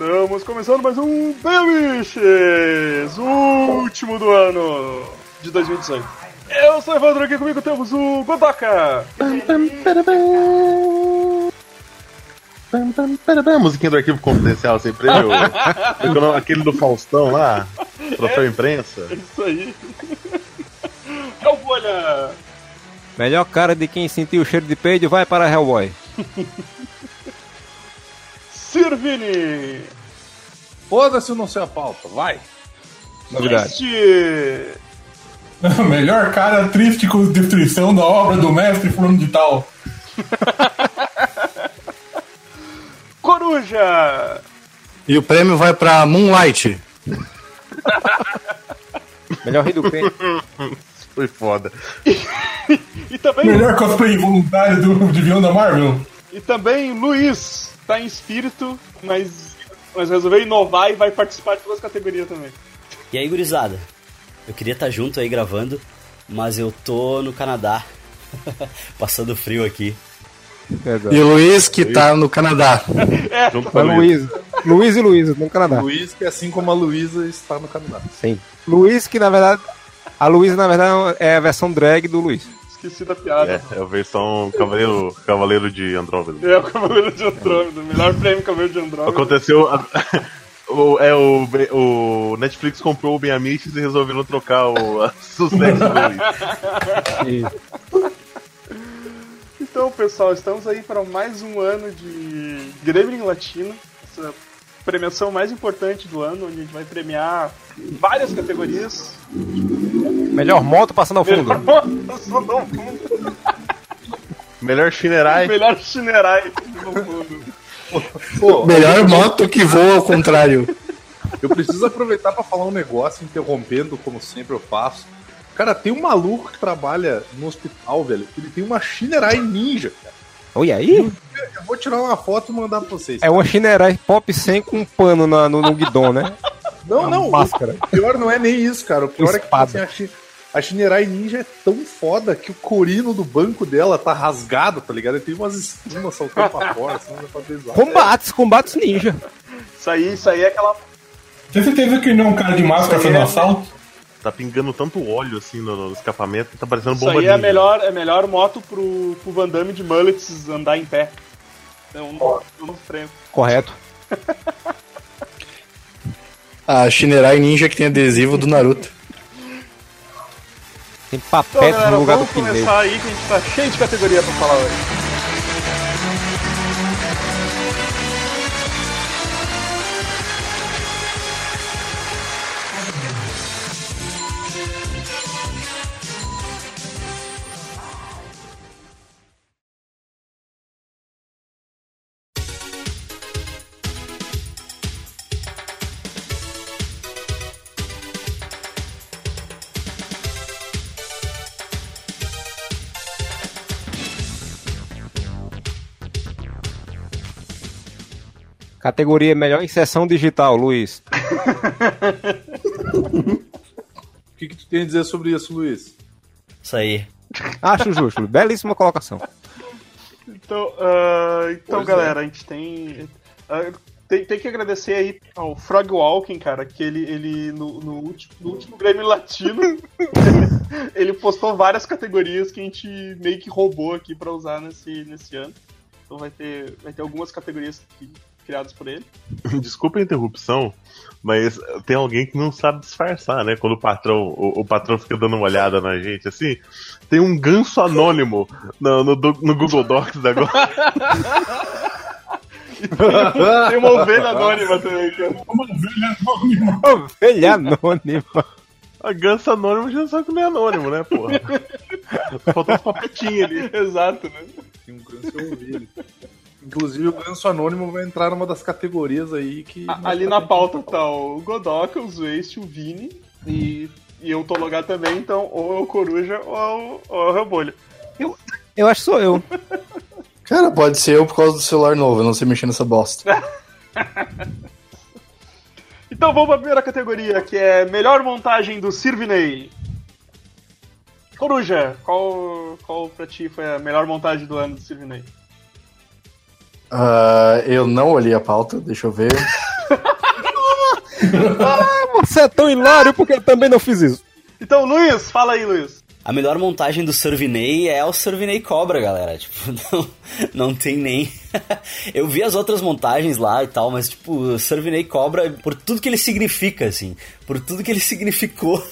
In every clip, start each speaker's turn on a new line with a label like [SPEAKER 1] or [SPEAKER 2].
[SPEAKER 1] Estamos começando mais um Bebiches, o último do ano de 2018. Eu sou o Evandro, aqui comigo temos o Godoka.
[SPEAKER 2] A musiquinha do arquivo confidencial sempre eu. Aquele do Faustão lá, troféu imprensa.
[SPEAKER 1] É isso aí. Calbolha.
[SPEAKER 3] Melhor cara de quem sentiu o cheiro de peido vai para Hellboy.
[SPEAKER 1] Sirvini.
[SPEAKER 4] Foda-se não sei a pauta, vai.
[SPEAKER 3] Novidade.
[SPEAKER 1] Este.
[SPEAKER 5] Melhor cara triste com destruição da obra do mestre fulano de tal.
[SPEAKER 1] Coruja.
[SPEAKER 6] E o prêmio vai pra Moonlight.
[SPEAKER 3] Melhor rei do peido.
[SPEAKER 2] Foi foda.
[SPEAKER 1] E também,
[SPEAKER 5] Melhor cosplay voluntário do de vilão da Marvel.
[SPEAKER 1] e também Luiz. Tá em espírito, mas, mas resolveu inovar e vai participar de duas categorias também.
[SPEAKER 7] E aí, gurizada? Eu queria estar junto aí gravando, mas eu tô no Canadá. Passando frio aqui.
[SPEAKER 3] Verdade.
[SPEAKER 6] E o Luiz, que tá no Canadá.
[SPEAKER 2] Junto com
[SPEAKER 3] É
[SPEAKER 2] Luiz.
[SPEAKER 3] Luiz. Luiz e Luísa, no Canadá.
[SPEAKER 4] Luiz, que assim como a Luísa está no Canadá.
[SPEAKER 3] Sim. Luiz, que na verdade. A Luísa, na verdade, é a versão drag do Luiz.
[SPEAKER 1] Esqueci da piada.
[SPEAKER 2] É, é a versão Cavaleiro, Cavaleiro de Andrômeda.
[SPEAKER 1] É, o Cavaleiro de Andrômeda. Melhor prêmio Cavaleiro de Andrômeda.
[SPEAKER 2] Aconteceu. a- o, é, o, o Netflix comprou o Ben Amiches e resolveram trocar o sucesso dele.
[SPEAKER 1] Então, pessoal, estamos aí para mais um ano de Gremlin Latino. Essa premiação mais importante do ano, onde a gente vai premiar várias categorias.
[SPEAKER 3] Melhor moto passando ao fundo.
[SPEAKER 2] Melhor Shinerai.
[SPEAKER 1] Melhor Shinerai do mundo.
[SPEAKER 4] Pô,
[SPEAKER 6] Melhor moto que voa ao contrário.
[SPEAKER 4] eu preciso aproveitar pra falar um negócio, interrompendo, como sempre eu faço. Cara, tem um maluco que trabalha no hospital, velho. Ele tem uma Shinerai Ninja, cara.
[SPEAKER 3] Olha aí.
[SPEAKER 4] Eu vou tirar uma foto e mandar pra vocês.
[SPEAKER 3] É uma Shinerai Pop 100 com um pano na- no, no guidão, né?
[SPEAKER 4] Não,
[SPEAKER 3] Uma
[SPEAKER 4] não.
[SPEAKER 3] máscara.
[SPEAKER 4] O pior não é nem isso, cara. O pior é que
[SPEAKER 3] Espada.
[SPEAKER 4] assim, a, Shi- a Shinerai Ninja é tão foda que o corino do banco dela tá rasgado, tá ligado? Ele tem umas espumas saltando pra fora, assim, pra.
[SPEAKER 3] Combates, combates ninja.
[SPEAKER 1] Isso aí, isso aí é aquela.
[SPEAKER 5] Tem certeza que não é um cara de máscara
[SPEAKER 1] Isso
[SPEAKER 5] fazendo
[SPEAKER 1] é-
[SPEAKER 5] assalto?
[SPEAKER 2] Tá pingando tanto óleo assim no, no escapamento que tá parecendo
[SPEAKER 1] Isso
[SPEAKER 2] bomba
[SPEAKER 1] aí é a melhor, é a melhor moto pro, pro Van Damme de Mullets andar em pé. É um, um novo prêmio.
[SPEAKER 3] Correto.
[SPEAKER 6] A Shinerai Ninja que tem adesivo do Naruto.
[SPEAKER 3] Tem
[SPEAKER 1] Então,
[SPEAKER 3] papete
[SPEAKER 1] galera,
[SPEAKER 3] no lugar do
[SPEAKER 1] vamos
[SPEAKER 3] pneu.
[SPEAKER 1] começar aí que a gente tá cheio de categoria pra falar hoje.
[SPEAKER 3] Categoria melhor inserção digital, Luiz.
[SPEAKER 4] O que, que tu tem a dizer sobre isso, Luiz?
[SPEAKER 7] Isso aí.
[SPEAKER 3] Acho justo. Belíssima colocação.
[SPEAKER 1] Então, ah, então
[SPEAKER 4] Pois
[SPEAKER 1] galera, a gente tem, ah, tem. Tem que agradecer aí ao Frog Walking, cara, que ele, ele no, no último, no último Grêmio Latino, ele postou várias categorias que a gente meio que roubou aqui pra usar nesse, nesse ano. Então vai ter, vai ter algumas categorias que- criadas por ele.
[SPEAKER 2] Desculpa a interrupção, mas tem alguém que não sabe disfarçar, né? Quando o patrão, o, o patrão fica dando uma olhada na gente, assim, tem um ganso anônimo no, no, no Google Docs agora.
[SPEAKER 1] Tem uma ovelha anônima também, cara.
[SPEAKER 5] Uma velha anônima.
[SPEAKER 3] Ovelha anônima.
[SPEAKER 2] A ganso anônimo já sabe que não é anônimo, né, porra? Faltou os papetinhos ali.
[SPEAKER 1] Exato, né?
[SPEAKER 4] Tem um ganso ovelha. Inclusive, o ganso anônimo vai entrar numa das categorias aí que.
[SPEAKER 1] A- Ali na pauta tá o Godoka, o Zwaste, o Vini e, e eu tô logado também, então ou é o Coruja ou é o, ou é o Rebolho.
[SPEAKER 3] Eu acho que sou eu.
[SPEAKER 6] Cara, pode ser eu por causa do celular novo, eu não sei mexer nessa bosta.
[SPEAKER 1] Então vamos pra primeira categoria, que é melhor montagem do Sirvinei. Coruja, qual, qual pra ti foi a melhor montagem do ano do Sirvinei?
[SPEAKER 6] Ah, eu não olhei a pauta, deixa eu ver.
[SPEAKER 3] Você é tão hilário porque eu também não fiz isso.
[SPEAKER 1] Então, Luiz, fala aí, Luiz.
[SPEAKER 7] A melhor montagem do Servinei é o Servinei Cobra, galera. Tipo, não, não tem nem. Eu vi as outras montagens lá e tal, mas, tipo, o Servinei Cobra, por tudo que ele significa, assim, por tudo que ele significou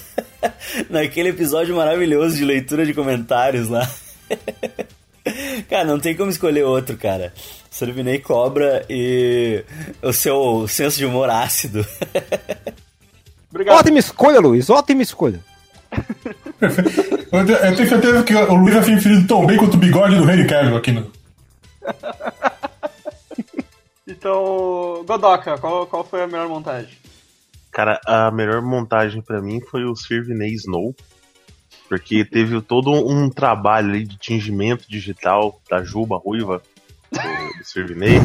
[SPEAKER 7] naquele episódio maravilhoso de leitura de comentários lá. Cara, não tem como escolher outro, cara. Servinei Cobra e o seu senso de humor ácido.
[SPEAKER 1] Obrigado.
[SPEAKER 3] Ótima escolha, Luiz. Ótima escolha.
[SPEAKER 5] Eu te- eu tenho certeza que o Luiz vai ser infeliz tão bem quanto o bigode do Henry Cavill aqui no.
[SPEAKER 1] Então, Godoka, qual, qual foi a melhor montagem?
[SPEAKER 2] Cara, a melhor montagem pra mim foi o Sirvinei Snow. Porque teve todo um trabalho ali de tingimento digital da Juba Ruiva, do, do Sirvinei.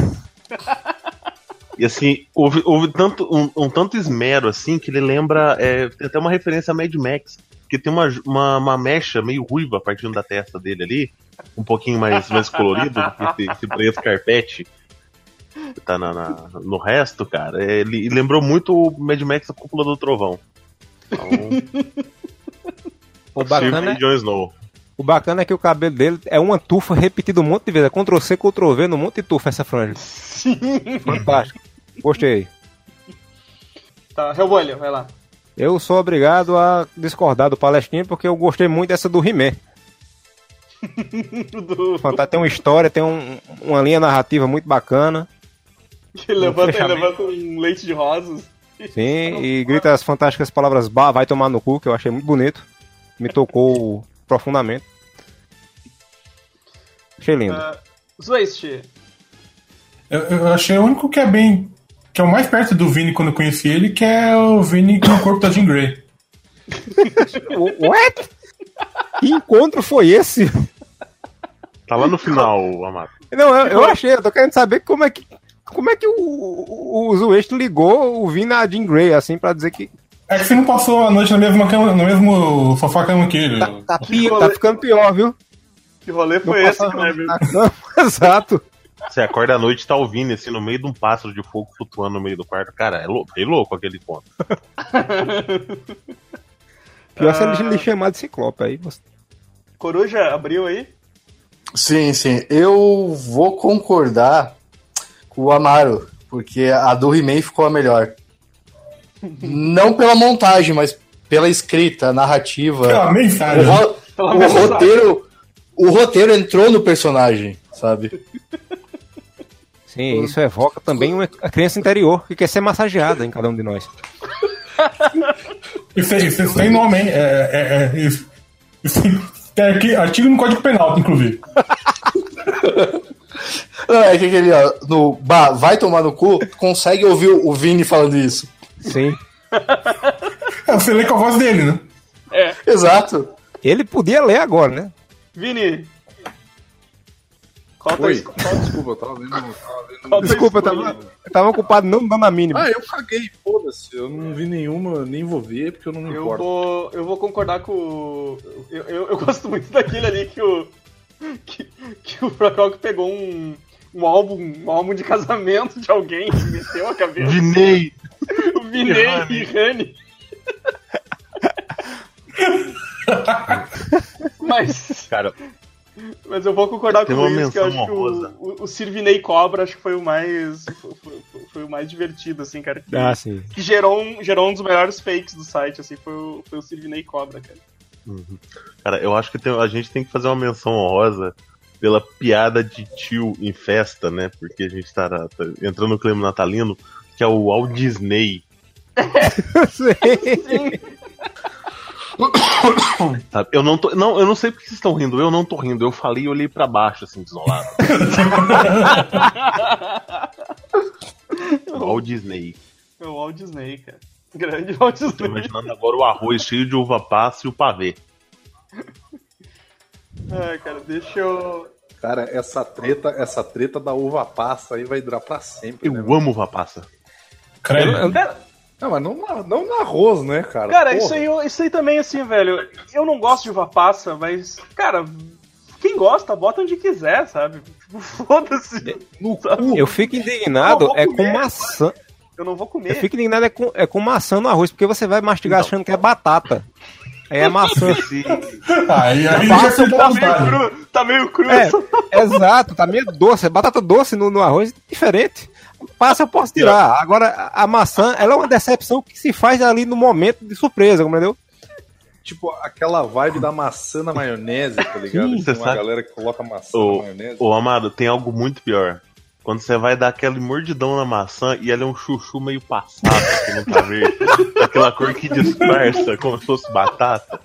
[SPEAKER 2] E assim, houve, houve tanto, um, um tanto esmero assim que ele lembra. é, tem até uma referência a Mad Max. Que tem uma, uma, uma mecha meio ruiva partindo da testa dele ali. Um pouquinho mais, mais colorido do que esse, esse preto carpete que tá na, na- no resto, cara. é, Ele lembrou muito o Mad Max a Cúpula do Trovão. Então,
[SPEAKER 3] O bacana,
[SPEAKER 2] Jon Snow.
[SPEAKER 3] O bacana é que o cabelo dele é uma tufa repetida um monte de vezes. É Ctrl C, Ctrl V, num monte de tufa essa franja. Fantástico. Gostei.
[SPEAKER 1] Tá, Rebolho, vai lá.
[SPEAKER 3] Eu sou obrigado a discordar do Palestino porque eu gostei muito dessa do.
[SPEAKER 1] Do...
[SPEAKER 3] Fantástico. Tem uma história, tem um- uma linha narrativa muito bacana.
[SPEAKER 1] Que levanta,
[SPEAKER 3] fechamento.
[SPEAKER 1] levanta um leite de rosas.
[SPEAKER 3] Sim, e grita as fantásticas palavras bah, vai tomar no cu, que eu achei muito bonito. Me tocou profundamente. Achei lindo.
[SPEAKER 1] Uh, Zwist,
[SPEAKER 5] Eu, eu achei o único que é bem. que é o mais perto do Vini quando eu conheci ele, que é o Vini no corpo da Jean Grey.
[SPEAKER 3] O- What? Que encontro foi esse?
[SPEAKER 2] Tá lá no final, Amado.
[SPEAKER 3] Não, eu, eu achei, eu tô querendo saber como é que. Como é que o, o, o Zueste ligou o Vin na Jean Grey, assim, pra dizer que
[SPEAKER 5] É que você não passou a noite na mesma cama, no mesmo sofá cama que ele.
[SPEAKER 3] tá, tá, pi- tá ficando pior, viu?
[SPEAKER 1] que rolê
[SPEAKER 3] Não
[SPEAKER 1] foi esse,
[SPEAKER 3] passa
[SPEAKER 1] né,
[SPEAKER 3] cama. Exato.
[SPEAKER 2] Você acorda à noite e tá ouvindo assim no meio de um pássaro de fogo flutuando no meio do quarto. Cara, é louco, é louco aquele conto.
[SPEAKER 3] Pior se
[SPEAKER 1] Ah.
[SPEAKER 3] ele lhe chamar de ciclope aí. você-
[SPEAKER 1] Coruja abriu aí?
[SPEAKER 6] Sim, sim. Eu vou concordar com o Amaro, porque a do He-Man ficou a melhor. Não pela montagem, mas pela escrita, narrativa.
[SPEAKER 5] Pela
[SPEAKER 6] O,
[SPEAKER 5] mensagem.
[SPEAKER 6] ro-
[SPEAKER 1] Pela
[SPEAKER 6] o
[SPEAKER 1] mensagem.
[SPEAKER 6] roteiro. O roteiro entrou no personagem, sabe?
[SPEAKER 3] Sim, isso evoca também uma a criança interior que quer ser massageada em cada um de nós.
[SPEAKER 5] Isso, aí, isso tem nome, hein? É, é, é, isso. Isso tem aqui, artigo no Código Penal, inclusive.
[SPEAKER 6] Não, é que aquele, ó, no bah, vai tomar no cu, consegue ouvir o Vini falando isso.
[SPEAKER 3] Sim.
[SPEAKER 5] É, você lê com a voz dele, né?
[SPEAKER 6] Exato.
[SPEAKER 3] Ele podia ler agora, né?
[SPEAKER 1] Vini. Qual
[SPEAKER 4] Oi. Desculpa, eu tava vendo. Tava
[SPEAKER 3] Desculpa, eu tava, eu tava ocupado não dando a mínima.
[SPEAKER 4] Ah, eu caguei, foda-se. Eu não vi nenhuma, nem vou ver, porque eu não me
[SPEAKER 1] Eu
[SPEAKER 4] importo.
[SPEAKER 1] vou, eu vou concordar com o. Eu, eu, eu gosto muito daquele ali que o. Que, que o Fracalco pegou um, um álbum, um álbum de casamento de alguém e meteu a cabeça.
[SPEAKER 2] Vinei!
[SPEAKER 1] o Vinei e Rani. mas,
[SPEAKER 2] Cara,
[SPEAKER 1] mas eu vou concordar com o Luiz que eu acho que o, o, o Sirvinei Cobra acho que foi o mais. Foi, foi- foi o mais divertido, assim, cara. Que,
[SPEAKER 3] Ah, sim.
[SPEAKER 1] que gerou, um, gerou um dos melhores fakes do site, assim, foi o, foi o Sirvinei Cobra, cara.
[SPEAKER 2] cara, eu acho que tem- a gente tem que fazer uma menção honrosa pela piada de tio em festa, né? Porque a gente tá, tá entrando no clima natalino, que é o Walt Disney. Sabe? Eu não tô. Não, eu não sei porque vocês estão rindo. Eu não tô rindo. Eu falei e olhei pra baixo, assim, desolado. Walt Disney.
[SPEAKER 1] É o Walt Disney, cara. Grande Walt
[SPEAKER 2] Tô
[SPEAKER 1] Disney.
[SPEAKER 2] imaginando agora o arroz cheio de uva passa e o pavê.
[SPEAKER 1] Ah, cara, deixa eu.
[SPEAKER 4] Cara, essa treta, essa treta da uva passa aí vai durar pra sempre.
[SPEAKER 2] Eu
[SPEAKER 4] né,
[SPEAKER 2] amo uva passa.
[SPEAKER 5] Credo.
[SPEAKER 1] Cara,
[SPEAKER 4] Não, mas não, não no arroz, né, cara?
[SPEAKER 1] cara
[SPEAKER 4] Porra.
[SPEAKER 1] isso, aí, eu- isso aí também, assim, velho. Eu não gosto de uva passa, mas, cara, quem gosta, bota onde quiser, sabe? Foda-se.
[SPEAKER 4] Cu.
[SPEAKER 3] Eu fico indignado é com maçã.
[SPEAKER 1] Eu não vou
[SPEAKER 3] Eu
[SPEAKER 1] comer.
[SPEAKER 3] fico indignado é com, é com maçã no arroz, porque você vai mastigar
[SPEAKER 2] Então.
[SPEAKER 3] achando que é batata. Aí é maçã.
[SPEAKER 5] Aí, aí
[SPEAKER 3] Passa
[SPEAKER 1] Tá meio cru, tá meio cru.
[SPEAKER 3] É, exato, tá meio doce. É batata doce no, no arroz, diferente. Passa, eu posso tirar. Agora, a maçã, ela é uma decepção que se faz ali no momento de surpresa, entendeu?
[SPEAKER 4] Tipo, aquela vibe da maçã na maionese, tá ligado?
[SPEAKER 2] Sim,
[SPEAKER 4] Tem
[SPEAKER 2] você
[SPEAKER 4] uma
[SPEAKER 2] sabe.
[SPEAKER 4] galera que coloca maçã
[SPEAKER 2] Ô,
[SPEAKER 4] na maionese.
[SPEAKER 2] Ô, Amado, tem algo muito pior. Quando você vai dar aquele mordidão na maçã e ela é um chuchu meio passado, que não tá verde. Aquela cor que dispersa, como se fosse batata.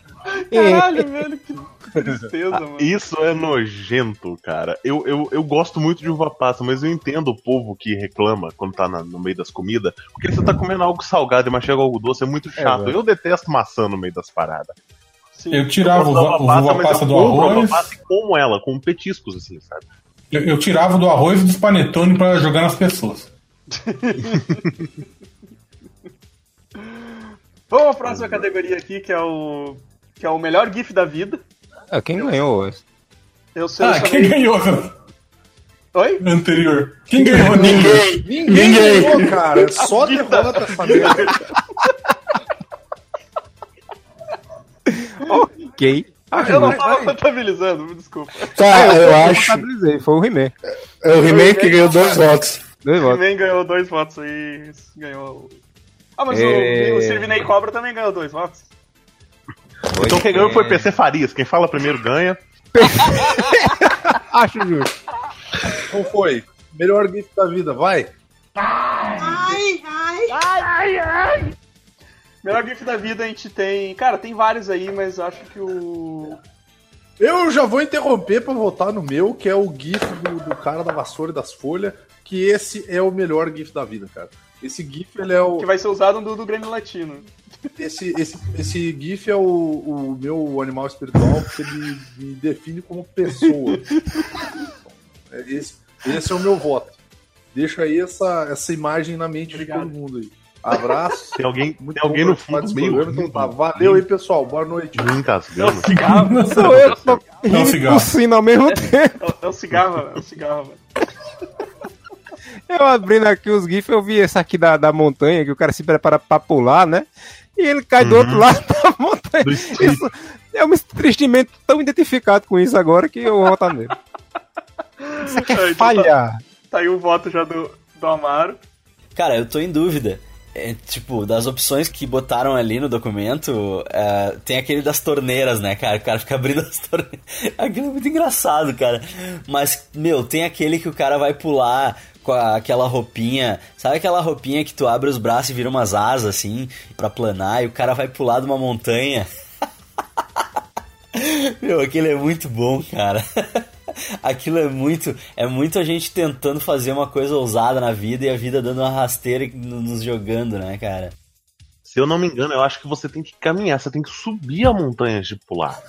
[SPEAKER 1] Caralho, velho, que tristeza, mano.
[SPEAKER 2] Isso é nojento, cara. Eu, eu, eu gosto muito de uva passa, mas eu entendo o povo que reclama quando tá na- no meio das comidas, porque você tá comendo algo salgado e mastiga algo doce, é muito chato.
[SPEAKER 3] velho.
[SPEAKER 2] eu detesto maçã no meio das paradas.
[SPEAKER 1] Sim.
[SPEAKER 5] Eu tirava o uva, uva
[SPEAKER 2] mas
[SPEAKER 5] passa
[SPEAKER 2] eu
[SPEAKER 5] do
[SPEAKER 2] uva
[SPEAKER 5] arroz.
[SPEAKER 2] passa e como ela, com petiscos, assim, sabe?
[SPEAKER 5] Eu, eu tirava do arroz e dos panetone pra jogar nas pessoas.
[SPEAKER 1] Vamos à próxima categoria aqui, que é o. Que é o melhor GIF da vida.
[SPEAKER 3] É, quem ganhou hoje?
[SPEAKER 1] Eu
[SPEAKER 5] Ah,
[SPEAKER 1] selecionei.
[SPEAKER 5] quem ganhou
[SPEAKER 1] Oi?
[SPEAKER 5] anterior? Quem ganhou ninguém?
[SPEAKER 6] Ninguém!
[SPEAKER 4] Ninguém
[SPEAKER 6] Ninguém!
[SPEAKER 4] ganhou, cara. Só derrota essa merda.
[SPEAKER 3] Ok.
[SPEAKER 1] Eu não tava contabilizando, me desculpa.
[SPEAKER 6] Tá, eu acho.
[SPEAKER 3] Contabilizei, foi o He-Man.
[SPEAKER 6] É o He-Man que ganhou dois votos.
[SPEAKER 3] Dois
[SPEAKER 1] O
[SPEAKER 3] votos.
[SPEAKER 1] He-Man ganhou dois votos aí. Ganhou. Ah, mas
[SPEAKER 3] É.
[SPEAKER 1] o, o Sirvinei Cobra também ganhou dois votos.
[SPEAKER 2] Então quem ganhou foi PC Farias. Quem fala primeiro ganha.
[SPEAKER 3] Acho justo.
[SPEAKER 4] Qual foi? Melhor gift da vida, vai.
[SPEAKER 1] Melhor GIF da vida a gente tem. Cara, tem vários aí, mas eu acho que o.
[SPEAKER 4] Eu já vou interromper pra voltar no meu, que é o GIF do, do cara da vassoura e das folhas, que esse é o melhor GIF da vida, cara. Esse GIF, ele é o.
[SPEAKER 1] Que vai ser usado no do Grêmio Latino.
[SPEAKER 4] Esse, esse, esse GIF é o, o meu animal espiritual, porque ele me define como pessoa. É, Esse, esse é o meu voto. Deixa aí essa, essa imagem na mente
[SPEAKER 1] Obrigado.
[SPEAKER 4] de todo mundo aí. Abraço.
[SPEAKER 2] Tem alguém,
[SPEAKER 4] Muito
[SPEAKER 2] tem alguém no fundo meio.
[SPEAKER 4] programa, então tá. Valeu aí, pessoal. Boa noite.
[SPEAKER 3] Sou eu que tô
[SPEAKER 5] Não,
[SPEAKER 3] rindo
[SPEAKER 5] cigarro.
[SPEAKER 3] tossindo ao mesmo tempo.
[SPEAKER 1] É, o- é cigarro, é o cigarro.
[SPEAKER 3] Eu abrindo aqui os GIFs, eu vi esse aqui da, da montanha, que o cara se prepara pra pular, né? E ele cai do outro lado da montanha. Isso, eu me tristemente tão identificado com isso agora que eu vou votar nele. Isso aqui é
[SPEAKER 1] então tá.
[SPEAKER 3] falhar.
[SPEAKER 1] Tá aí o voto já do, do Amaro.
[SPEAKER 7] Cara, eu tô em dúvida. É, tipo, das opções que botaram ali no documento, é, tem aquele das torneiras, né, cara? O cara fica abrindo as torneiras. Aquilo é muito engraçado, cara. Mas, meu, tem aquele que o cara vai pular com a- aquela roupinha. Sabe aquela roupinha que tu abre os braços e vira umas asas, assim, pra planar, e o cara vai pular de uma montanha? Meu, aquilo é muito bom, cara. Aquilo é muito, é muito a gente tentando fazer uma coisa ousada na vida e a vida dando uma rasteira e no- nos jogando, né, cara?
[SPEAKER 2] Se eu não me engano, eu acho que você tem que caminhar, você tem que subir a montanha de pular.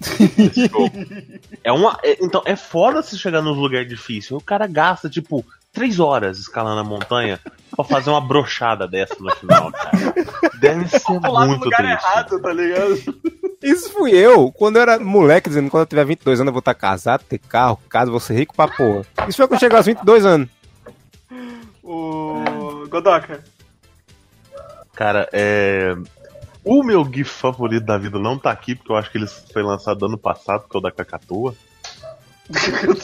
[SPEAKER 2] É uma, é- então, é foda se chegar nos lugares difíceis. O cara gasta, tipo, três horas escalando a montanha pra fazer uma brochada dessa no final, cara. Deve ser muito
[SPEAKER 1] lugar
[SPEAKER 2] triste.
[SPEAKER 1] errado, tá ligado?
[SPEAKER 3] Isso fui eu, quando eu era moleque, dizendo quando eu tiver 22 anos eu vou estar casado, ter carro, casa, vou ser rico pra porra. Isso foi quando chegar aos 22 anos.
[SPEAKER 1] O. Godoka.
[SPEAKER 2] Cara, é. O meu GIF favorito da vida não tá aqui, porque eu acho que ele foi lançado ano passado, que é o da Cacatua.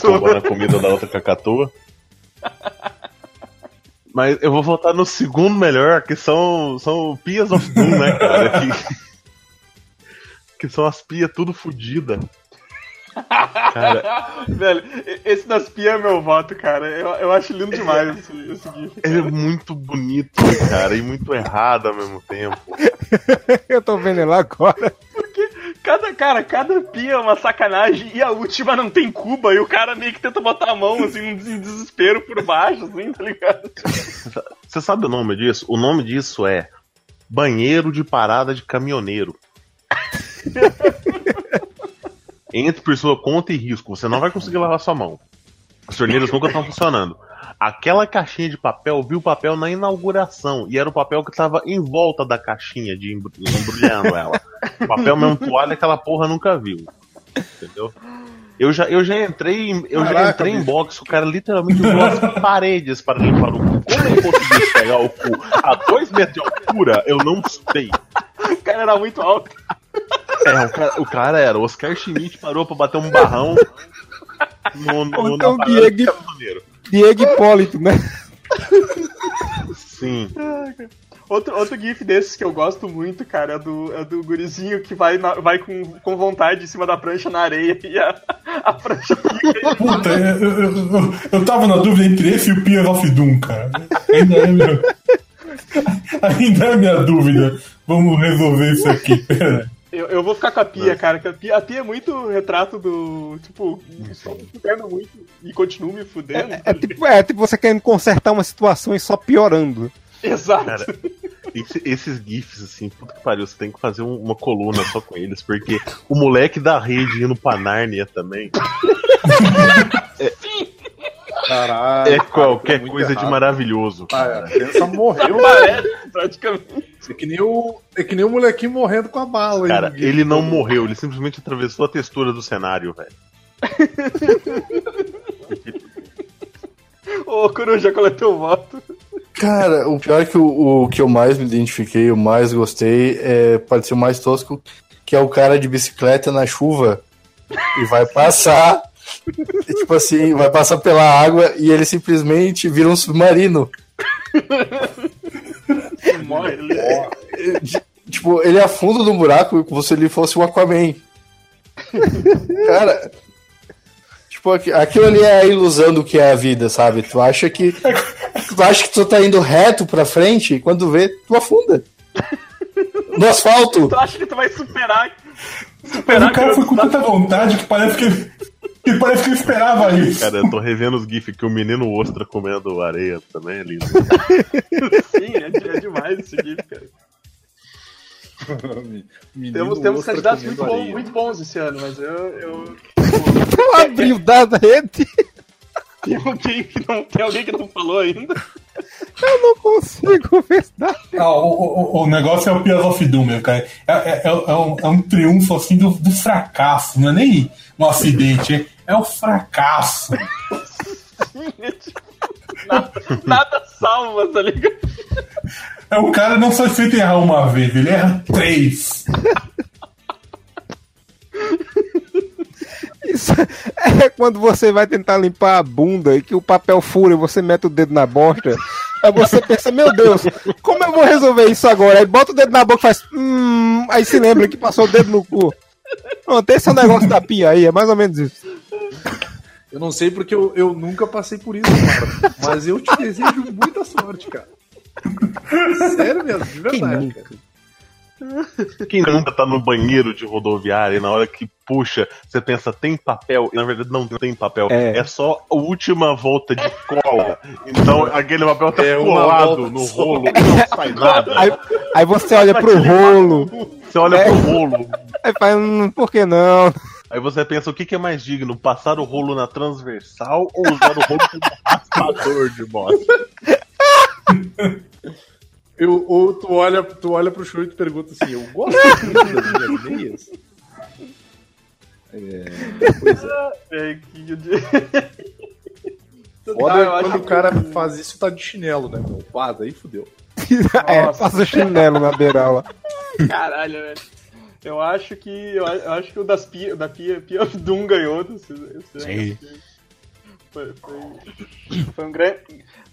[SPEAKER 2] Roubando a comida da outra Cacatua. Mas eu vou votar no segundo melhor, que são, são Pias of Doom, né, cara? Que, que são as pias tudo fodida. Cara,
[SPEAKER 1] Velho, esse das pias é meu voto, cara. Eu, eu acho lindo demais esse, esse GIF.
[SPEAKER 2] ele é muito bonito, cara, e muito errado ao mesmo tempo.
[SPEAKER 3] Eu tô vendo ele agora.
[SPEAKER 1] Cada, cara, cada pia é uma sacanagem e a última não tem cuba e o cara meio que tenta botar a mão, assim, desespero por baixo, assim, tá ligado?
[SPEAKER 2] Você sabe o nome disso? O nome disso é Banheiro de Parada de Caminhoneiro. Entre por sua conta e risco. Você não vai conseguir lavar sua mão. As torneiras nunca estão funcionando. Aquela caixinha de papel, viu o papel na inauguração. E era o papel que estava em volta da caixinha, de embru- embrulhando ela. O papel mesmo toalha, aquela porra nunca viu. Entendeu? Eu já, eu já entrei, em- eu já
[SPEAKER 4] Caraca,
[SPEAKER 2] entrei em box, o cara literalmente usou as paredes para limpar o cu. Como ele conseguiu pegar o cu a dois metros de altura, eu não sei.
[SPEAKER 1] O cara era muito alto.
[SPEAKER 2] É, o cara, o cara era, o Oscar Schmidt parou pra bater um barrão no, no, na
[SPEAKER 3] então
[SPEAKER 2] parada
[SPEAKER 3] Diego-
[SPEAKER 2] de caminhoneiro.
[SPEAKER 3] Diego Hipólito, né?
[SPEAKER 2] Sim.
[SPEAKER 1] Outro, outro gif desses que eu gosto muito, cara, é do, é do gurizinho que vai, na- vai com, com vontade em cima da prancha na areia e a, a prancha fica.
[SPEAKER 5] Puta, eu, eu, eu, eu tava na dúvida entre esse e o Pier of Doom, cara. Ainda é minha, ainda é minha dúvida. Vamos resolver isso aqui, pera.
[SPEAKER 1] Eu, eu vou ficar com a pia, cara, a pia, a pia é muito retrato do. Tipo, só me fudendo muito e continuo me fudendo.
[SPEAKER 3] É tipo, é tipo você querendo consertar uma situação e só piorando.
[SPEAKER 1] Exato.
[SPEAKER 2] Cara, esse- esses GIFs, assim, puta que pariu, você tem que fazer um- uma coluna só com eles, porque o moleque da rede indo pra Nárnia também
[SPEAKER 4] Caralho.
[SPEAKER 2] é
[SPEAKER 4] cara,
[SPEAKER 2] qualquer
[SPEAKER 4] foi muito
[SPEAKER 2] coisa de
[SPEAKER 4] errado.
[SPEAKER 2] maravilhoso.
[SPEAKER 4] Ah, a criança morreu.
[SPEAKER 1] Parece, praticamente.
[SPEAKER 4] É que, nem o, é que nem o molequinho morrendo com a bala.
[SPEAKER 2] Cara,
[SPEAKER 4] vídeo.
[SPEAKER 2] ele não morreu, ele simplesmente atravessou a textura do cenário, velho.
[SPEAKER 1] Ô, Coruja, qual é teu voto?
[SPEAKER 6] Cara, o pior é que o, o que eu mais me identifiquei, o mais gostei, é, o mais tosco, que é o cara de bicicleta na chuva e vai passar, tipo assim, vai passar pela água e ele simplesmente vira um submarino.
[SPEAKER 1] Morre. Ele...
[SPEAKER 6] Tipo, ele afunda no buraco como se ele fosse o Aquaman. Cara, tipo, aqui- aquilo ali é a ilusão do que é a vida, sabe? Tu acha que tu acha que tu tá indo reto pra frente e quando vê, tu afunda. No asfalto.
[SPEAKER 1] Tu acha que tu vai superar?
[SPEAKER 5] Mas
[SPEAKER 1] Superar
[SPEAKER 5] o cara foi com tanta vontade que parece que que parece que ele esperava isso.
[SPEAKER 2] Cara, eu tô revendo os GIFs que o menino ostra comendo areia também é lindo.
[SPEAKER 1] Sim, é, é demais esse gif, cara.
[SPEAKER 4] Menino
[SPEAKER 1] Temos, temos candidatos muito, bom- muito bons esse ano, mas eu. eu...
[SPEAKER 3] Abriu da rede.
[SPEAKER 1] Tem, alguém que não, tem alguém que não falou ainda?
[SPEAKER 3] Eu não consigo ver nada.
[SPEAKER 5] Ah, o, o, o negócio é o Pier of Doom, meu, cara. É, é, é, é um, é um triunfo assim do, do fracasso, não é nem um acidente, é, é o fracasso.
[SPEAKER 1] nada, nada salva, tá ligado?
[SPEAKER 5] É o cara não só feito errar uma vez, ele erra três.
[SPEAKER 3] Isso é quando você vai tentar limpar a bunda e que o papel fura e você mete o dedo na bosta. Aí você pensa, meu Deus, como eu vou resolver isso agora? Aí bota o dedo na boca e faz. Hum, aí se lembra que passou o dedo no cu. Pronto, esse é o negócio da pia aí, é mais ou menos isso.
[SPEAKER 4] Eu não sei porque eu, eu nunca passei por isso, cara. Mas eu te desejo muita sorte, cara. Sério mesmo, de verdade, cara.
[SPEAKER 2] Quem nunca tá no banheiro de rodoviária e na hora que puxa, você pensa, tem papel? E na verdade não tem papel.
[SPEAKER 3] É.
[SPEAKER 2] É, só a última volta de cola. Então aquele papel tá
[SPEAKER 4] É
[SPEAKER 2] colado no
[SPEAKER 4] só.
[SPEAKER 2] rolo e não sai nada.
[SPEAKER 3] Aí, aí você olha pro rolo,
[SPEAKER 2] Você olha
[SPEAKER 3] É.
[SPEAKER 2] pro rolo.
[SPEAKER 3] aí faz, hum, por que não?
[SPEAKER 2] Aí você pensa, o que, que é mais digno? Passar o rolo na transversal ou usar o rolo como raspador de bosta?
[SPEAKER 4] Eu, ou tu olha, tu olha pro show e tu pergunta assim, eu gosto muito das minhas meias. É, pois é.
[SPEAKER 1] É, que-
[SPEAKER 4] Foda
[SPEAKER 1] Ah,
[SPEAKER 4] é quando o
[SPEAKER 1] que-
[SPEAKER 4] cara faz isso tá de chinelo, né, meu? Pá, daí fudeu.
[SPEAKER 3] É,
[SPEAKER 1] Nossa.
[SPEAKER 3] passa o chinelo na beirala.
[SPEAKER 1] Caralho, velho. Eu acho que. Eu, acho que o das Pia, da Pia, Pia of Doom ganhou.
[SPEAKER 3] Sim.
[SPEAKER 1] Foi, foi, foi um, gran,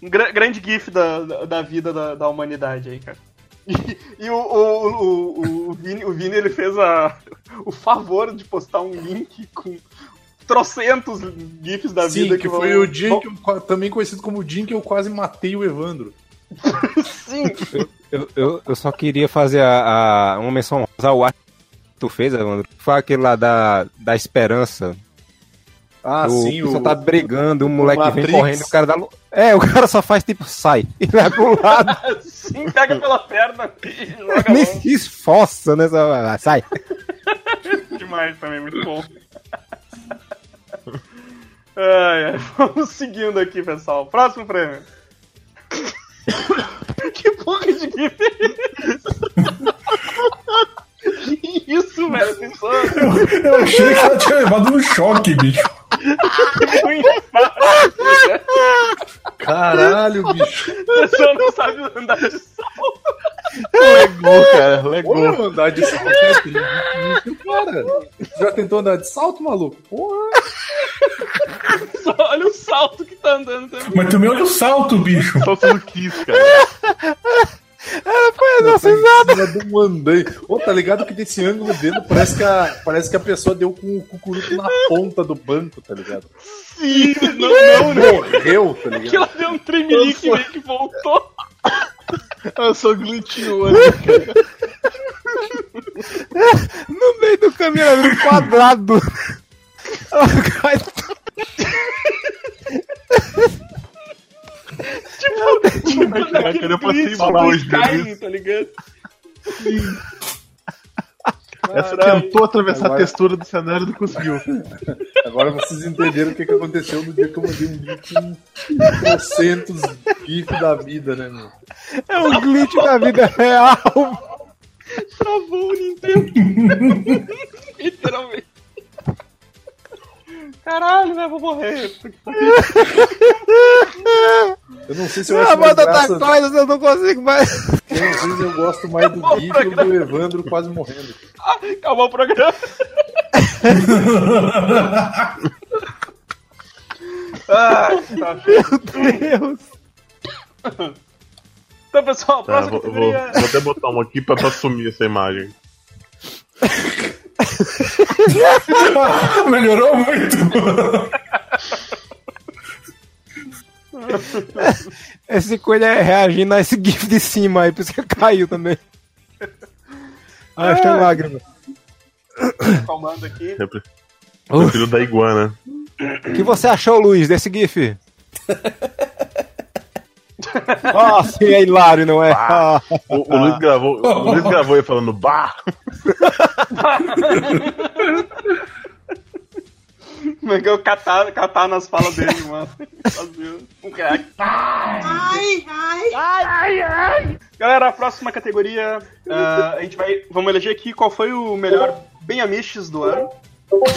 [SPEAKER 1] um gra- grande gif da, da, da vida da, da humanidade aí, cara. E, e o, o, o, o, Vini, o Vini, ele fez a, o favor de postar um link com trocentos gifs da
[SPEAKER 4] Sim,
[SPEAKER 1] vida
[SPEAKER 4] que,
[SPEAKER 1] vão-
[SPEAKER 4] foi o dia
[SPEAKER 1] vão-
[SPEAKER 4] que eu, também conhecido como o dia que eu quase matei o Evandro.
[SPEAKER 1] Sim,
[SPEAKER 3] Eu, eu, eu só queria fazer a, a- uma menção ao ato que tu fez, Evandro. Foi aquele lá da, da esperança.
[SPEAKER 4] Ah,
[SPEAKER 3] o
[SPEAKER 4] sim, o...
[SPEAKER 3] tá brigando, o moleque vem correndo, o cara dá. É, o cara só faz tipo, sai. E vai pro lado.
[SPEAKER 1] sim, pega pela perna e joga
[SPEAKER 3] Nem se esforça, né? Só, sai.
[SPEAKER 1] Demais também, muito bom. Ai, ai, vamos seguindo aqui, pessoal. Próximo prêmio. que porra de gif é? Que isso, velho?
[SPEAKER 5] Eu achei que ela tinha levado um choque, bicho.
[SPEAKER 4] Caralho, bicho.
[SPEAKER 1] A pessoa não sabe andar de salto.
[SPEAKER 2] Legou, cara, legou.
[SPEAKER 4] Porra, andar de salto é cara. Já tentou andar de salto, maluco? Porra.
[SPEAKER 1] Só olha o salto que tá andando também.
[SPEAKER 5] Mas também olha o salto, bicho.
[SPEAKER 2] Só tudo quis, cara.
[SPEAKER 3] Foi a nossa risada.
[SPEAKER 4] Cima de um andaime. Ô, tá ligado que desse ângulo dele parece que a, parece que a pessoa deu com o cucuruto na ponta do banco, tá ligado?
[SPEAKER 1] Sim, não, não, não.
[SPEAKER 4] Morreu, tá
[SPEAKER 1] Que
[SPEAKER 4] ligado?
[SPEAKER 1] ela deu um tremelique meio que voltou.
[SPEAKER 2] Eu sou glitchou ali.
[SPEAKER 3] No meio do caminho, ela um quadrado. Ela cai.
[SPEAKER 1] Tipo,
[SPEAKER 2] Caraca, eu passei
[SPEAKER 1] glitch
[SPEAKER 2] mal
[SPEAKER 1] do
[SPEAKER 2] hoje,
[SPEAKER 1] Skyrim,
[SPEAKER 2] meu
[SPEAKER 1] tá ligado?
[SPEAKER 2] Essa
[SPEAKER 1] Caralho.
[SPEAKER 2] tentou atravessar
[SPEAKER 4] Agora-
[SPEAKER 2] a textura do cenário e não conseguiu.
[SPEAKER 4] Agora vocês entenderam o que, que aconteceu no dia que eu mandei um com trocentos GIF da vida, né, meu?
[SPEAKER 3] É um glitch da vida real.
[SPEAKER 1] Travou o Nintendo. Literalmente. Caralho, né? Vou morrer.
[SPEAKER 4] Não sei se eu
[SPEAKER 3] A
[SPEAKER 4] acho mais
[SPEAKER 3] banda tá
[SPEAKER 4] graça,
[SPEAKER 3] coisa, eu não consigo mais.
[SPEAKER 4] eu não sei se eu gosto mais do GIF ou do Evandro quase morrendo.
[SPEAKER 1] Acabou o programa. Ai, tá feio.
[SPEAKER 3] Deus.
[SPEAKER 1] Então, pessoal, a
[SPEAKER 2] Tá,
[SPEAKER 1] próxima
[SPEAKER 2] vou, vou,
[SPEAKER 1] categoria.
[SPEAKER 2] vou até botar uma aqui pra, pra sumir essa imagem.
[SPEAKER 5] Melhorou muito.
[SPEAKER 3] Esse coelho é reagindo a esse gif de cima aí, por isso que ele caiu também. Ah, tem lágrima.
[SPEAKER 1] Calmando aqui.
[SPEAKER 2] Eu pre- prefiro da iguana.
[SPEAKER 3] O que você achou, Luiz, desse gif? Nossa, é hilário, não é? Ah,
[SPEAKER 2] O, o Luiz gravou, o Luiz gravou ele falando bah.
[SPEAKER 1] Como é que eu catar, catar nas falas dele, mano? Um react. Ai, ai, ai, ai. Galera, a próxima categoria, ah, a gente vai. Vamos eleger aqui qual foi o melhor bem amiches do ano.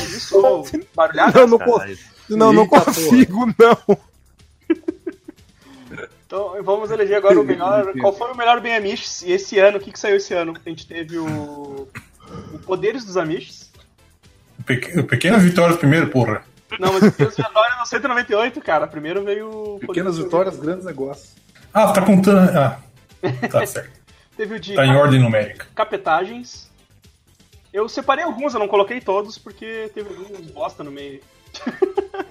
[SPEAKER 1] Isso, barulhada.
[SPEAKER 3] não, não,
[SPEAKER 2] Caralho.
[SPEAKER 3] consigo, não, não
[SPEAKER 4] Eita,
[SPEAKER 3] consigo, não.
[SPEAKER 1] Então vamos eleger agora o melhor. Qual foi o melhor bem amiches? E esse ano, o que, que saiu esse ano? A gente teve o. O Poderes dos Amiches.
[SPEAKER 5] Peque- Pequenas vitórias primeiro, porra.
[SPEAKER 1] Não, mas Pequenas Vitórias no 198, cara. Primeiro veio o.
[SPEAKER 4] Pequenas vitórias, grandes negócios.
[SPEAKER 5] Ah, tá contando. Ah, tá certo.
[SPEAKER 1] Teve o de
[SPEAKER 5] Tá em ordem numérica.
[SPEAKER 1] capetagens. Eu separei alguns, eu não coloquei todos porque teve alguns bosta no meio.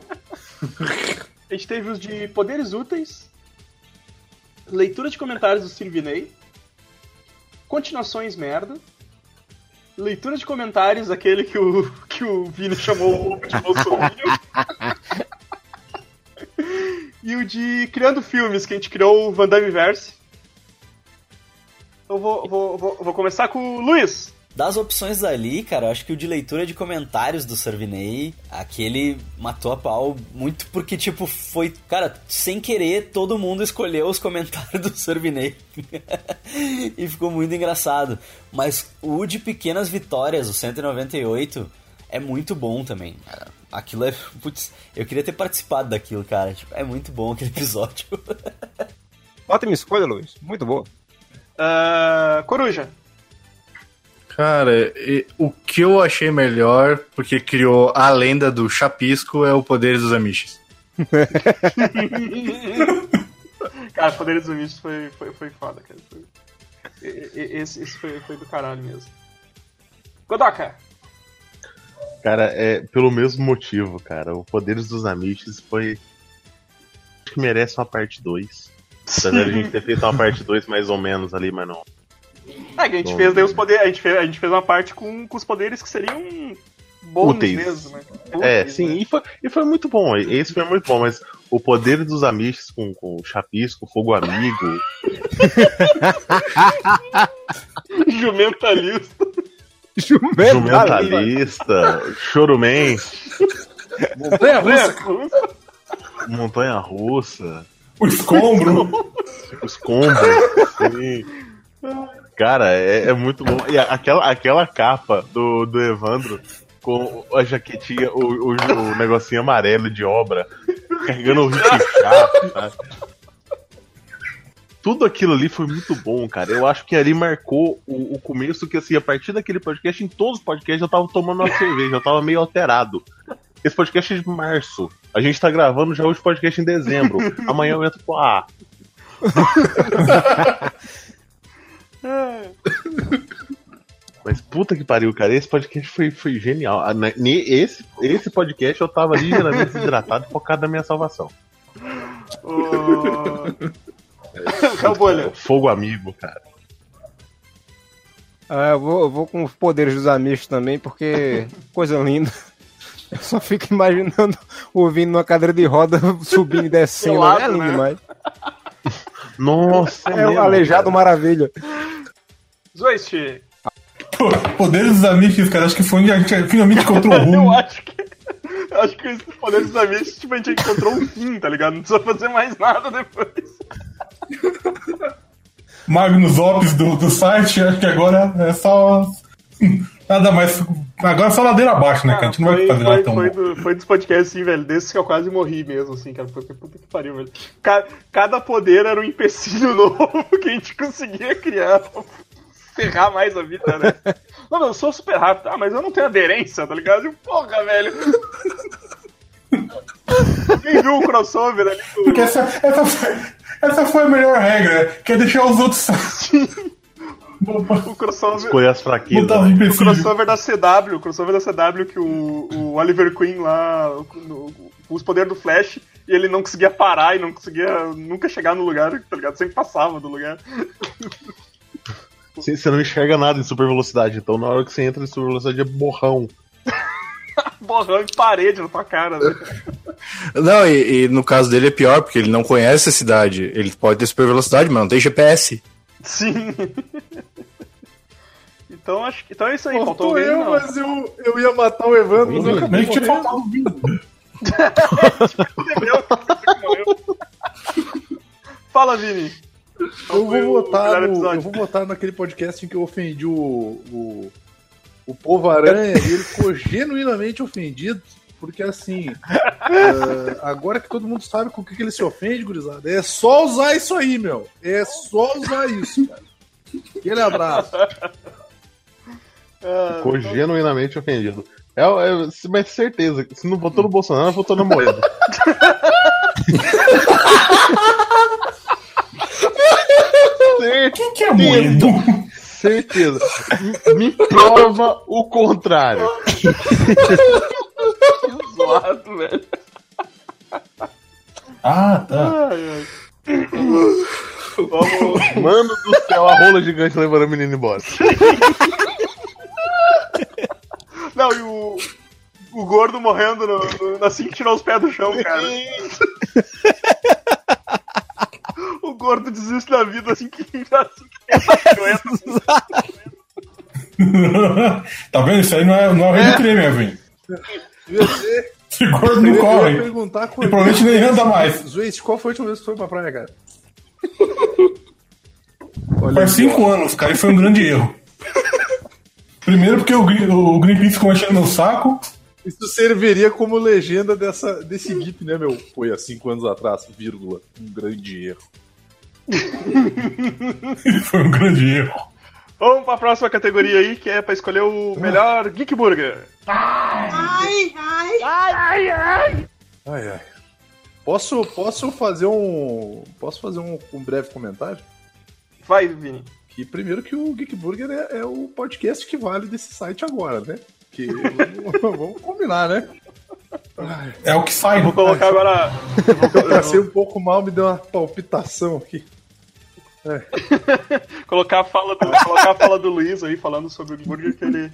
[SPEAKER 1] A gente teve os de poderes úteis, leitura de comentários do Sirvinei, continuações merda, leitura de comentários, aquele que o, que o Vini chamou de Bolsonaro. E o de criando filmes, que a gente criou o Van Damme Verse. Eu vou, vou, vou, vou começar com o Luiz.
[SPEAKER 7] Das opções dali, cara, acho que o de leitura de comentários do Servinei, aquele matou a pau muito porque, tipo, foi. Cara, sem querer, todo mundo escolheu os comentários do Servinei. e ficou muito engraçado. Mas o de pequenas vitórias, o 198, é muito bom também. cara. Aquilo é. Putz, eu queria ter participado daquilo, cara. Tipo, é muito bom aquele episódio.
[SPEAKER 3] Ótima escolha, Luiz. Muito boa.
[SPEAKER 1] Ah, Coruja.
[SPEAKER 6] Cara, e- o que eu achei melhor, porque criou a lenda do Chapisco, é o Poderes dos Amiches.
[SPEAKER 1] Cara, Poderes do Bicho foi, foi, foi foda, cara. Foi- Esse, esse foi, foi do caralho mesmo. Godoka.
[SPEAKER 2] Cara, é pelo mesmo motivo, cara. O Poderes dos Amiches foi. Acho que merece uma parte 2. Apesar de a gente ter feito uma parte 2 mais ou menos ali, mas não.
[SPEAKER 1] É, que a gente
[SPEAKER 2] Bom.
[SPEAKER 1] fez daí os poderes. A gente fez, a gente fez uma parte com, com os poderes que seriam bons
[SPEAKER 2] Úteis.
[SPEAKER 1] mesmo, né?
[SPEAKER 2] É,
[SPEAKER 1] Úteis,
[SPEAKER 2] sim,
[SPEAKER 1] né?
[SPEAKER 2] e foi, e foi muito bom. Esse foi muito bom, mas o Poder dos Amiches com, com o Chapisco, Fogo Amigo.
[SPEAKER 1] Jumentalista.
[SPEAKER 2] Jumentalista, Choruman,
[SPEAKER 4] Montanha russa,
[SPEAKER 2] Montanha Russa,
[SPEAKER 5] O escombro.
[SPEAKER 2] Escombro. sim. Cara, é, é muito bom. E aquela, aquela capa do, do Evandro com a jaquetinha, o, o, o negocinho amarelo de obra, carregando o Richard, sabe? Tudo aquilo ali foi muito bom, cara. Eu acho que ali marcou o, o começo que, assim, a partir daquele podcast, em todos os podcasts eu tava tomando uma cerveja, eu tava meio alterado. Esse podcast é de março. A gente tá gravando já hoje podcast em dezembro. Amanhã eu entro com a. Mas puta que pariu, cara. Esse podcast foi, foi genial. Ah, né, Esse, esse podcast eu tava ligeiramente desidratado e focado na minha salvação.
[SPEAKER 1] Ô... Calbolha.
[SPEAKER 2] Fogo amigo, cara.
[SPEAKER 3] Ah, eu vou, eu vou com os poderes dos amigos também, porque coisa linda. Eu só fico imaginando ouvindo numa cadeira de roda, subindo e descendo.
[SPEAKER 1] Pelado,
[SPEAKER 3] é lindo
[SPEAKER 1] né?
[SPEAKER 3] demais.
[SPEAKER 2] Nossa,
[SPEAKER 3] É um aleijado
[SPEAKER 2] cara.
[SPEAKER 3] maravilha.
[SPEAKER 1] Zoist,
[SPEAKER 5] Pô, Poderes dos amigos, cara. Acho que foi onde a gente finalmente encontrou o
[SPEAKER 1] eu
[SPEAKER 5] rumo.
[SPEAKER 1] acho que. Eu acho que os poderes dos amigos, tipo, a gente encontrou um fim, tá ligado? Não precisa fazer mais nada depois.
[SPEAKER 5] Magnus Ops do, do site, acho que agora é só. Nada mais. Agora é só ladeira abaixo, né, cara? A gente não vai
[SPEAKER 1] foi,
[SPEAKER 5] fazer nada
[SPEAKER 1] foi,
[SPEAKER 5] tão
[SPEAKER 1] foi, do, foi dos podcasts, assim, velho. Desses que eu quase morri mesmo, assim, cara. Porque puta que pariu, velho. Ca- cada poder era um empecilho novo que a gente conseguia criar pra ferrar mais a vida, né? Não, eu sou super rápido. Ah, mas eu não tenho aderência, tá ligado? E, Porra, velho. Quem viu o crossover ali do...
[SPEAKER 5] Porque essa, essa, essa foi a melhor regra, que é deixar os outros.
[SPEAKER 1] O crossover...
[SPEAKER 2] Escolher as fraquezas. Né?
[SPEAKER 1] O crossover da CW, o crossover da CW que o, o Oliver Queen lá, no- com os poderes do Flash, e ele não conseguia parar e não conseguia nunca chegar no lugar, tá ligado? Sempre passava do lugar.
[SPEAKER 2] Você você não enxerga nada em super velocidade, então na hora que você entra em super velocidade é borrão.
[SPEAKER 1] Borrão de parede na tua cara, né?
[SPEAKER 6] Não, e, e no caso dele é pior, porque ele não conhece a cidade. Ele pode ter super velocidade, mas não tem GPS.
[SPEAKER 1] Sim. Então acho que. Então é isso aí, faltou
[SPEAKER 4] Faltou
[SPEAKER 1] alguém,
[SPEAKER 4] eu,
[SPEAKER 1] não.
[SPEAKER 4] mas eu, eu ia matar o Evandro, mas eu acabei
[SPEAKER 5] faltado um vinho.
[SPEAKER 1] Entendeu? Fala, Vini.
[SPEAKER 4] Eu vou,
[SPEAKER 1] o
[SPEAKER 4] votar no, eu vou votar naquele podcast em que eu ofendi o, o, o Povo Aranha ele ficou genuinamente ofendido, porque assim, eh, agora que todo mundo sabe com o que, que ele se ofende, gurizada, é só usar isso aí, meu. É só usar isso, cara. Aquele abraço.
[SPEAKER 1] Ah,
[SPEAKER 2] Ficou genuinamente ofendido. É, é, mas certeza, se não votou no Bolsonaro, votou na moeda.
[SPEAKER 5] Quem que é moedo?
[SPEAKER 2] Certeza. Me- prova o contrário.
[SPEAKER 1] que zoado, velho.
[SPEAKER 5] Ah, tá.
[SPEAKER 1] Ai, ai. Vamos.
[SPEAKER 2] Mano do céu, a rola gigante levando a menina embora.
[SPEAKER 1] Não, e o. O gordo morrendo no, no, assim que tirou os pés do chão, cara. Gordo desiste da vida assim que, assim que doença.
[SPEAKER 5] tá vendo? Isso aí não é, não é o rei do creme, Evan. Esse gordo não corre. E provavelmente nem anda mais.
[SPEAKER 4] Zueste, qual foi a última vez que você foi pra praia, cara?
[SPEAKER 5] Faz cinco anos, cara, e foi um grande erro. Primeiro porque o, o Greenpeace ficou enchendo meu saco.
[SPEAKER 4] Isso serviria como legenda dessa, desse GIF, né, meu? Foi há cinco anos atrás, vírgula. Um grande erro.
[SPEAKER 5] Foi um grande erro.
[SPEAKER 1] Vamos pra próxima categoria aí, que é pra escolher o melhor Geek Burger.
[SPEAKER 4] Ai, ai. Posso, posso fazer um. Posso fazer um, um breve comentário?
[SPEAKER 1] Vai, Vini.
[SPEAKER 4] Que primeiro que o Geek Burger é, é o podcast que vale desse site agora, né? Que vamos, vamos combinar, né? Ai,
[SPEAKER 5] É o que sai.
[SPEAKER 1] Vou colocar agora.
[SPEAKER 4] eu passei um pouco mal, me deu uma palpitação aqui.
[SPEAKER 1] colocar a fala do, colocar a fala do Luiz aí falando sobre o Burger, que ele.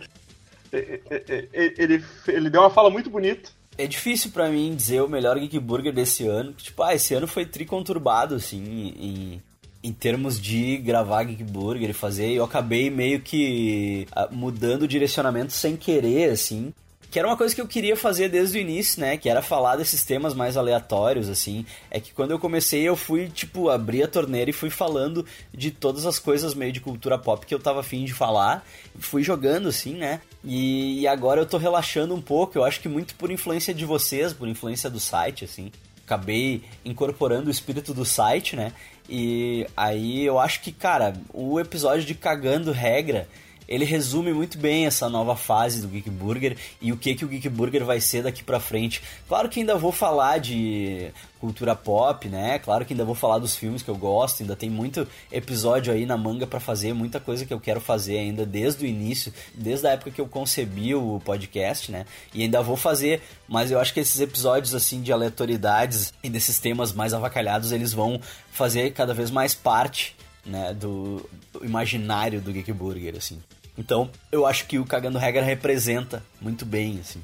[SPEAKER 1] Ele, ele, ele deu uma fala muito bonita.
[SPEAKER 7] É difícil pra mim dizer o melhor Geek Burger desse ano. Tipo, ah, esse ano foi triconturbado, assim, em, em termos de gravar Geek Burger e fazer. Eu acabei meio que ah, mudando o direcionamento sem querer, assim. Que era uma coisa que eu queria fazer desde o início, né? Que era falar desses temas mais aleatórios, assim. É que quando eu comecei, eu fui, tipo, abrir a torneira e fui falando de todas as coisas meio de cultura pop que eu tava afim de falar. Fui jogando, assim, né? E, e agora eu tô relaxando um pouco. Eu acho que muito por influência de vocês, por influência do site, assim. Acabei incorporando o espírito do site, né? E aí eu acho que, cara, o episódio de Cagando Regra ele resume muito bem essa nova fase do Geek Burger e o que que o Geek Burger vai ser daqui para frente. Claro que ainda vou falar de cultura pop, né? Claro que ainda vou falar dos filmes que eu gosto, ainda tem muito episódio aí na manga para fazer, muita coisa que eu quero fazer ainda desde o início, desde a época que eu concebi o podcast, né? E ainda vou fazer, mas eu acho que esses episódios assim de aleatoriedades e desses temas mais avacalhados, eles vão fazer cada vez mais parte né, do, imaginário do Geek Burger, assim. Então, eu acho que o Cagando Regra representa muito bem, assim.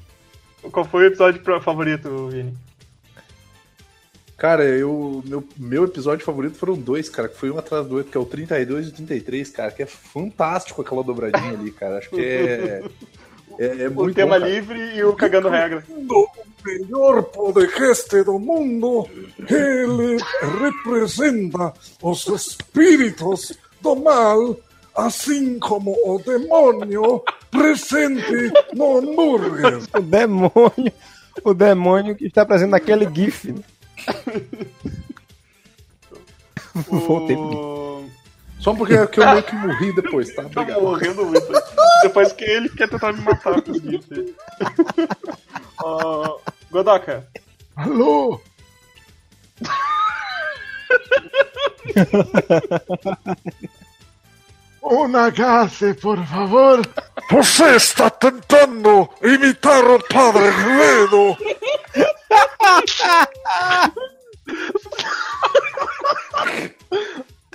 [SPEAKER 1] Qual foi o episódio favorito, Vini?
[SPEAKER 4] Cara, eu, meu, meu episódio favorito foram dois, cara, que foi um atrás do outro, que é o 32 e o 33, cara, que é fantástico aquela dobradinha ali, cara. Acho que é. É, é muito
[SPEAKER 1] o tema
[SPEAKER 4] bom,
[SPEAKER 1] livre e o Cagando Regra.
[SPEAKER 8] O melhor podcast do mundo, ele representa os espíritos do mal, assim como o demônio presente no hambúrguer.
[SPEAKER 3] O demônio. O demônio que está presente naquele GIF. né? Voltei pro GIF.
[SPEAKER 1] O...
[SPEAKER 4] Só porque é que eu meio que morri depois, tá?
[SPEAKER 1] Tá
[SPEAKER 4] Obrigado.
[SPEAKER 1] morrendo muito. Depois que ele quer tentar me matar com os GIFs. Ó, Godoka,
[SPEAKER 8] Alô? O Nagase, por favor. Você está tentando imitar o Padre Guedo.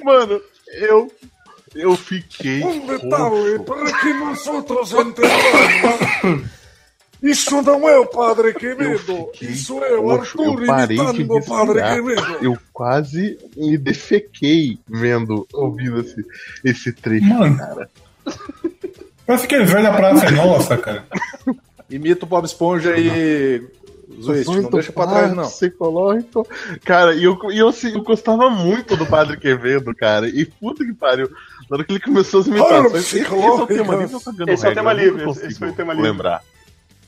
[SPEAKER 2] Mano, eu. Eu fiquei.
[SPEAKER 8] Um detalhe para que nós outros entendamos. Isso não é o Padre Quevedo, isso é o. Arthur
[SPEAKER 2] Eu parei
[SPEAKER 8] imitando o Padre. Quevedo.
[SPEAKER 2] Eu quase me defequei vendo, ouvindo esse, esse trecho,
[SPEAKER 5] Mano.
[SPEAKER 2] cara.
[SPEAKER 5] Parece aquele velho da praça é nossa, cara.
[SPEAKER 4] Imita o Bob Esponja e. Zwist, não deixa pra trás, não.
[SPEAKER 2] Psicológico. Cara, e eu, eu, assim, eu gostava muito do Padre Quevedo, cara. E puta que pariu. Na hora que ele começou as imitações, esse, esse é o tema livre. eu tô cagando
[SPEAKER 1] Esse é o tema
[SPEAKER 2] eu
[SPEAKER 1] livre, esse foi o tema livre.
[SPEAKER 2] Lembrar.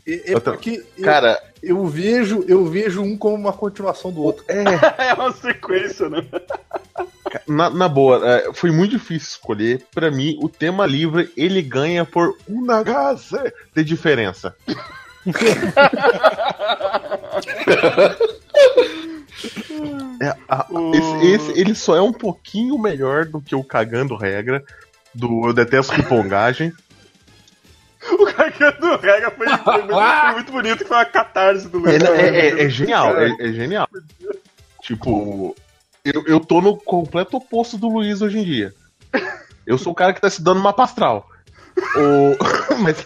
[SPEAKER 4] É, é porque eu,
[SPEAKER 2] Cara,
[SPEAKER 4] eu vejo, eu vejo um como uma continuação do outro.
[SPEAKER 1] é uma sequência, né?
[SPEAKER 2] na, na boa, é, foi muito difícil escolher. Pra mim, o tema livre, ele ganha por um nagase de diferença. É, a-
[SPEAKER 1] O-
[SPEAKER 2] esse, esse- ele só é um pouquinho melhor do que o Cagando Regra, do Eu Detesto Ripongagem.
[SPEAKER 1] O Cagando Regra foi, foi muito, foi muito bonito, que foi uma catarse do Luiz.
[SPEAKER 2] Ele é, é- é genial, é, é genial. Tipo, eu, eu tô no completo oposto do Luiz hoje em dia. Eu sou o cara que tá se dando uma pastral. O, mas,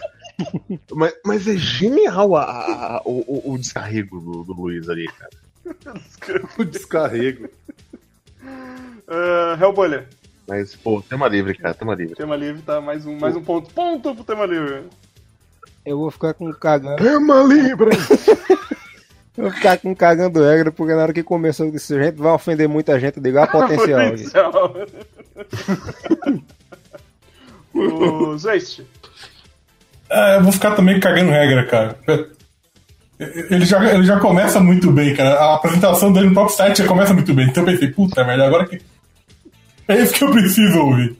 [SPEAKER 2] mas, mas é genial a- a- a- o, o- o descarrego do, do Luiz ali, cara.
[SPEAKER 4] O descarrego.
[SPEAKER 1] Uh, Hellbolha,
[SPEAKER 2] Mas, pô, tema livre, cara, tema livre.
[SPEAKER 1] tema livre, tá mais um, mais um ponto. Ponto pro tema livre.
[SPEAKER 3] Eu vou ficar com cagando.
[SPEAKER 8] Tema livre.
[SPEAKER 3] Eu vou ficar com cagando regra, porque na hora que começou desse jeito vai ofender muita gente. Eu digo, ah, potencial.
[SPEAKER 1] Potencial. o Zeist.
[SPEAKER 5] É, eu vou ficar também cagando regra, cara. Ele já, ele já começa muito bem, cara. A apresentação dele no próprio site já começa muito bem. Então eu pensei, puta merda, agora que. É isso que eu preciso ouvir.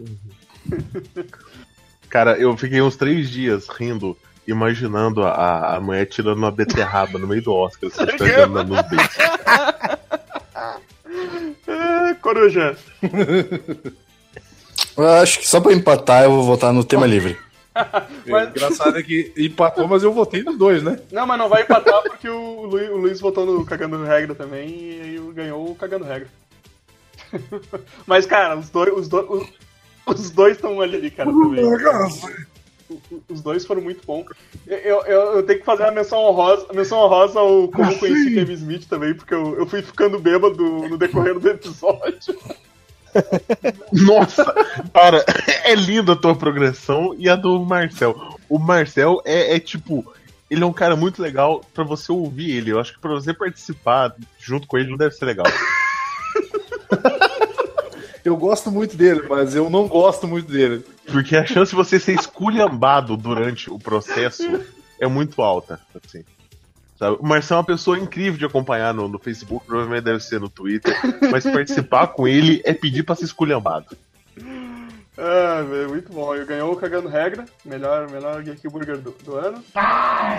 [SPEAKER 2] Cara, eu fiquei uns três dias rindo, imaginando a, a mulher tirando uma beterraba no meio do Oscar, se pegando na luz dele.
[SPEAKER 1] É, Coruja.
[SPEAKER 6] Eu acho que só pra empatar eu vou votar no tema livre.
[SPEAKER 1] Mas-
[SPEAKER 4] O engraçado é que empatou, mas eu votei nos dois, né?
[SPEAKER 1] Não, mas não vai empatar porque o Luiz, o Luiz votou no Cagando Regra também e aí ganhou o Cagando Regra. mas, cara, os dois os dois, os, os dois estão ali, cara, também. Os dois foram muito bons. Eu, eu, eu tenho que fazer a menção honrosa, a menção honrosa ao como eu conheci Kevin Smith também, porque eu, eu fui ficando bêbado no decorrer do episódio.
[SPEAKER 2] Nossa, cara, é linda a tua progressão e a do Marcel. O Marcel é, é tipo. ele é um cara muito legal pra você ouvir ele. Eu acho que pra você participar junto com ele não deve ser legal.
[SPEAKER 4] Eu gosto muito dele, mas eu não gosto muito dele.
[SPEAKER 2] Porque a chance de você ser esculhambado durante o processo é muito alta. Assim. Sabe? O Marcelo é uma pessoa incrível de acompanhar no, no Facebook, provavelmente deve ser no Twitter, mas participar com ele é pedir pra ser esculhambado.
[SPEAKER 1] Ah, velho, muito bom. Eu ganhou o Cagando Regra, melhor, melhor Geek Burger do, do ano. Ah,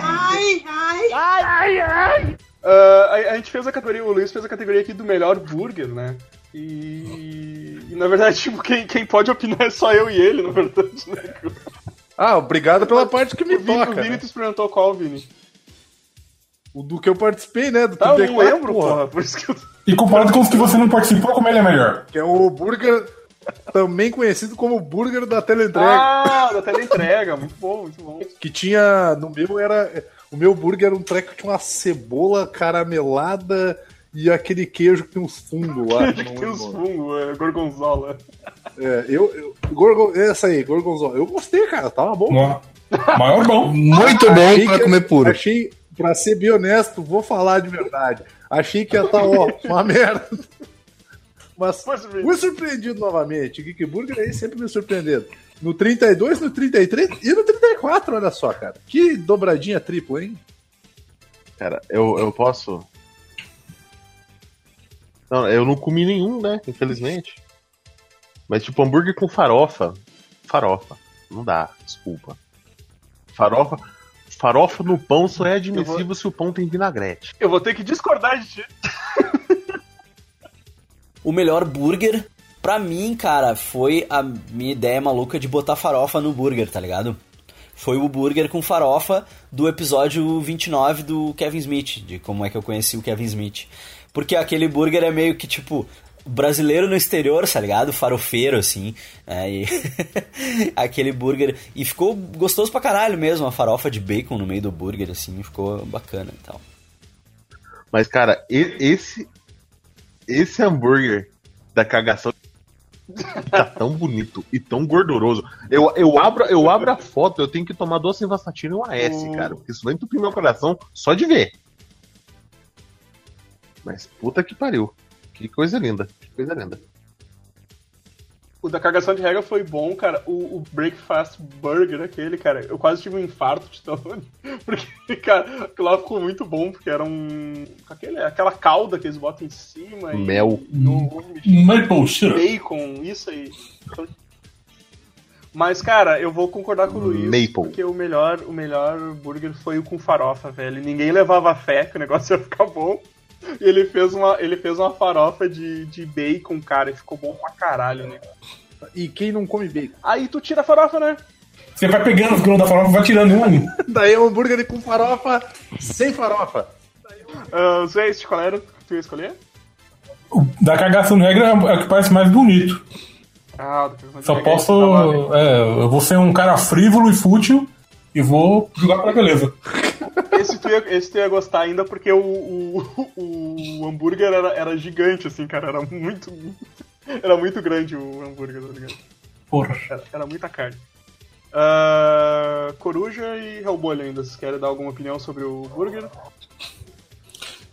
[SPEAKER 1] a, a gente fez a categoria, o Luiz fez a categoria aqui do melhor burger, né? E, e, na verdade, tipo, quem, quem pode opinar é só eu e ele, na verdade, né?
[SPEAKER 4] Ah, obrigado pela parte que me
[SPEAKER 1] O Vini, o
[SPEAKER 4] toca.
[SPEAKER 1] Vini
[SPEAKER 4] né?
[SPEAKER 1] tu experimentou qual, Vini?
[SPEAKER 4] O do que eu participei, né? Do
[SPEAKER 1] Tá, eu
[SPEAKER 4] 34,
[SPEAKER 1] não lembro, porra, por isso que eu...
[SPEAKER 5] E comparado com os que você não participou, como ele é melhor?
[SPEAKER 4] Que é o burger também conhecido como burger da teleentrega.
[SPEAKER 1] Ah, da teleentrega, muito bom, muito bom.
[SPEAKER 4] Que tinha. No meu era. O meu burger era um treco que tinha uma cebola caramelada e aquele queijo que tem uns fungos lá. que
[SPEAKER 1] Tem uns
[SPEAKER 4] o
[SPEAKER 1] fungos, é, gorgonzola.
[SPEAKER 4] É, eu. eu gorgon, essa aí, gorgonzola. Eu gostei, cara, tava bom.
[SPEAKER 5] Ó, Maior bom.
[SPEAKER 6] Muito bom
[SPEAKER 4] Achei
[SPEAKER 6] pra
[SPEAKER 4] que-
[SPEAKER 6] comer puro.
[SPEAKER 4] Achei, pra ser bem honesto, vou falar de verdade. Achei que ia estar, ó, uma merda. Mas fui surpreendido novamente. Geek Burger aí sempre me surpreendendo. No 32, no 33 e no 34, olha só, cara. Que dobradinha tripla, hein?
[SPEAKER 2] Cara, eu, eu posso. Não, eu não comi nenhum, né? Infelizmente. Mas tipo, hambúrguer com farofa. Farofa. Não dá, desculpa. Farofa. Farofa no pão só é admissível se o pão tem vinagrete.
[SPEAKER 1] eu vou ter que discordar de ti.
[SPEAKER 7] O melhor burger, pra mim, cara, foi a minha ideia maluca de botar farofa no burger, tá ligado? Foi o burger com farofa do episódio 29 do Kevin Smith, de como é que eu conheci o Kevin Smith. Porque aquele burger é meio que tipo brasileiro no exterior, tá ligado? Farofeiro, assim. né? E aquele burger. E ficou gostoso pra caralho mesmo, a farofa de bacon no meio do burger, assim, ficou bacana e tal.
[SPEAKER 2] Mas, cara, esse. Esse hambúrguer da cagação tá tão bonito e tão gorduroso. Eu, eu, abro, eu abro a foto, eu tenho que tomar duas Simvastatina e um AS, cara. Porque isso vai entupir meu coração só de ver. Mas puta que pariu. Que coisa linda. Que coisa linda.
[SPEAKER 1] O da cagação de regra foi bom, cara. O, o Breakfast Burger, aquele, cara, eu quase tive um infarto de tão. Porque, cara, aquilo lá ficou muito bom, porque era um. Aquele, aquela calda que eles botam em cima. e-
[SPEAKER 2] Mel.
[SPEAKER 1] E o
[SPEAKER 5] Maple syrup.
[SPEAKER 1] bacon, isso aí. Mas, cara, eu vou concordar com o Luiz.
[SPEAKER 2] Maple.
[SPEAKER 1] Porque o melhor, o melhor burger foi o com farofa, velho. Ninguém levava fé que o negócio ia ficar bom. E ele fez uma, ele fez uma farofa de, de bacon, cara, e ficou bom pra caralho, né?
[SPEAKER 4] E quem não come bacon?
[SPEAKER 1] Aí tu tira a farofa, né?
[SPEAKER 5] Você vai pegando os grãos da farofa e vai tirando um.
[SPEAKER 4] Daí é um hambúrguer com farofa, sem farofa.
[SPEAKER 1] Uh, Zé, este qual era que tu ia escolher?
[SPEAKER 5] O Da cagação de regra é o que parece mais bonito.
[SPEAKER 1] Ah, do que
[SPEAKER 5] Só posso. É, eu vou ser um cara frívolo e fútil e vou jogar pra beleza.
[SPEAKER 1] Esse tu, ia, esse tu ia gostar ainda porque o, o, o hambúrguer era, era gigante, assim, cara. Era muito. Era muito grande o hambúrguer, tá ligado?
[SPEAKER 5] Porra.
[SPEAKER 1] Era, era muita carne. Ah, Coruja e Hellboy ainda, vocês querem dar alguma opinião sobre o burger?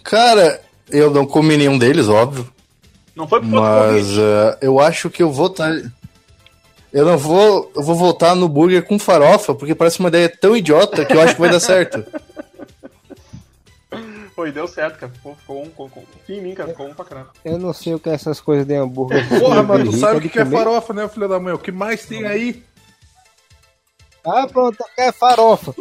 [SPEAKER 6] Cara, eu não comi nenhum deles, óbvio.
[SPEAKER 1] Não foi por
[SPEAKER 6] Mas eh, eu acho que eu vou estar. Eu não vou. Eu vou voltar no burger com farofa, porque parece uma ideia tão idiota que eu acho que vai dar certo.
[SPEAKER 1] Foi, deu certo, cara. Ficou, ficou um, ficou, ficou, em mim, cara. Ficou um pra caramba.
[SPEAKER 3] Eu não sei o que é essas coisas de hambúrguer.
[SPEAKER 4] Porra, mas tu sabe o
[SPEAKER 3] de
[SPEAKER 4] que que é farofa, né, filho da mãe? O que mais tem aí?
[SPEAKER 3] Ah, pronto, quer farofa.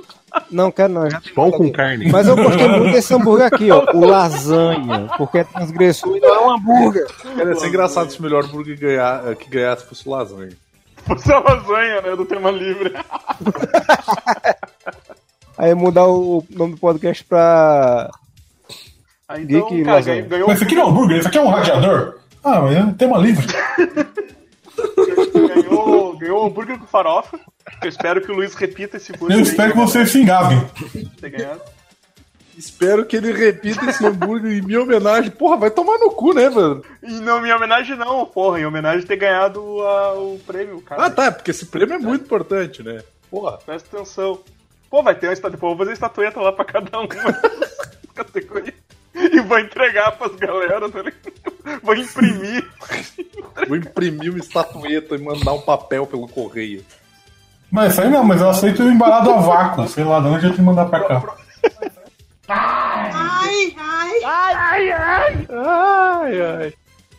[SPEAKER 3] Não quero não,
[SPEAKER 2] Pão com carne.
[SPEAKER 3] Mas eu gostei muito desse hambúrguer aqui, ó. O lasanha. Porque é transgressor e não é um hambúrguer.
[SPEAKER 4] Cara, ia ser engraçado se o melhor hambúrguer ganhar, que ganhasse fosse o lasanha.
[SPEAKER 1] Fosse a lasanha, né? Do tema livre.
[SPEAKER 3] Aí mudar o nome do podcast pra.
[SPEAKER 1] Aí, então,
[SPEAKER 3] Geek
[SPEAKER 1] cara, ganhou, ganhou,
[SPEAKER 5] Mas isso aqui não é um hambúrguer, isso aqui é um radiador. Ah, mas é tema livre.
[SPEAKER 1] ganhou, ganhou o hambúrguer com farofa. Eu espero que o Luiz repita esse burger.
[SPEAKER 5] Eu
[SPEAKER 1] aí,
[SPEAKER 5] espero que
[SPEAKER 1] né,
[SPEAKER 5] você se
[SPEAKER 1] ter ganhado.
[SPEAKER 4] Espero que ele repita esse hambúrguer em minha homenagem. Porra, vai tomar no cu, né, mano?
[SPEAKER 1] E não, em homenagem não, porra. Em homenagem a ter ganhado a- o prêmio, cara.
[SPEAKER 4] Ah, tá, porque esse prêmio é muito importante, né? Porra.
[SPEAKER 1] Presta atenção. Pô, vai ter uma estatueta. Depois eu vou fazer estatueta lá pra cada uma das categorias. E vou entregar pras galera, tá ligado? Vou imprimir.
[SPEAKER 4] Vou imprimir uma estatueta e mandar um papel pelo correio.
[SPEAKER 5] Mas isso aí não, mas eu aceito embalado a vácuo. Sei lá, de onde eu te mandar pra cá.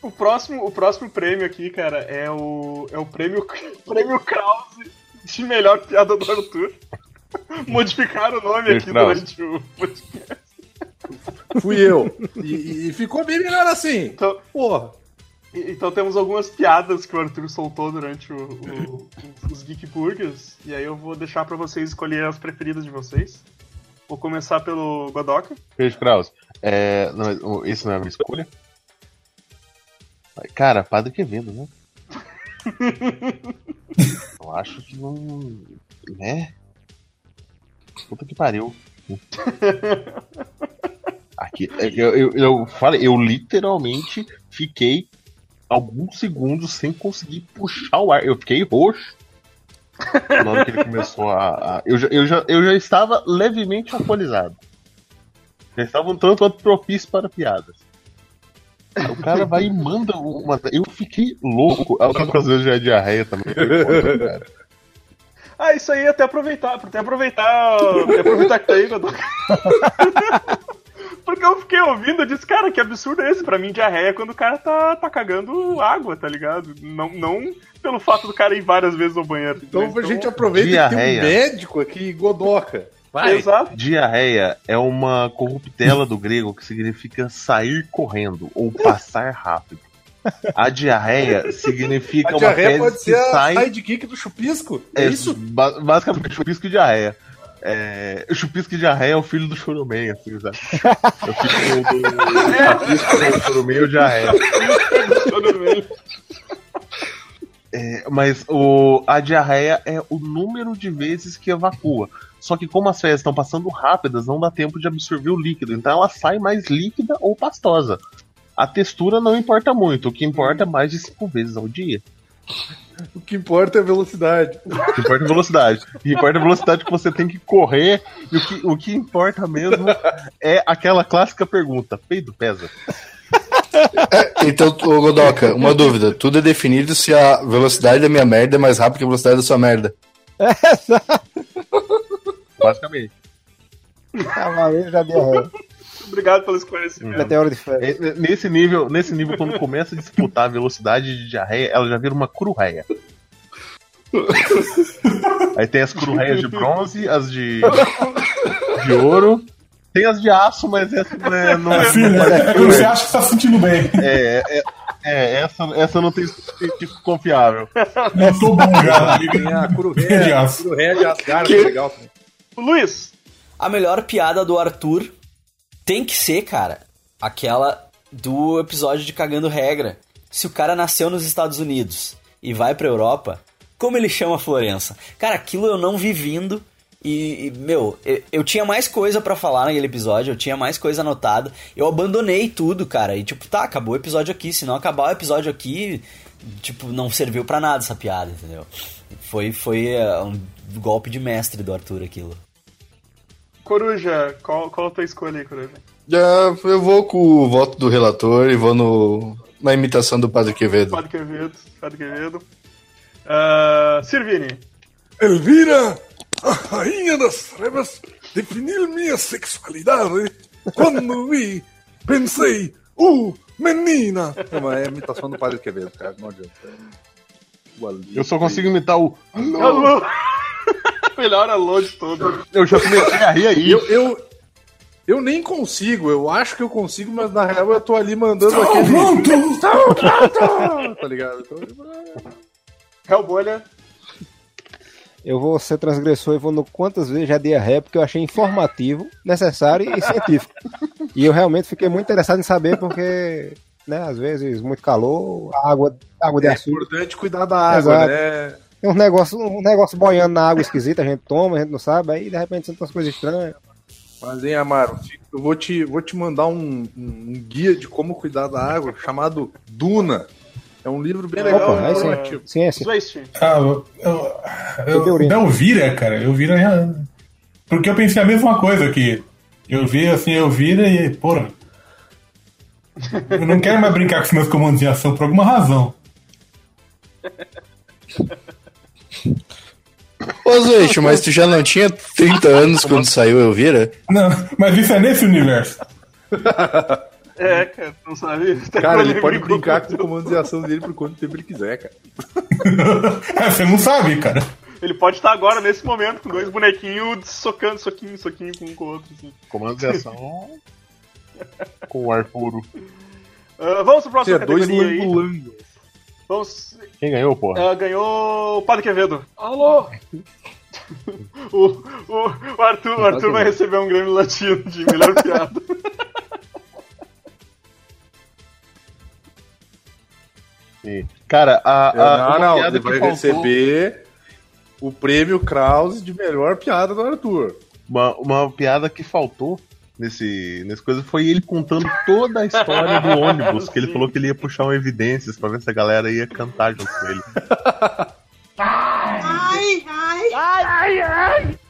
[SPEAKER 1] O próximo, o próximo prêmio aqui, cara, é o. É o prêmio, prêmio Krause de melhor piada do Arthur. Modificaram o nome aqui durante o podcast.
[SPEAKER 4] Fui eu. E, e ficou bem melhor assim.
[SPEAKER 1] Então,
[SPEAKER 4] Porra.
[SPEAKER 1] Então temos algumas piadas que o Arthur soltou durante o- o- os Geek Burgers. E aí eu vou deixar pra vocês escolher as preferidas de vocês. Vou começar pelo Godoka.
[SPEAKER 2] Beijo, Kraus. É, não, esse não é a minha escolha? Cara, Padre Quevedo, né? Eu acho que não. Né? Puta que pariu. Aqui, é eu, eu, eu falei, eu literalmente fiquei alguns segundos sem conseguir puxar o ar. Eu fiquei roxo. Na hora que ele começou a. a- eu, já, eu, já, eu já estava levemente alcoolizado. Já estava um tanto quanto propício para piadas. Aí O cara vai e manda uma. Eu fiquei louco. Algumas vezes já é diarreia também. foda.
[SPEAKER 1] Ah, isso aí até aproveitar, até aproveitar, até aproveitar que tá aí, Godoka. Porque eu fiquei ouvindo, eu disse, cara, que absurdo é esse? Pra mim, diarreia é quando o cara tá, tá cagando água, tá ligado? Não, não pelo fato do cara ir várias vezes ao banheiro.
[SPEAKER 4] Então,
[SPEAKER 1] né?
[SPEAKER 4] a gente aproveita que tem
[SPEAKER 2] Diarreia.
[SPEAKER 4] um médico aqui, Godoca. Vai.
[SPEAKER 1] Exato.
[SPEAKER 2] Diarreia é uma corruptela do grego que significa sair correndo ou passar rápido. A diarreia significa
[SPEAKER 4] A
[SPEAKER 2] uma
[SPEAKER 4] diarreia
[SPEAKER 2] fezes
[SPEAKER 4] pode
[SPEAKER 2] que
[SPEAKER 4] ser a
[SPEAKER 2] sai
[SPEAKER 4] sidekick do chupisco. É,
[SPEAKER 2] É
[SPEAKER 4] isso?
[SPEAKER 2] ba- basicamente, chupisco e diarreia. É, o chupisco e diarreia é o filho do chorumen, assim, sabe? É o filho do, do chapisco, do chorumen e o diarreia. É, mas o, a diarreia é o número de vezes que evacua. Só que como as fezes estão passando rápidas, não dá tempo de absorver o líquido. Então ela sai mais líquida ou pastosa. A textura não importa muito. O que importa é mais de cinco vezes ao dia.
[SPEAKER 4] O que importa é a velocidade.
[SPEAKER 2] O que importa é a velocidade. O que importa é a velocidade que você tem que correr. E o que, o que importa mesmo é aquela clássica pergunta: peido pesa?
[SPEAKER 6] Então, ô Godoka, uma dúvida. Tudo é definido se a velocidade da minha merda é mais rápida que a velocidade da sua merda.
[SPEAKER 2] Basicamente.
[SPEAKER 3] Cavaleiro já diarreia.
[SPEAKER 1] Obrigado pelo esclarecimento.
[SPEAKER 3] Meteoro de ferro.
[SPEAKER 2] É, Nesse nível, nesse nível, quando começa a disputar a velocidade de diarreia, ela já vira uma crurreia. Aí tem as crurreias de bronze, as de, de ouro. Tem as de aço, mas essa não é. Não é,
[SPEAKER 5] Assim, né? Quando você acha que tá se sentindo bem.
[SPEAKER 2] é, é, é, essa, essa não tem científico confiável.
[SPEAKER 5] Eu tô bom já.
[SPEAKER 4] Tem a
[SPEAKER 5] De
[SPEAKER 4] Cururéia,
[SPEAKER 5] aço.
[SPEAKER 4] Cururéia de Asgard, que é legal.
[SPEAKER 1] Luiz,
[SPEAKER 7] A melhor piada do Arthur tem que ser, cara, aquela do episódio de Cagando Regra. Se o cara nasceu nos Estados Unidos e vai pra Europa, como ele chama Florença? Cara, aquilo eu não vi vindo. E, e, meu, eu, eu tinha mais coisa pra falar naquele episódio, eu tinha mais coisa anotada. Eu abandonei tudo, cara. E tipo, tá, acabou o episódio aqui. Se não acabar o episódio aqui, tipo, não serviu pra nada essa piada, entendeu? Foi, foi é, um golpe de mestre do Arthur aquilo.
[SPEAKER 1] Coruja, qual, qual a tua escolha aí, Coruja?
[SPEAKER 6] Já, eu vou com o voto do relator e vou no, na imitação do Padre Quevedo.
[SPEAKER 1] Padre Quevedo, Padre Quevedo. Ah, Sirvini,
[SPEAKER 8] Elvira, a rainha das trevas, definiu minha sexualidade. Quando vi, pensei, uh, menina.
[SPEAKER 4] Não, mas é a imitação do Padre Quevedo, cara. Não adianta.
[SPEAKER 2] Eu só consigo imitar o.
[SPEAKER 1] alô! Melhor alô de todo.
[SPEAKER 2] Eu já comecei a rir aí.
[SPEAKER 4] Eu, eu, eu nem consigo, eu acho que eu consigo, mas na real eu tô ali mandando aquele. Tá ligado? Então,
[SPEAKER 1] Hellbolha,
[SPEAKER 3] Eu vou ser transgressor e vou no quantas vezes já diarreia, porque eu achei informativo, necessário e científico. E eu realmente fiquei muito interessado em saber, porque, né, às vezes, muito calor, água, água de
[SPEAKER 4] é
[SPEAKER 3] açúcar.
[SPEAKER 4] importante cuidar da água,
[SPEAKER 3] Exato.
[SPEAKER 4] né?
[SPEAKER 3] Tem um negócio, um negócio boiando na água esquisita, a gente toma, a gente não sabe, aí de repente são umas coisas estranhas.
[SPEAKER 4] Mas, hein, Amaro, eu vou te, vou te mandar um, um guia de como cuidar da água chamado Duna. É um livro bem legal.
[SPEAKER 3] Opa, aí sim.
[SPEAKER 4] informativo.
[SPEAKER 3] Ciência.
[SPEAKER 1] Zwist,
[SPEAKER 5] Ah, eu, eu, eu, da Elvira, cara, Elvira já. Porque eu pensei a mesma coisa que eu vi assim, eu vi e, porra. Eu não quero mais brincar com os meus comandos de ação por alguma razão.
[SPEAKER 6] Ô, Zueixo, mas tu já não tinha 30 anos quando saiu Elvira?
[SPEAKER 5] Não, mas isso é nesse universo.
[SPEAKER 1] É, cara, não sabe?
[SPEAKER 4] Cara, ele pode brincar com o comando de ação dele por quanto tempo ele quiser, cara.
[SPEAKER 5] É, você não sabe, cara.
[SPEAKER 1] Ele pode estar agora, nesse momento, com dois bonequinhos socando, soquinho, soquinho com um com o outro. Assim.
[SPEAKER 2] Comando de ação com o ar puro.
[SPEAKER 1] Ah, vamos pro próximo
[SPEAKER 4] Você é dois
[SPEAKER 1] aí. Vamos.
[SPEAKER 2] Quem ganhou, porra?
[SPEAKER 1] ah, ganhou o Padre Quevedo. Alô! o, o, o Arthur, o Arthur vai receber um Grêmio Latino de melhor piada.
[SPEAKER 2] Sim. Cara, a, a
[SPEAKER 4] Não,
[SPEAKER 2] uma
[SPEAKER 4] não,
[SPEAKER 2] piada
[SPEAKER 4] ele vai
[SPEAKER 2] faltou-
[SPEAKER 4] receber o prêmio Krause de melhor piada do Arthur.
[SPEAKER 2] Uma, uma piada que faltou nesse, nesse coisa foi ele contando toda a história do ônibus, que ele falou que ele ia puxar um evidências pra ver se a galera ia cantar junto com ele.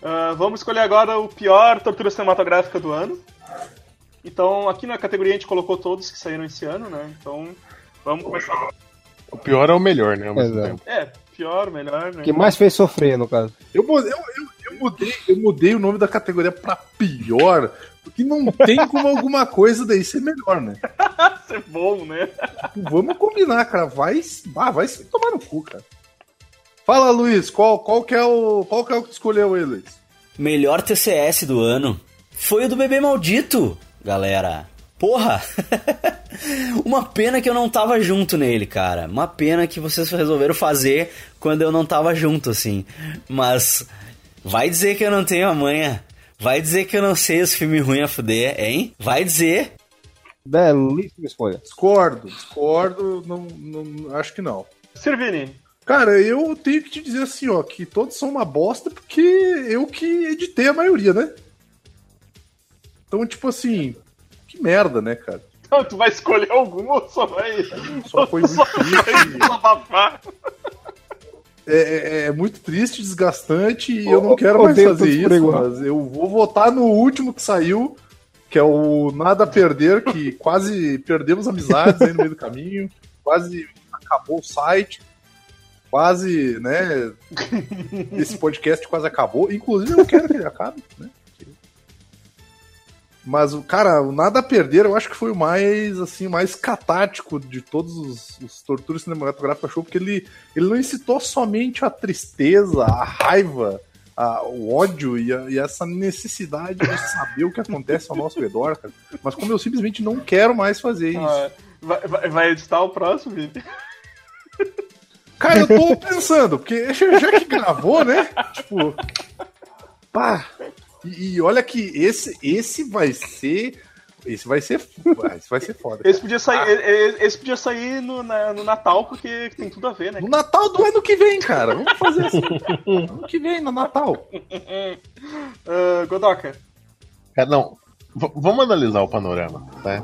[SPEAKER 1] Ah, vamos escolher agora o pior tortura cinematográfica do ano. Então, aqui na categoria a gente colocou todos que saíram esse ano, né? Então, vamos começar.
[SPEAKER 2] O pior é o melhor, né?
[SPEAKER 1] É, pior, melhor, né?
[SPEAKER 3] que mais fez sofrer, no caso.
[SPEAKER 4] Eu, eu, eu, eu mudei, eu mudei o nome da categoria pra pior, porque não tem como alguma coisa daí ser melhor, né?
[SPEAKER 1] É bom, né?
[SPEAKER 4] Vamos combinar, cara. Vai, ah, vai se tomar no cu, cara. Fala, Luiz, qual, qual, que é o, qual que é o que escolheu ele, Luiz?
[SPEAKER 7] Melhor TCS do ano foi o do bebê maldito, galera. Porra! Uma pena que eu não tava junto nele, cara. Uma pena que vocês resolveram fazer quando eu não tava junto, assim. Mas vai dizer que eu não tenho a manha. Vai dizer que eu não sei os filmes ruins a fuder, hein? Vai dizer.
[SPEAKER 3] Belíssima escolha.
[SPEAKER 4] Discordo, discordo, não, não, acho que não.
[SPEAKER 1] Servini.
[SPEAKER 4] Cara, eu tenho que te dizer assim, ó, que todos são uma bosta porque eu que editei a maioria, né? Então, tipo assim, que merda, né, cara?
[SPEAKER 1] Então, tu vai escolher algum ou só vai.
[SPEAKER 4] Só foi muito
[SPEAKER 1] só
[SPEAKER 4] triste. É, é- é muito triste, desgastante e
[SPEAKER 3] Eu
[SPEAKER 4] eu não quero mais
[SPEAKER 3] odeio
[SPEAKER 4] fazer isso, mas eu vou votar no último que saiu, que é o Nada a Perder, que quase perdemos amizades aí no meio do caminho, quase acabou o site, quase, né, esse podcast quase acabou, inclusive eu quero que ele acabe, né. Mas, o cara, o Nada a Perder eu acho que foi o mais, assim, mais catártico de todos os, os torturas cinematográficas show, porque ele, ele não incitou somente a tristeza, a raiva, a- o ódio e, a- e essa necessidade de saber o que acontece ao nosso redor, cara. Mas como eu simplesmente não quero mais fazer isso.
[SPEAKER 1] Ah, vai, vai, vai editar o próximo, Vini?
[SPEAKER 4] Cara, eu tô pensando, porque já que gravou, né? Tipo. Pá. E, e olha que esse, esse vai ser. Esse vai ser. Esse vai ser foda.
[SPEAKER 1] Esse podia sair, e- esse podia sair no, na- no Natal, porque tem tudo a ver, né?
[SPEAKER 4] No Natal do ano que vem, cara. Vamos fazer assim. ano que vem, no Natal.
[SPEAKER 1] Ah, Godoka.
[SPEAKER 2] Cara, não. V- vamos analisar o panorama, né?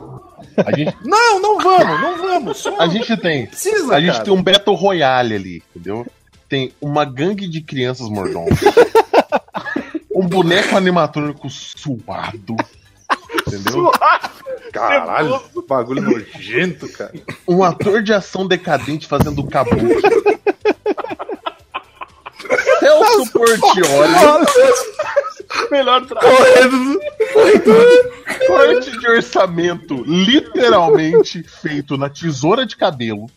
[SPEAKER 2] A gente,
[SPEAKER 4] Não, não vamos, não vamos. Só
[SPEAKER 2] a gente tem.
[SPEAKER 4] precisa.
[SPEAKER 2] A gente
[SPEAKER 4] cara.
[SPEAKER 2] tem um Battle Royale ali, entendeu? Tem uma gangue de crianças mordomas. Um boneco animatrônico suado. Entendeu?
[SPEAKER 4] Caralho, bagulho nojento, cara.
[SPEAKER 2] Um ator de ação decadente fazendo kabuki. Celso Portioli,
[SPEAKER 1] Melhor trabalho.
[SPEAKER 2] corte de orçamento literalmente feito na tesoura de cabelo.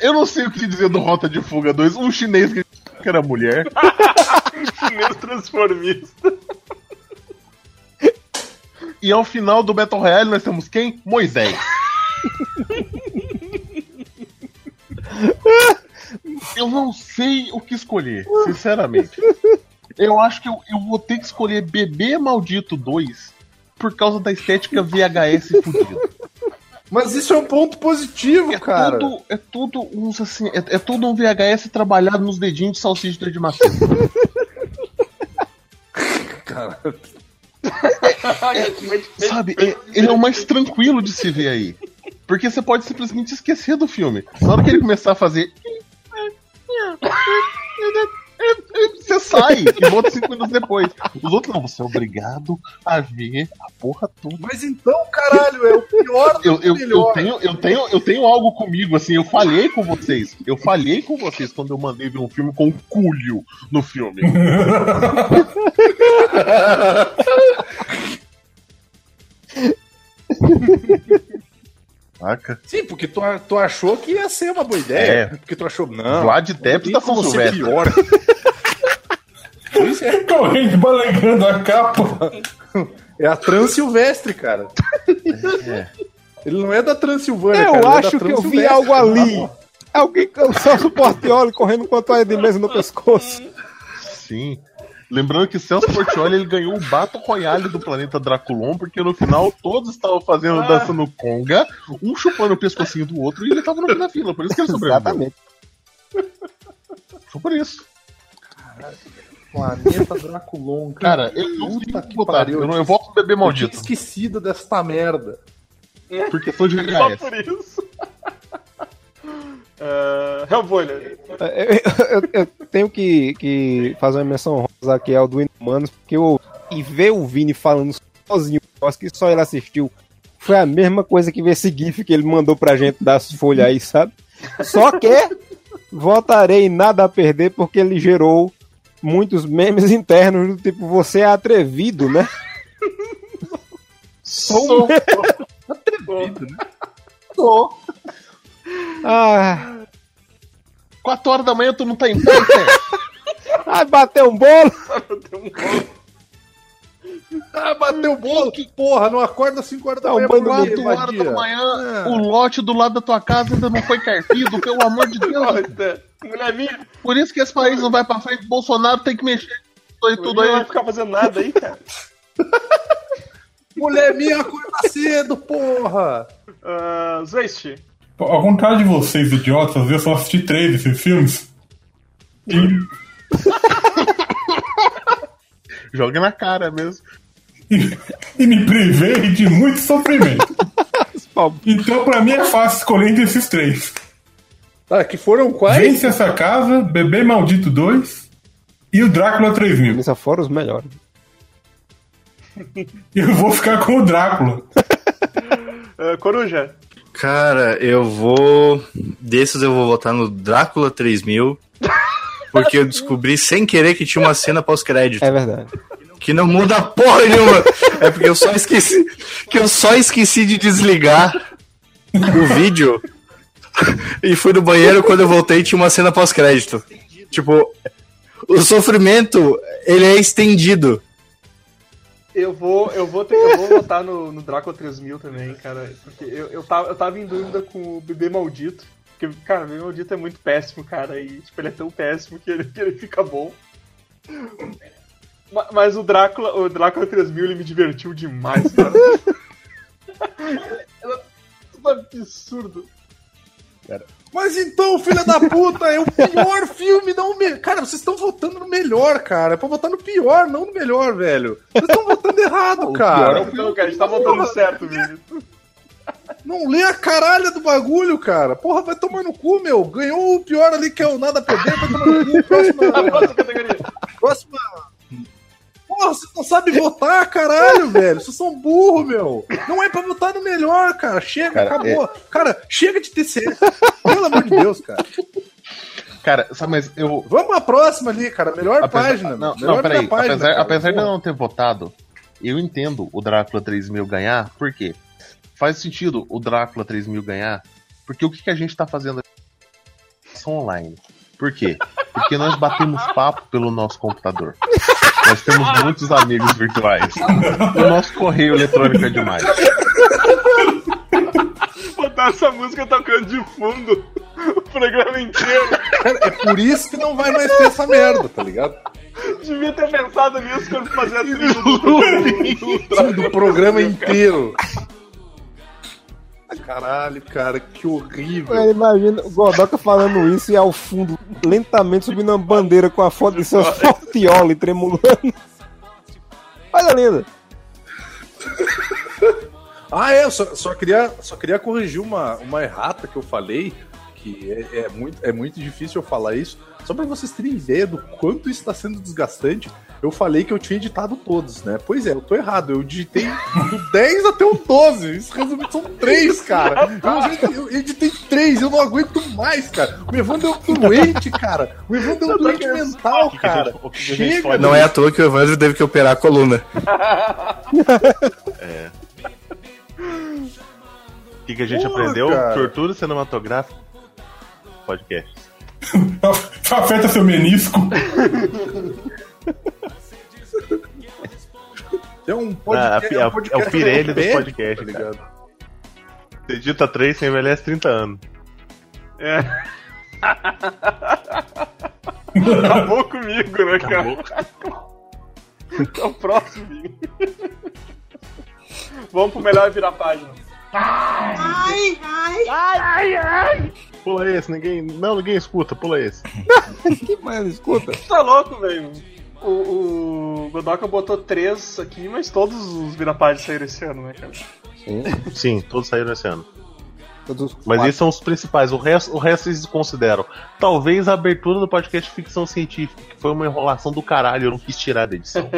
[SPEAKER 2] Eu não sei o que dizer do Rota de Fuga 2. Um chinês que era mulher.
[SPEAKER 1] Chinês transformista.
[SPEAKER 2] E ao final do Battle Royale nós temos quem? Moisés. Eu não sei o que escolher, sinceramente. Eu acho que eu, eu vou ter que escolher Bebê Maldito 2 por causa da estética VHS fudida.
[SPEAKER 4] Mas isso é um ponto positivo,
[SPEAKER 2] É
[SPEAKER 4] cara.
[SPEAKER 2] tudo, é tudo uns assim, é, é tudo um VHS trabalhado nos dedinhos de salsicha de maçã.
[SPEAKER 4] cara.
[SPEAKER 2] Sabe, é- ele é o mais tranquilo de se ver aí. Porque você pode simplesmente esquecer do filme. Na hora que ele começar a fazer. Você você sai e volta cinco minutos depois. Os outros não, você é obrigado a ver a porra toda.
[SPEAKER 4] Mas então, caralho, é o pior do
[SPEAKER 2] Eu, eu, eu,
[SPEAKER 4] melhor.
[SPEAKER 2] tenho, eu, tenho, eu tenho algo comigo, assim, eu falhei com vocês. Eu falhei com vocês quando eu mandei ver um filme com o Cúlio no filme. Saca?
[SPEAKER 4] Sim, porque tu, tu achou que ia ser uma boa ideia.
[SPEAKER 2] É.
[SPEAKER 4] Porque tu achou, não.
[SPEAKER 2] Vlad Tepes tá com
[SPEAKER 4] como ser
[SPEAKER 2] Silvestre.
[SPEAKER 4] pior. Pois é.
[SPEAKER 5] Correndo, balançando a capa.
[SPEAKER 4] É a Transilvestre, cara. Ele não é da Transilvânia,
[SPEAKER 3] Eu
[SPEAKER 4] cara. é
[SPEAKER 3] acho que eu vi algo ali. Alguém com o Celso Portioli correndo com a toalha de mesa no pescoço.
[SPEAKER 2] Sim. Lembrando que Celso Portioli ele ganhou o Battle Royale do planeta Draculon, porque no final todos estavam fazendo dançando conga, um chupando o pescocinho do outro e ele tava no fim da fila, por isso que ele sobreviveu.
[SPEAKER 3] Exatamente.
[SPEAKER 2] Só por isso.
[SPEAKER 4] Planeta Draculon,
[SPEAKER 2] Cara, eu não
[SPEAKER 4] que
[SPEAKER 2] botar.
[SPEAKER 4] pariu.
[SPEAKER 2] Eu, não, eu volto bebê
[SPEAKER 4] Eu tinha
[SPEAKER 2] maldito.
[SPEAKER 4] esquecido desta merda.
[SPEAKER 2] Por questão de
[SPEAKER 1] Só
[SPEAKER 2] VHS.
[SPEAKER 1] por isso. Uh, Hellboy,
[SPEAKER 3] Eu, eu- eu tenho que, que fazer uma menção rosa aqui ao do Inumanos, porque eu, e ver o Vini falando sozinho, acho que só ele assistiu, foi a mesma coisa que ver esse GIF que ele mandou pra gente das folhas aí, sabe? Só que votarei nada a perder porque ele gerou muitos memes internos do tipo, você é atrevido, né?
[SPEAKER 2] Sou. Sou.
[SPEAKER 3] Ah,
[SPEAKER 2] 4 horas da manhã tu não tá em pé,
[SPEAKER 3] ai, bateu um bolo!
[SPEAKER 4] Ah, bateu o bolo, que porra, não acorda às 5 horas da
[SPEAKER 3] um
[SPEAKER 4] manhã
[SPEAKER 3] banho
[SPEAKER 4] pra
[SPEAKER 3] no
[SPEAKER 4] ver,
[SPEAKER 2] 4 horas da manhã,
[SPEAKER 4] É.
[SPEAKER 2] o lote do lado da tua casa ainda não foi carpido, pelo amor de Deus.
[SPEAKER 1] Mulher minha,
[SPEAKER 2] Por isso que esse país não vai pra frente, Bolsonaro tem que mexer tudo aí, tudo
[SPEAKER 1] aí. não vai ficar fazendo nada aí, cara.
[SPEAKER 4] Mulher minha acorda cedo, porra!
[SPEAKER 1] Uh,
[SPEAKER 5] Ao contrário de vocês, idiotas, eu só assisti três desses filmes. E
[SPEAKER 2] Joga na cara mesmo.
[SPEAKER 5] e me privei de muito sofrimento. Então, pra mim, é fácil escolher entre esses três.
[SPEAKER 4] Ah, que foram quais?
[SPEAKER 5] Vence essa casa, Bebê Maldito 2 e o Drácula 3000.
[SPEAKER 3] Só foram os melhores.
[SPEAKER 5] Eu vou ficar com o Drácula.
[SPEAKER 1] uh, Coruja,
[SPEAKER 6] Cara, eu vou. Desses eu vou votar no Drácula 3000. Porque eu descobri sem querer que tinha uma cena pós-crédito.
[SPEAKER 3] É verdade.
[SPEAKER 6] Que não muda porra nenhuma. É porque eu só esqueci. Que eu só esqueci de desligar o vídeo. E fui no banheiro quando eu voltei tinha uma cena pós-crédito. Tipo, o sofrimento, ele é estendido.
[SPEAKER 1] Eu vou, eu vou, ter, eu vou votar no, no Drácula 3000 também, cara. Porque eu, eu, tava, eu tava em dúvida com o Bebê Maldito. Porque, cara, o Bebê Maldito é muito péssimo, cara. E, tipo, ele é tão péssimo que ele, que ele fica bom. Ma- Mas o Drácula, o Drácula 3000, ele me divertiu demais, cara. Era tudo absurdo.
[SPEAKER 4] Mas então, filha da puta, é o pior filme, não o melhor. Cara, vocês estão votando no melhor, cara. É pra votar no pior, não no melhor, velho. Vocês estão votando errado, cara.
[SPEAKER 1] Então, cara, a gente tá votando certo, Vini.
[SPEAKER 4] Não lê a caralha do bagulho, cara. Porra, vai tomar no cu, meu. Ganhou o pior ali, que é o nada a perder, vai tomar no cu. Próxima.
[SPEAKER 1] Próxima categoria.
[SPEAKER 4] próxima. Porra, vocês não sabem votar, caralho, velho. Vocês são burro, meu. Não é pra votar no melhor, cara. Chega,
[SPEAKER 2] Cara,
[SPEAKER 4] acabou. Cara, chega de TCS. Pelo amor de Deus, cara.
[SPEAKER 2] Cara, sabe, mas eu.
[SPEAKER 4] Vamos pra próxima ali, cara. Melhor
[SPEAKER 2] Apesar-
[SPEAKER 4] página.
[SPEAKER 2] Não,
[SPEAKER 4] melhor
[SPEAKER 2] não peraí.
[SPEAKER 4] página,
[SPEAKER 2] apesar
[SPEAKER 4] cara.
[SPEAKER 2] apesar de eu não ter votado, eu entendo o Drácula 3000 ganhar, por quê? Faz sentido o Drácula 3000 ganhar, porque o que, que a gente tá fazendo aqui? online. Por quê? Porque nós batemos papo pelo nosso computador. Nós temos muitos amigos virtuais. O nosso correio eletrônico é demais.
[SPEAKER 1] Botar essa música tocando de fundo o programa inteiro.
[SPEAKER 4] Cara, é por isso que não vai mais ter essa merda, tá ligado?
[SPEAKER 1] Devia ter pensado nisso quando fazia a trilha do, do, do,
[SPEAKER 4] Sim, do programa inteiro. Caralho, cara, que horrível.
[SPEAKER 3] Eu imagino o Godoka falando isso e ao fundo, lentamente subindo uma bandeira com a foto de seus Fortioli tremulando. Olha linda.
[SPEAKER 4] Ah, é, eu só, só queria, só queria corrigir uma, uma errata que eu falei. que é, é muito, é muito difícil eu falar isso. Só pra vocês terem ideia do quanto isso tá sendo desgastante, eu falei que eu tinha editado todos, né? Pois é, eu tô errado. Eu digitei do 10 até o 12. Isso resumindo são 3, cara. Eu, eu editei 3, eu não aguento mais, cara. O Evandro é um doente, cara. O Evandro é um doente mental, cara.
[SPEAKER 2] o que que a gente
[SPEAKER 4] Chega,
[SPEAKER 2] pode-
[SPEAKER 6] Não é à toa que o Evandro teve que operar a coluna.
[SPEAKER 2] O que, que a gente
[SPEAKER 4] Porra,
[SPEAKER 2] aprendeu?
[SPEAKER 4] cara.
[SPEAKER 2] Tortura cinematográfica. Podcast.
[SPEAKER 5] Afeta seu menisco.
[SPEAKER 4] É um
[SPEAKER 2] Ah,
[SPEAKER 4] podcast.
[SPEAKER 2] é,
[SPEAKER 4] um
[SPEAKER 2] é o
[SPEAKER 4] podcast
[SPEAKER 2] Pirelli dos
[SPEAKER 4] europeu,
[SPEAKER 2] podcasts, tá ligado? Você edita 3, você envelhece 30 anos.
[SPEAKER 1] É. Acabou comigo, né, cara? É o próximo. Vamos pro melhor virar página.
[SPEAKER 2] Pula esse, ninguém. Não, ninguém escuta, pula esse.
[SPEAKER 3] Que mais? Escuta.
[SPEAKER 1] Tá louco, velho. O, o Godoka botou três aqui, mas todos os virapáginas saíram esse ano, né, cara?
[SPEAKER 2] Sim, todos saíram esse ano.
[SPEAKER 3] Todos
[SPEAKER 2] Mas
[SPEAKER 3] quatro.
[SPEAKER 2] esses são os principais. O resto, o resto eles consideram. Talvez a abertura do podcast Ficção Científica, que foi uma enrolação do caralho, eu não quis tirar da edição.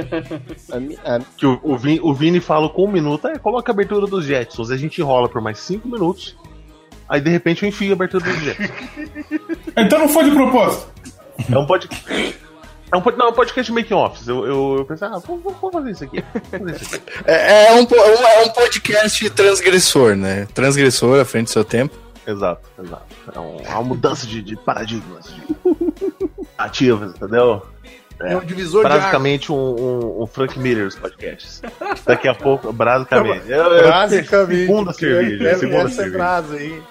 [SPEAKER 2] Que o, o, Vini, o Vini fala com um minuto, é, coloca a abertura dos Jetsons, a gente enrola por mais cinco minutos. Aí de repente eu enfio a abertura dos Jetsons.
[SPEAKER 5] Então não foi de propósito.
[SPEAKER 2] É um podcast. É um, não, é um podcast making office. Eu, eu, eu pensei, ah, vamos, vamos fazer isso aqui. Fazer isso aqui.
[SPEAKER 6] É, é um, po- é um podcast transgressor, né? Transgressor à frente do seu tempo.
[SPEAKER 2] Exato, exato. É um- é uma mudança de, de paradigmas, de ativas, entendeu?
[SPEAKER 4] É um divisor de
[SPEAKER 2] Basicamente um, um, um Frank Miller dos podcasts. Daqui a pouco, basicamente.
[SPEAKER 4] Basicamente.
[SPEAKER 2] Segunda cerveja,
[SPEAKER 4] É,
[SPEAKER 2] segunda
[SPEAKER 4] essa
[SPEAKER 2] cerveja.
[SPEAKER 4] frase aí.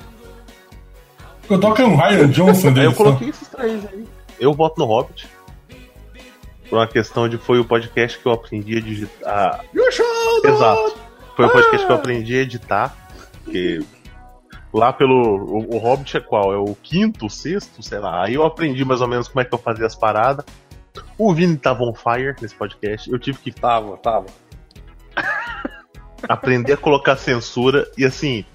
[SPEAKER 5] Eu toco um Ryan Johnson dele.
[SPEAKER 2] eu coloquei esses três aí. Eu voto no Hobbit. Por uma questão de foi o podcast que eu aprendi a digitar. Exato. Foi o podcast que eu aprendi a editar. Que lá pelo. O, o Hobbit é qual? É o quinto, o sexto, sei lá. Aí eu aprendi mais ou menos como é que eu fazia as paradas. O Vini tava on fire nesse podcast. Eu tive que
[SPEAKER 4] Tava, tava.
[SPEAKER 2] aprender a colocar censura e assim.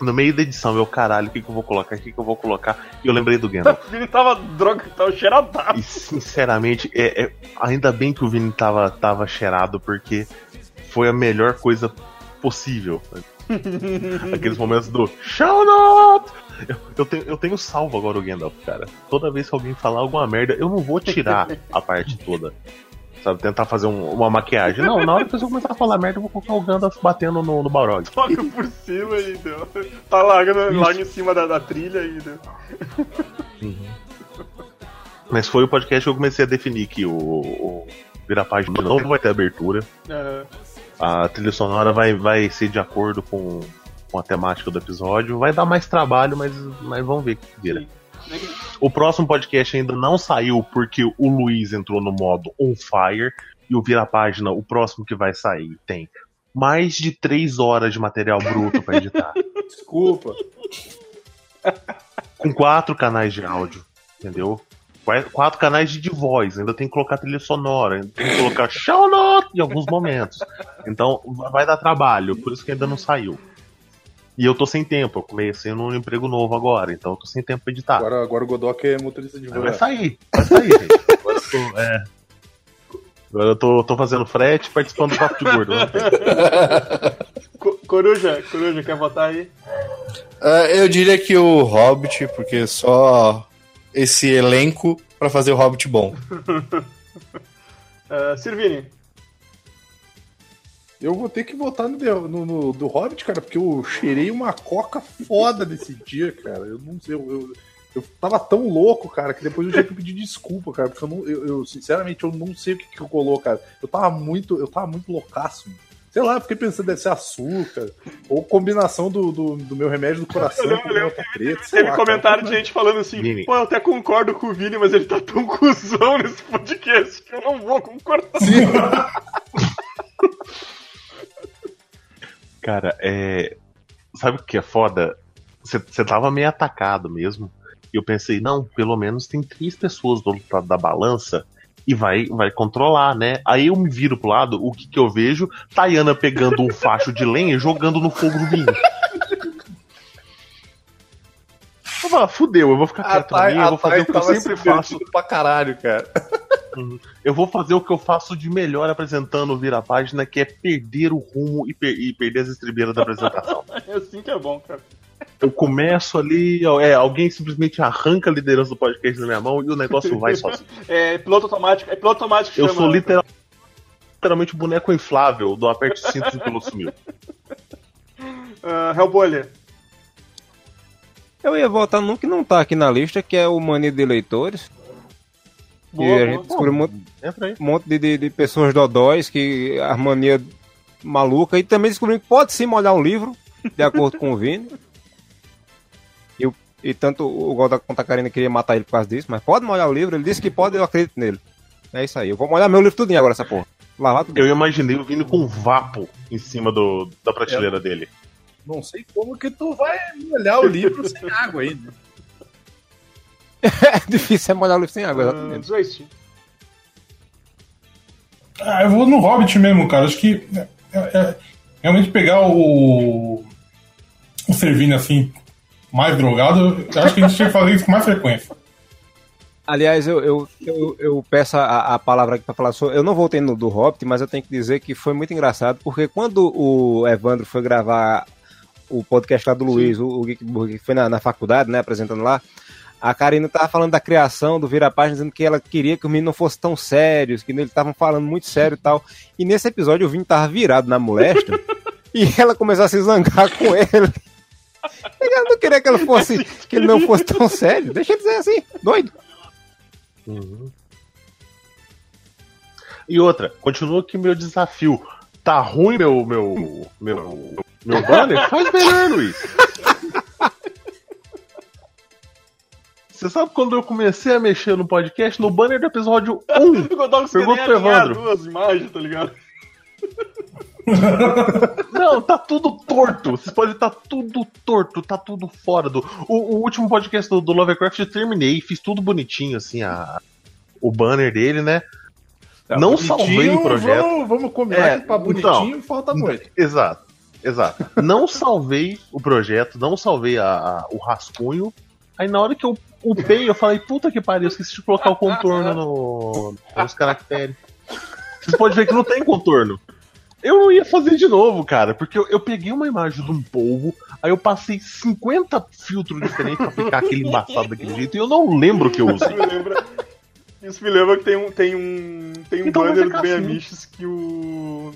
[SPEAKER 2] No meio da edição, eu, caralho, o que, que eu vou colocar? O que, que eu vou colocar? E eu lembrei do Gandalf.
[SPEAKER 1] O Vini tava droga, tava cheiradaço.
[SPEAKER 2] E sinceramente, é, é- ainda bem que o Vini tava, tava cheirado, porque foi a melhor coisa possível. Aqueles momentos do Shall not! Eu, eu tenho, eu tenho salvo agora o Gandalf, cara. Toda vez que alguém falar alguma merda, eu não vou tirar a parte toda. Sabe, tentar fazer um- uma maquiagem. Não, na hora que pessoa começar a falar merda, eu vou colocar o Gandalf batendo no, no Balrog.
[SPEAKER 1] Toca por cima deu. Tá largando lá em cima da, da trilha e deu.
[SPEAKER 2] Mas foi o podcast que eu comecei a definir que o, o Vira Página não vai ter abertura.
[SPEAKER 1] É,
[SPEAKER 2] A trilha sonora vai, vai ser de acordo com, com a temática do episódio. Vai dar mais trabalho, mas, mas vamos ver o que vira. O próximo podcast ainda não saiu porque o Luiz entrou no modo on fire. E o Vira Página, o próximo que vai sair, tem mais de 3 horas de material bruto pra editar.
[SPEAKER 4] Desculpa.
[SPEAKER 2] com quatro canais de áudio, entendeu? Qua- Quatro canais de, de voz, ainda tem que colocar trilha sonora, ainda tem que colocar show note em alguns momentos. Então va- vai dar trabalho, por isso que ainda não saiu. E eu tô sem tempo, eu comecei num emprego novo agora, então eu tô sem tempo pra editar.
[SPEAKER 4] Agora, agora o Godok é motorista de van.
[SPEAKER 2] vai sair, vai sair, gente. Agora eu tô, é. Agora eu tô, tô fazendo frete participando do Papo de Gordo.
[SPEAKER 1] Co- Coruja, Coruja, quer votar aí?
[SPEAKER 6] Ah, eu diria que o Hobbit, porque só esse elenco pra fazer o Hobbit bom.
[SPEAKER 1] Uh, Sirvini.
[SPEAKER 4] Eu vou ter que votar no, no, no- do Hobbit, cara, porque eu cheirei uma coca foda nesse dia, cara. Eu não sei, eu, eu, eu tava tão louco, cara, que depois eu tive que pedir desculpa, cara, porque eu, não, eu, eu, sinceramente eu não sei o que, que rolou, cara. Eu tava muito, eu tava muito loucaço. mano. Sei lá, eu fiquei pensando deve ser açúcar, ou combinação do, do, do meu remédio do coração
[SPEAKER 1] Eu
[SPEAKER 4] com
[SPEAKER 1] lembro-
[SPEAKER 4] sei
[SPEAKER 1] Teve
[SPEAKER 4] lá,
[SPEAKER 1] comentário
[SPEAKER 4] cara.
[SPEAKER 1] de gente falando assim:
[SPEAKER 2] Vini.
[SPEAKER 1] pô, eu até concordo com o Vini, mas ele tá tão cuzão nesse podcast que eu não vou concordar.
[SPEAKER 2] Cara, é. Sabe o que é foda? Você tava meio atacado mesmo. E eu pensei, não, pelo menos tem três pessoas do outro lado da balança e vai, vai controlar, né? Aí eu me viro pro lado, o que, que eu vejo? Tayana pegando um facho de lenha e jogando no fogo do vinho. Eu ah, fudeu, eu vou ficar quieto minha, eu vou fazer o que eu sempre
[SPEAKER 6] se
[SPEAKER 2] faço.
[SPEAKER 6] pra caralho, cara.
[SPEAKER 2] Eu vou fazer o que eu faço de melhor apresentando o Vira Página, que é perder o rumo e, per- e perder as estribeiras da apresentação.
[SPEAKER 1] É assim que é bom, cara.
[SPEAKER 2] Eu começo ali, ó, é, alguém simplesmente arranca a liderança do podcast na minha mão e o negócio vai sozinho.
[SPEAKER 1] É piloto automático, é piloto automático
[SPEAKER 2] Eu
[SPEAKER 1] chama,
[SPEAKER 2] sou literal- literalmente o boneco inflável do aperte cintos e o piloto sumiu.
[SPEAKER 1] Ah, Hellboy.
[SPEAKER 3] Eu ia votar num que não tá aqui na lista, que é o Mania de Leitores.
[SPEAKER 1] Boa,
[SPEAKER 3] e a gente descobriu um monte, um de, de, de pessoas dodóis que a mania maluca. E também descobrimos que pode sim molhar um livro, de acordo com o Vini. E, o- e tanto o Golda Contacarina queria matar ele por causa disso, mas pode molhar o livro. Ele disse que pode, eu acredito nele. É isso aí. Eu vou molhar meu livro tudinho agora, essa porra. Lavar tudo.
[SPEAKER 2] Eu imaginei o Vini com um vapo em cima do, da prateleira dele.
[SPEAKER 4] Não sei como que tu vai molhar o livro sem água aí.
[SPEAKER 3] É difícil é molhar o livro sem água,
[SPEAKER 1] Uh,
[SPEAKER 3] exatamente.
[SPEAKER 1] Zwist.
[SPEAKER 5] Ah, eu vou no Hobbit mesmo, cara. Acho que é, é, realmente pegar o. o Servini assim, mais drogado, eu acho que a gente tinha que fazer isso com mais frequência.
[SPEAKER 3] Aliás, eu, eu, eu, eu peço a, a palavra aqui pra falar sobre. Eu não voltei no do Hobbit, mas eu tenho que dizer que foi muito engraçado, porque quando o Evandro foi gravar o podcast lá do Luiz, o, o Geek Burger, que foi na, na faculdade, né, apresentando lá, a Karina tava falando da criação do Vira-Página, dizendo que ela queria que os meninos não fossem tão sérios, que eles estavam falando muito sério e tal. E nesse episódio o Vini tava virado na moléstia e ela começou a se zangar com ele. Ele não queria que, ela fosse, que ele não fosse tão sério. Deixa ele dizer assim, doido.
[SPEAKER 2] E outra, continua aqui meu desafio. Tá ruim meu meu meu meu banner? Faz melhor, Luiz. Você sabe quando eu comecei a mexer no podcast, no banner do episódio 1,
[SPEAKER 1] O Godog você
[SPEAKER 2] Pergunta pro Evandro.
[SPEAKER 1] duas imagens, tá ligado?
[SPEAKER 2] Não, tá tudo torto. Vocês podem estar tudo torto, tá tudo fora do. O, o último podcast do, do Lovecraft eu terminei, fiz tudo bonitinho, assim, a, o banner dele, né? Não salvei o projeto.
[SPEAKER 4] Vamos, vamos combinar
[SPEAKER 2] É,
[SPEAKER 4] que pra bonitinho falta muito.
[SPEAKER 2] Exato, exato. Não salvei o projeto, não salvei a, a- o rascunho. Aí na hora que eu upei, eu falei, puta que pariu, eu esqueci de colocar o contorno no, nos caracteres. Vocês podem ver que não tem contorno. Eu não ia fazer de novo, cara, porque eu, eu peguei uma imagem de um polvo, aí eu passei 50 filtros diferentes pra ficar aquele embaçado daquele jeito, e eu não lembro o que eu
[SPEAKER 1] Isso
[SPEAKER 2] usei.
[SPEAKER 1] me lembra. Isso me lembra que tem um, tem um, tem um
[SPEAKER 2] Então
[SPEAKER 1] banner do Ben
[SPEAKER 2] assim.
[SPEAKER 1] Que o.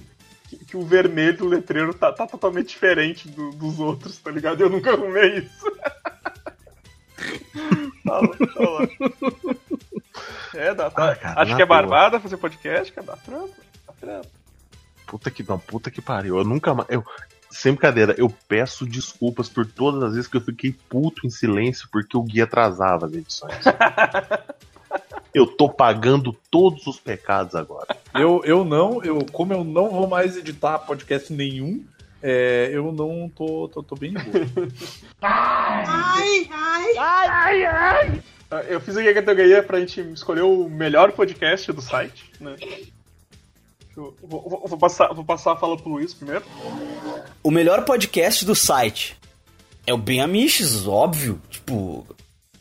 [SPEAKER 1] Que, que o vermelho do letreiro tá, tá totalmente diferente do- dos outros, tá ligado? Eu nunca arrumei isso. Fala, fala. É, dá, tá.
[SPEAKER 2] Ah, cara,
[SPEAKER 1] Acho que é
[SPEAKER 2] boa.
[SPEAKER 1] barbada fazer podcast, cara. Dá trampo. Dá trampo.
[SPEAKER 2] Puta que não, puta que pariu. Eu nunca mais. Eu, sem brincadeira, eu peço desculpas por todas as vezes que eu fiquei puto em silêncio porque o guia atrasava as edições. eu tô pagando todos os pecados agora.
[SPEAKER 4] Eu, eu não, eu, como eu não vou mais editar podcast nenhum, é, eu não tô, tô, tô bem de boa.
[SPEAKER 1] Ah, Eu fiz aqui a categoria pra gente escolher o melhor podcast do site, né? Vou, vou- vou passar, vou passar a fala pro Luiz primeiro.
[SPEAKER 7] O melhor podcast do site é o Ben Amiches, óbvio. Tipo,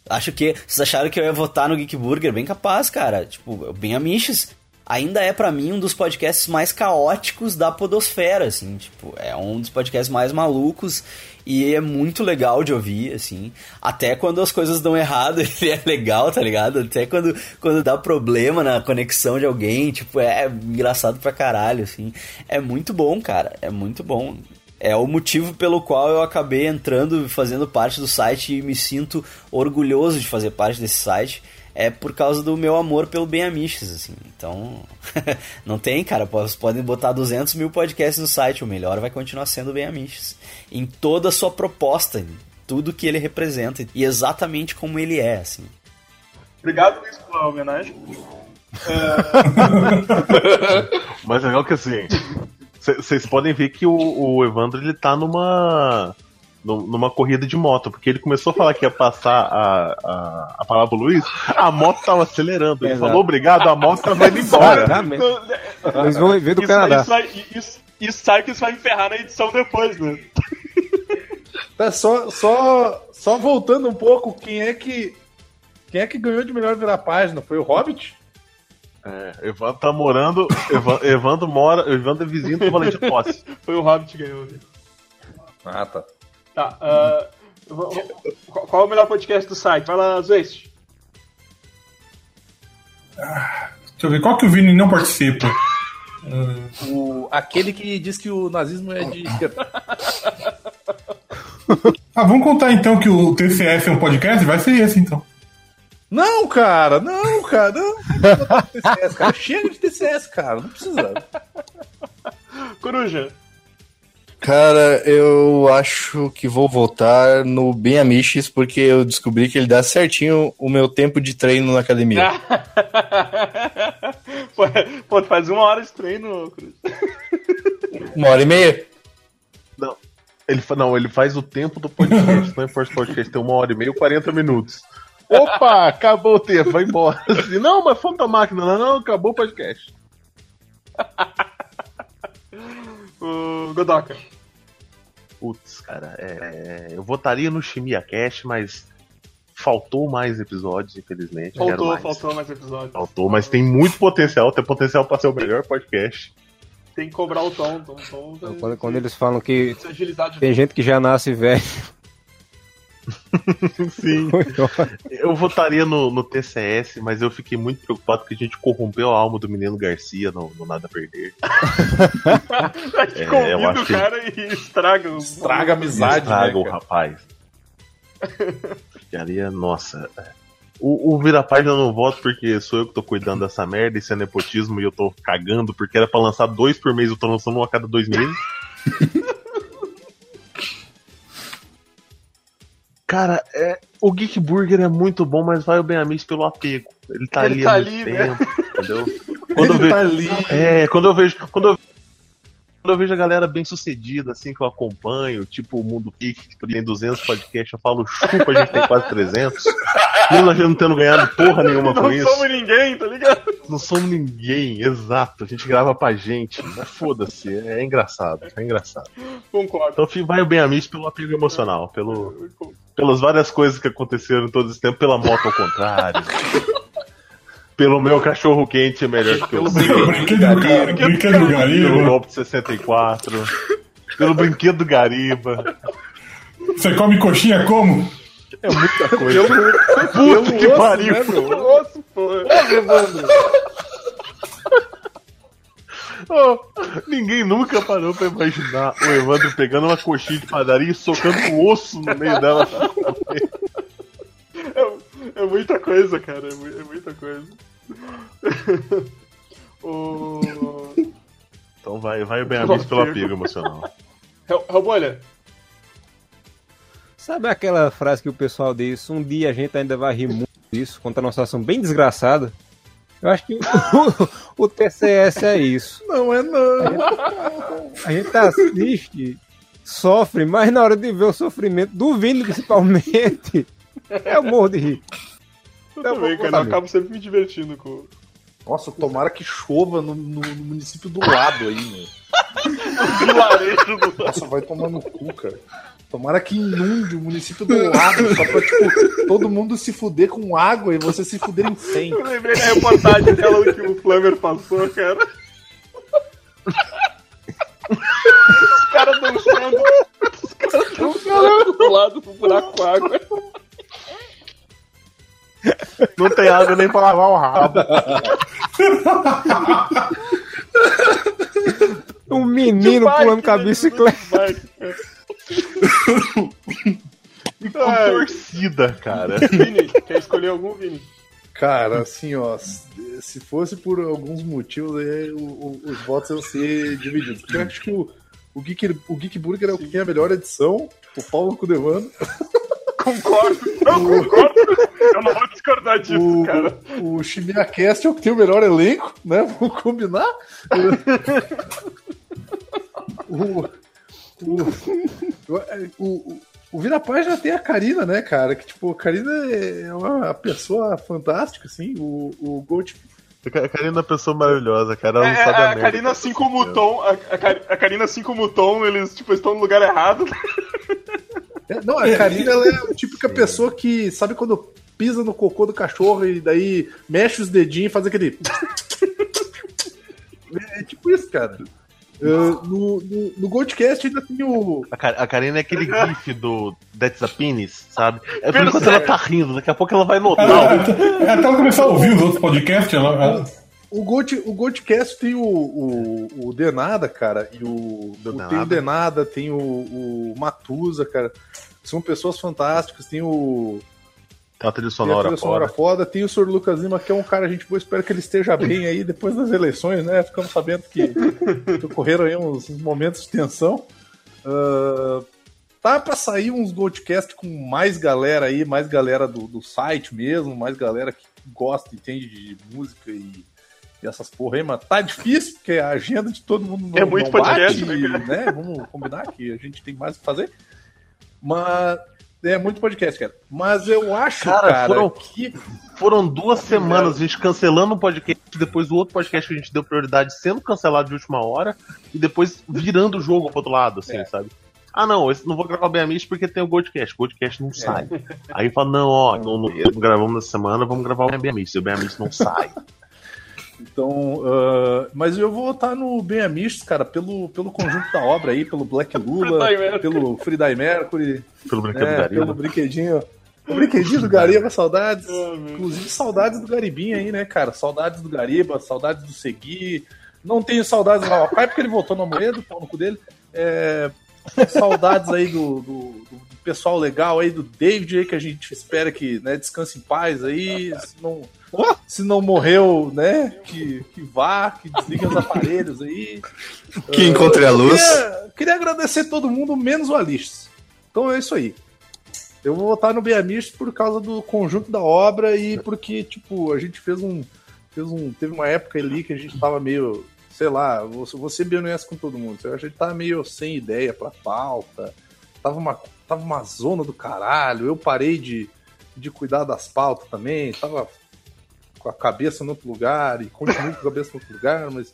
[SPEAKER 7] acho que vocês acharam que eu ia votar no Geek Burger, bem capaz, cara. Tipo, o Ben Amiches ainda é pra mim um dos podcasts mais caóticos da podosfera, assim, tipo, é um dos podcasts mais malucos e é muito legal de ouvir, assim. Até quando as coisas dão errado, ele é legal, tá ligado? Até quando, quando dá problema na conexão de alguém, tipo, é engraçado pra caralho, assim. É muito bom, cara, é muito bom. É o motivo pelo qual eu acabei entrando fazendo parte do site e me sinto orgulhoso de fazer parte desse site. É por causa do meu amor pelo Ben Amiches, assim. Então, não tem, cara. Vocês podem botar 200 mil podcasts no site. O melhor vai continuar sendo o Ben Amiches. Em toda a sua proposta, em tudo que ele representa e exatamente como ele é, assim.
[SPEAKER 1] Obrigado, Luiz, pela homenagem.
[SPEAKER 2] Mas é legal que assim. Vocês podem ver que o, o Evandro ele tá numa. Nu- numa corrida de moto, porque ele começou a falar que ia passar a, a, a palavra pro Luiz, a moto tava acelerando. Ele
[SPEAKER 3] Exato.
[SPEAKER 2] falou obrigado, a moto tava indo embora.
[SPEAKER 3] Exatamente.
[SPEAKER 1] Então,
[SPEAKER 3] Eles vão ver do
[SPEAKER 1] isso,
[SPEAKER 3] Canadá.
[SPEAKER 1] Isso, vai- isso, isso sabe que isso vai enferrar na edição depois, né?
[SPEAKER 4] Tá, só, só, Só voltando um pouco, quem é que. Quem é que ganhou de melhor virar página? Foi o Hobbit?
[SPEAKER 2] É, Evandro tá morando. Evan- Evandro mora. Evandro é vizinho do Valente Posse.
[SPEAKER 1] Foi o Hobbit que ganhou. né?
[SPEAKER 4] Ah, tá.
[SPEAKER 1] Tá, v- qual é o melhor podcast do site? Fala, Zwest.
[SPEAKER 5] Deixa eu ver, qual que o Vini não participa?
[SPEAKER 4] O, aquele que diz que o nazismo é de esquerda.
[SPEAKER 5] Ah, vamos contar então que o TCS é um podcast? Vai ser esse então.
[SPEAKER 4] Não, cara, não, cara, não. Não botar TCS, cara. Chega de TCS, cara. Não precisa.
[SPEAKER 1] Coruja.
[SPEAKER 6] Cara, eu acho que vou votar no Ben Amiches porque eu descobri que ele dá certinho o meu tempo de treino na academia.
[SPEAKER 1] Pô, tu faz uma hora de treino, Coruja.
[SPEAKER 6] Uma hora e meia.
[SPEAKER 2] Não. Ele, não, ele faz o tempo do podcast. Não importa o podcast, tem uma hora e meia, 40 minutos. Opa, acabou o tempo, vai embora. Assim, não, mas falta a máquina. Não, não, acabou o podcast.
[SPEAKER 1] O Godoka.
[SPEAKER 2] Putz, cara, é, eu votaria no Chimia Cash, mas faltou mais episódios, infelizmente. quero
[SPEAKER 1] Faltou,
[SPEAKER 2] mais.
[SPEAKER 1] faltou mais episódio.
[SPEAKER 2] Faltou, mas tem muito potencial, tem potencial pra ser o melhor podcast.
[SPEAKER 1] Tem que cobrar o tom. tom, tom
[SPEAKER 3] Quando, quando eles falam que tem gente que já nasce velho.
[SPEAKER 2] Sim. Eu votaria no, no TCS, mas eu fiquei muito preocupado porque a gente corrompeu a alma do menino Garcia no, no Nada a Perder.
[SPEAKER 1] A gente
[SPEAKER 2] É, eu
[SPEAKER 1] convida
[SPEAKER 2] acho
[SPEAKER 1] o
[SPEAKER 2] que-
[SPEAKER 1] cara e estraga o.
[SPEAKER 4] Estraga a amizade,
[SPEAKER 2] Estraga
[SPEAKER 4] né,
[SPEAKER 2] o
[SPEAKER 4] cara?
[SPEAKER 2] rapaz. Ficaria, nossa. O, o Vira-Página eu não voto porque sou eu que tô cuidando dessa merda, isso é nepotismo e eu tô cagando porque era pra lançar dois por mês, eu tô lançando um a cada dois meses. Cara, é, o Geek Burger é muito bom, mas vai o Ben Amis pelo apego. Ele tá
[SPEAKER 1] Ele
[SPEAKER 2] ali
[SPEAKER 1] tá
[SPEAKER 2] há muito
[SPEAKER 1] ali, né?
[SPEAKER 2] tempo, entendeu? Quando eu
[SPEAKER 4] Ele
[SPEAKER 2] vejo,
[SPEAKER 4] tá ali.
[SPEAKER 2] é, quando eu vejo. Quando eu, quando eu vejo a galera bem sucedida, assim, que eu acompanho, tipo o Mundo Geek, que tem 200 podcasts, eu falo, chupa, a gente tem quase 300. Mesmo a gente não tendo ganhado porra nenhuma com
[SPEAKER 1] Não
[SPEAKER 2] isso.
[SPEAKER 1] somos ninguém, tá ligado?
[SPEAKER 2] Não somos ninguém, exato. A gente grava pra gente. Mas foda-se, é engraçado, é engraçado.
[SPEAKER 1] Concordo.
[SPEAKER 2] Então vai o Ben Amis pelo apego emocional, pelo, pelas várias coisas que aconteceram todo esse tempo, pela moto ao contrário. Pelo meu cachorro quente é melhor que o seu.
[SPEAKER 5] Brinquedo do, gar... brinquedo do
[SPEAKER 2] Pelo
[SPEAKER 5] Gariba.
[SPEAKER 2] golpe de 64. Pelo brinquedo do Gariba.
[SPEAKER 5] Você come coxinha como?
[SPEAKER 2] É muita coisa. Puta que
[SPEAKER 4] osso,
[SPEAKER 2] pariu.
[SPEAKER 4] né, meu?
[SPEAKER 1] Nossa, porra.
[SPEAKER 2] Ô, ninguém nunca parou pra imaginar o Evandro pegando uma coxinha de padaria e socando o osso no meio dela.
[SPEAKER 1] É, é muita coisa, cara. É, é muita coisa. o.
[SPEAKER 2] Então vai, vai o Ben Amis pelo apego emocional.
[SPEAKER 1] Hel- Helbolha.
[SPEAKER 3] Sabe aquela frase que o pessoal diz? Um dia a gente ainda vai rir muito disso, contra uma situação bem desgraçada. Eu acho que o, o TCS é isso.
[SPEAKER 4] Não é não.
[SPEAKER 3] A gente assiste, sofre, mas na hora de ver o sofrimento do Vini, principalmente, eu morro de rir.
[SPEAKER 1] Eu
[SPEAKER 3] Eu
[SPEAKER 1] também,
[SPEAKER 3] vou
[SPEAKER 1] cara. Eu acabo sempre me divertindo com.
[SPEAKER 4] Nossa, tomara que chova no, no- no município do lado aí, meu.
[SPEAKER 1] Vilarejo do.
[SPEAKER 4] Nossa, vai tomar no cu, cara. Tomara que inunde o município do lado, só pra, tipo, todo mundo se fuder com água e você se fuder em 100.
[SPEAKER 1] Eu lembrei da reportagem dela que o Flammer passou, cara. Os caras dançando. Os caras dançando do lado do buraco com água.
[SPEAKER 2] Não tem água nem pra lavar o rabo.
[SPEAKER 3] Um menino
[SPEAKER 1] De
[SPEAKER 3] pulando
[SPEAKER 1] bike,
[SPEAKER 3] com a
[SPEAKER 1] né?
[SPEAKER 3] bicicleta.
[SPEAKER 1] Bike.
[SPEAKER 2] E com torcida, cara.
[SPEAKER 1] Vini, quer escolher algum, Vini?
[SPEAKER 4] Cara, assim, ó, se se fosse por alguns motivos, aí o- o- os votos iam ser divididos. Porque eu acho que o, o, Geek, o Geek Burger é o que tem a melhor edição, o Paulo Cudevano.
[SPEAKER 1] Concordo. Não, concordo. Eu não vou discordar disso,
[SPEAKER 4] O,
[SPEAKER 1] cara.
[SPEAKER 4] o, o Chimia Cast é o que tem o melhor elenco, né? Vamos combinar? o, o, o, o, o Vira Página tem a Karina, né, cara? Que, tipo, a Karina é uma pessoa fantástica, assim. O, o Gold
[SPEAKER 2] A Karina é uma pessoa maravilhosa, cara. Ela não
[SPEAKER 1] É,
[SPEAKER 2] sabe a,
[SPEAKER 1] a
[SPEAKER 2] merda.
[SPEAKER 1] Karina, assim como o Tom, a, a Karina, assim como o Tom, eles tipo, estão no lugar errado.
[SPEAKER 4] É, não, a Karina ela é a típica pessoa que, sabe quando pisa no cocô do cachorro e daí mexe os dedinhos e faz aquele. É tipo isso, cara. Uh, no, no, no Goldcast ainda tem o.
[SPEAKER 2] A, Ka- a Karina é aquele gif do That's a Penis, sabe? É por enquanto ela tá rindo, daqui a pouco ela vai notar.
[SPEAKER 5] Ela, até ela começar a ouvir os outros podcasts, ela, ela-
[SPEAKER 4] O, Gold, o Goldcast tem o, o, o Denada, cara, e o, o- tem o Denada, tem o, o Matusa, cara. São pessoas fantásticas, tem o.
[SPEAKER 2] Tem uma trilha
[SPEAKER 4] Tem a
[SPEAKER 2] sonora
[SPEAKER 4] trilha sonora
[SPEAKER 2] fora.
[SPEAKER 4] foda, tem o Sr. Lucas Lima, que é um cara, gente boa, espero que ele esteja bem aí depois das eleições, né? Ficamos sabendo que, que ocorreram aí uns, uns momentos de tensão. Ah, tá pra sair uns Goldcast com mais galera aí, mais galera do, do site mesmo, mais galera que gosta, entende de música e, e essas porra aí, mas tá difícil, porque a agenda de todo mundo não,
[SPEAKER 1] É muito
[SPEAKER 4] não
[SPEAKER 1] podcast,
[SPEAKER 4] bate, né? Vamos combinar que a gente tem mais o que fazer. Mas é muito podcast, cara. Mas eu acho,
[SPEAKER 2] Cara,
[SPEAKER 4] cara,
[SPEAKER 2] foram-
[SPEAKER 4] que
[SPEAKER 2] Foram duas semanas a gente cancelando um podcast, depois o outro podcast que a gente deu prioridade sendo cancelado de última hora, e depois virando o jogo pro outro lado, assim,
[SPEAKER 4] É.
[SPEAKER 2] sabe? Ah, não, esse não vou gravar o Beamist porque tem o Goldcast. O Goldcast não sai. Aí fala, não, ó, não, não, não gravamos nessa semana, vamos gravar o Beamist. E o Beamist não sai.
[SPEAKER 4] Então, ah, mas eu vou votar no Ben Amistos, cara, pelo, pelo conjunto da obra aí, pelo Black Lula, pelo Freedie Mercury,
[SPEAKER 2] Pelo brinquedo
[SPEAKER 4] é,
[SPEAKER 2] Gariba.
[SPEAKER 4] pelo brinquedinho. O brinquedinho do Gariba, saudades. Inclusive, saudades do Garibinha aí, né, cara? Saudades do Gariba, saudades do Segui. Não tenho saudades do Lavapai, porque ele voltou no Amoedo, pau no cu dele. É, saudades aí do, do- do pessoal legal aí, do David aí, que a gente espera que né, descanse em paz aí. Não, se não morreu, né, que, que vá, que desligue os aparelhos aí.
[SPEAKER 6] Que encontre a luz.
[SPEAKER 4] Queria, queria agradecer todo mundo, menos o Alice. Então é isso aí. Eu vou votar no Beamish por causa do conjunto da obra e porque, tipo, a gente fez um. Fez um. Teve uma época ali que a gente tava meio. Sei lá, você, você bem honesto com todo mundo. A gente tava meio sem ideia pra pauta. Tava uma, tava uma zona do caralho. Eu parei de, de cuidar das pautas também. Tava com a cabeça no outro lugar e continuo com a cabeça no outro lugar, mas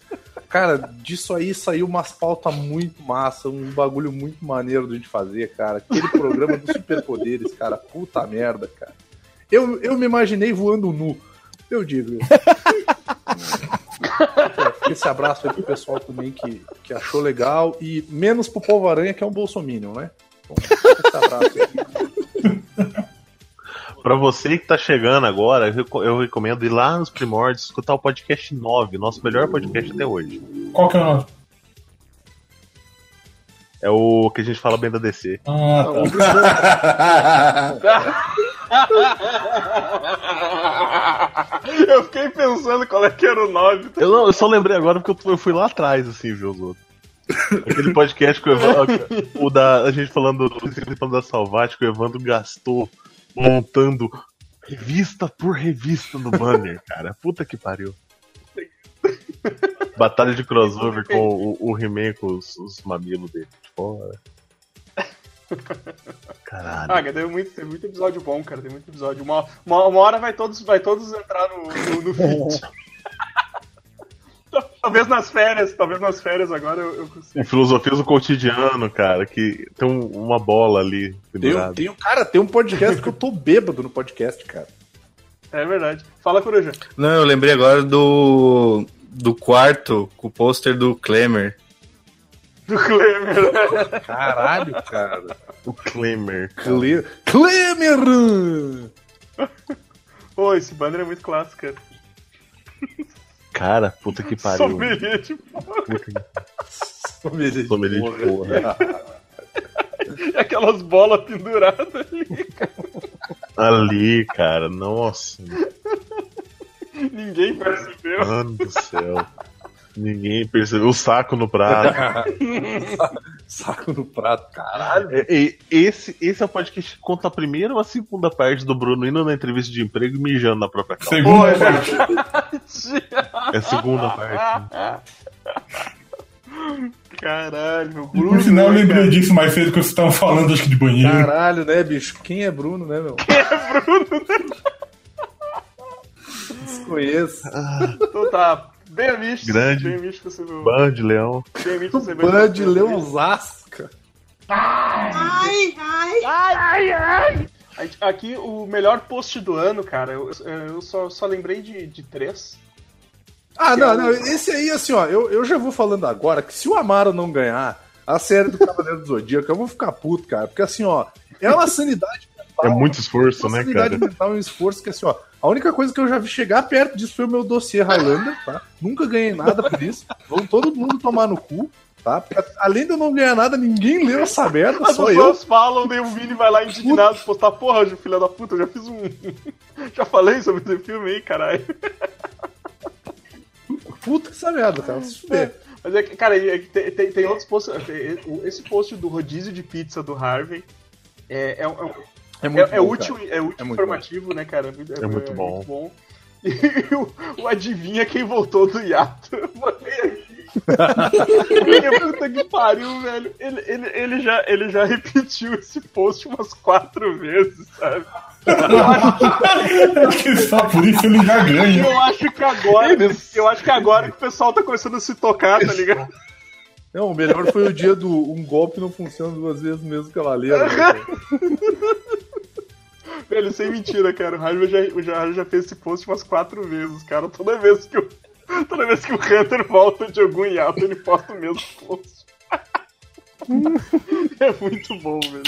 [SPEAKER 4] Cara, disso aí saiu umas pautas muito massa, um bagulho muito maneiro de fazer, cara. Aquele programa dos superpoderes, cara. Puta merda, cara. Eu, eu me imaginei voando nu. Eu digo. Esse abraço aí pro pessoal também que, que achou legal. E menos pro Povo Aranha, que é um bolsominion, né? Então, esse abraço aí.
[SPEAKER 2] Pra você que tá chegando agora, eu reco- eu recomendo ir lá nos primórdios escutar o podcast 9, nosso melhor podcast até hoje.
[SPEAKER 5] Qual que é o nome?
[SPEAKER 2] É o que a gente fala bem da DC.
[SPEAKER 5] Ah, tá.
[SPEAKER 1] Eu fiquei pensando qual é que era o 9.
[SPEAKER 2] Eu, não, eu só lembrei agora porque eu fui- lá atrás, assim, ver os outros. Aquele podcast que o Evandro. O da, a gente falando, do- falando da Salvate, que o Evandro gastou montando revista por revista no banner, cara. Puta que pariu. Batalha de crossover com o, o He-Man com os, os mamilos dele de fora. Caralho.
[SPEAKER 1] Ah, cara, tem muito, tem muito episódio bom, cara. Tem muito episódio. Uma, uma, uma hora vai todos, vai todos entrar no, no, no feed. talvez nas férias, talvez nas férias agora eu, eu consiga.
[SPEAKER 2] Em filosofias do cotidiano, cara, que tem um- uma bola ali
[SPEAKER 4] Tem, um- tem cara, tem um podcast que eu tô bêbado no podcast, cara.
[SPEAKER 1] É verdade. Fala, Coruja.
[SPEAKER 6] Não, eu lembrei agora do. do quarto com o pôster do Klemer.
[SPEAKER 1] Do Klemer.
[SPEAKER 4] Caralho, cara.
[SPEAKER 2] O Klemer.
[SPEAKER 4] Cle... Klemer!
[SPEAKER 1] Pô, esse banner é muito clássico, cara.
[SPEAKER 2] Cara, puta que pariu.
[SPEAKER 1] Sommelier de
[SPEAKER 2] Puta que
[SPEAKER 4] Sommelier.
[SPEAKER 2] sommelier de porra.
[SPEAKER 1] E aquelas bolas penduradas ali.
[SPEAKER 2] Ali, cara, nossa.
[SPEAKER 1] Ninguém percebeu.
[SPEAKER 2] Mano do céu. Ninguém percebeu. O saco no prato.
[SPEAKER 4] Saco no prato, caralho.
[SPEAKER 2] É, e- esse, esse é o podcast que conta a primeira ou a segunda parte do Bruno indo na entrevista de emprego e mijando na própria calça.
[SPEAKER 5] Segunda parte.
[SPEAKER 2] É a segunda parte.
[SPEAKER 1] Caralho, o
[SPEAKER 5] Por
[SPEAKER 1] Bruno.
[SPEAKER 5] sinal, eu
[SPEAKER 1] né,
[SPEAKER 5] lembrei
[SPEAKER 1] cara?
[SPEAKER 5] disso mais cedo que vocês estavam falando, acho que de banheiro.
[SPEAKER 4] Caralho, né, bicho? Quem é Bruno, né, meu? Desconheço.
[SPEAKER 1] Então tá. Bem visto.
[SPEAKER 2] Grande.
[SPEAKER 1] Bem visto você viu.
[SPEAKER 2] Band, Leão.
[SPEAKER 1] Bem visto você viu.
[SPEAKER 4] Band Leãozasca.
[SPEAKER 9] Ai, ai.
[SPEAKER 1] Ai, ai! Aqui, o melhor post do ano, cara, eu, eu só, só lembrei de, de três.
[SPEAKER 4] Ah, não, não, esse aí, assim, ó, eu, eu já vou falando agora que se o Amaro não ganhar a série do Cavaleiro do Zodíaco, eu vou ficar puto, cara, porque assim, ó, é uma sanidade
[SPEAKER 2] É muito esforço, né, cara?
[SPEAKER 4] mental um esforço que, assim, ó, a única coisa que eu já vi chegar perto disso foi o meu dossiê Highlander, tá? Nunca ganhei nada por isso. Vão todo mundo tomar no cu, tá? Além de eu não ganhar nada, ninguém leu essa merda,
[SPEAKER 1] As
[SPEAKER 4] só eu.
[SPEAKER 1] pessoas falam, daí o Vini vai lá indignado postar, porra, filha da puta, eu já fiz um. já falei sobre esse filme aí, caralho.
[SPEAKER 4] Puta que essa merda, cara. Se fuder.
[SPEAKER 1] Mas é que, cara, é que tem, tem, tem outros posts. tem- Esse post do rodízio de pizza do Harvey é, é, é um-
[SPEAKER 4] É
[SPEAKER 1] é,
[SPEAKER 4] muito
[SPEAKER 1] é
[SPEAKER 4] bom,
[SPEAKER 1] útil,
[SPEAKER 4] cara.
[SPEAKER 1] é útil
[SPEAKER 4] É muito
[SPEAKER 1] informativo, né, cara?
[SPEAKER 2] É muito bom.
[SPEAKER 1] E o, o adivinha quem voltou do hiato. Eu botei aqui. Puta que pariu, velho. Ele, ele, ele, já, ele já repetiu esse post umas quatro vezes, sabe? Eu acho,
[SPEAKER 5] que só por isso ele já ganha.
[SPEAKER 1] eu acho que agora. Eu acho que agora que o pessoal tá começando a se tocar, tá ligado?
[SPEAKER 4] Não, o melhor foi o dia do um golpe não funciona duas vezes mesmo cavaleiro. né?
[SPEAKER 1] Velho, sem mentira, cara. O Harvey já, já fez esse post umas quatro vezes, cara. Toda vez que o, toda vez que o Hunter volta de algum hiato, ele posta o mesmo post. é muito bom, velho.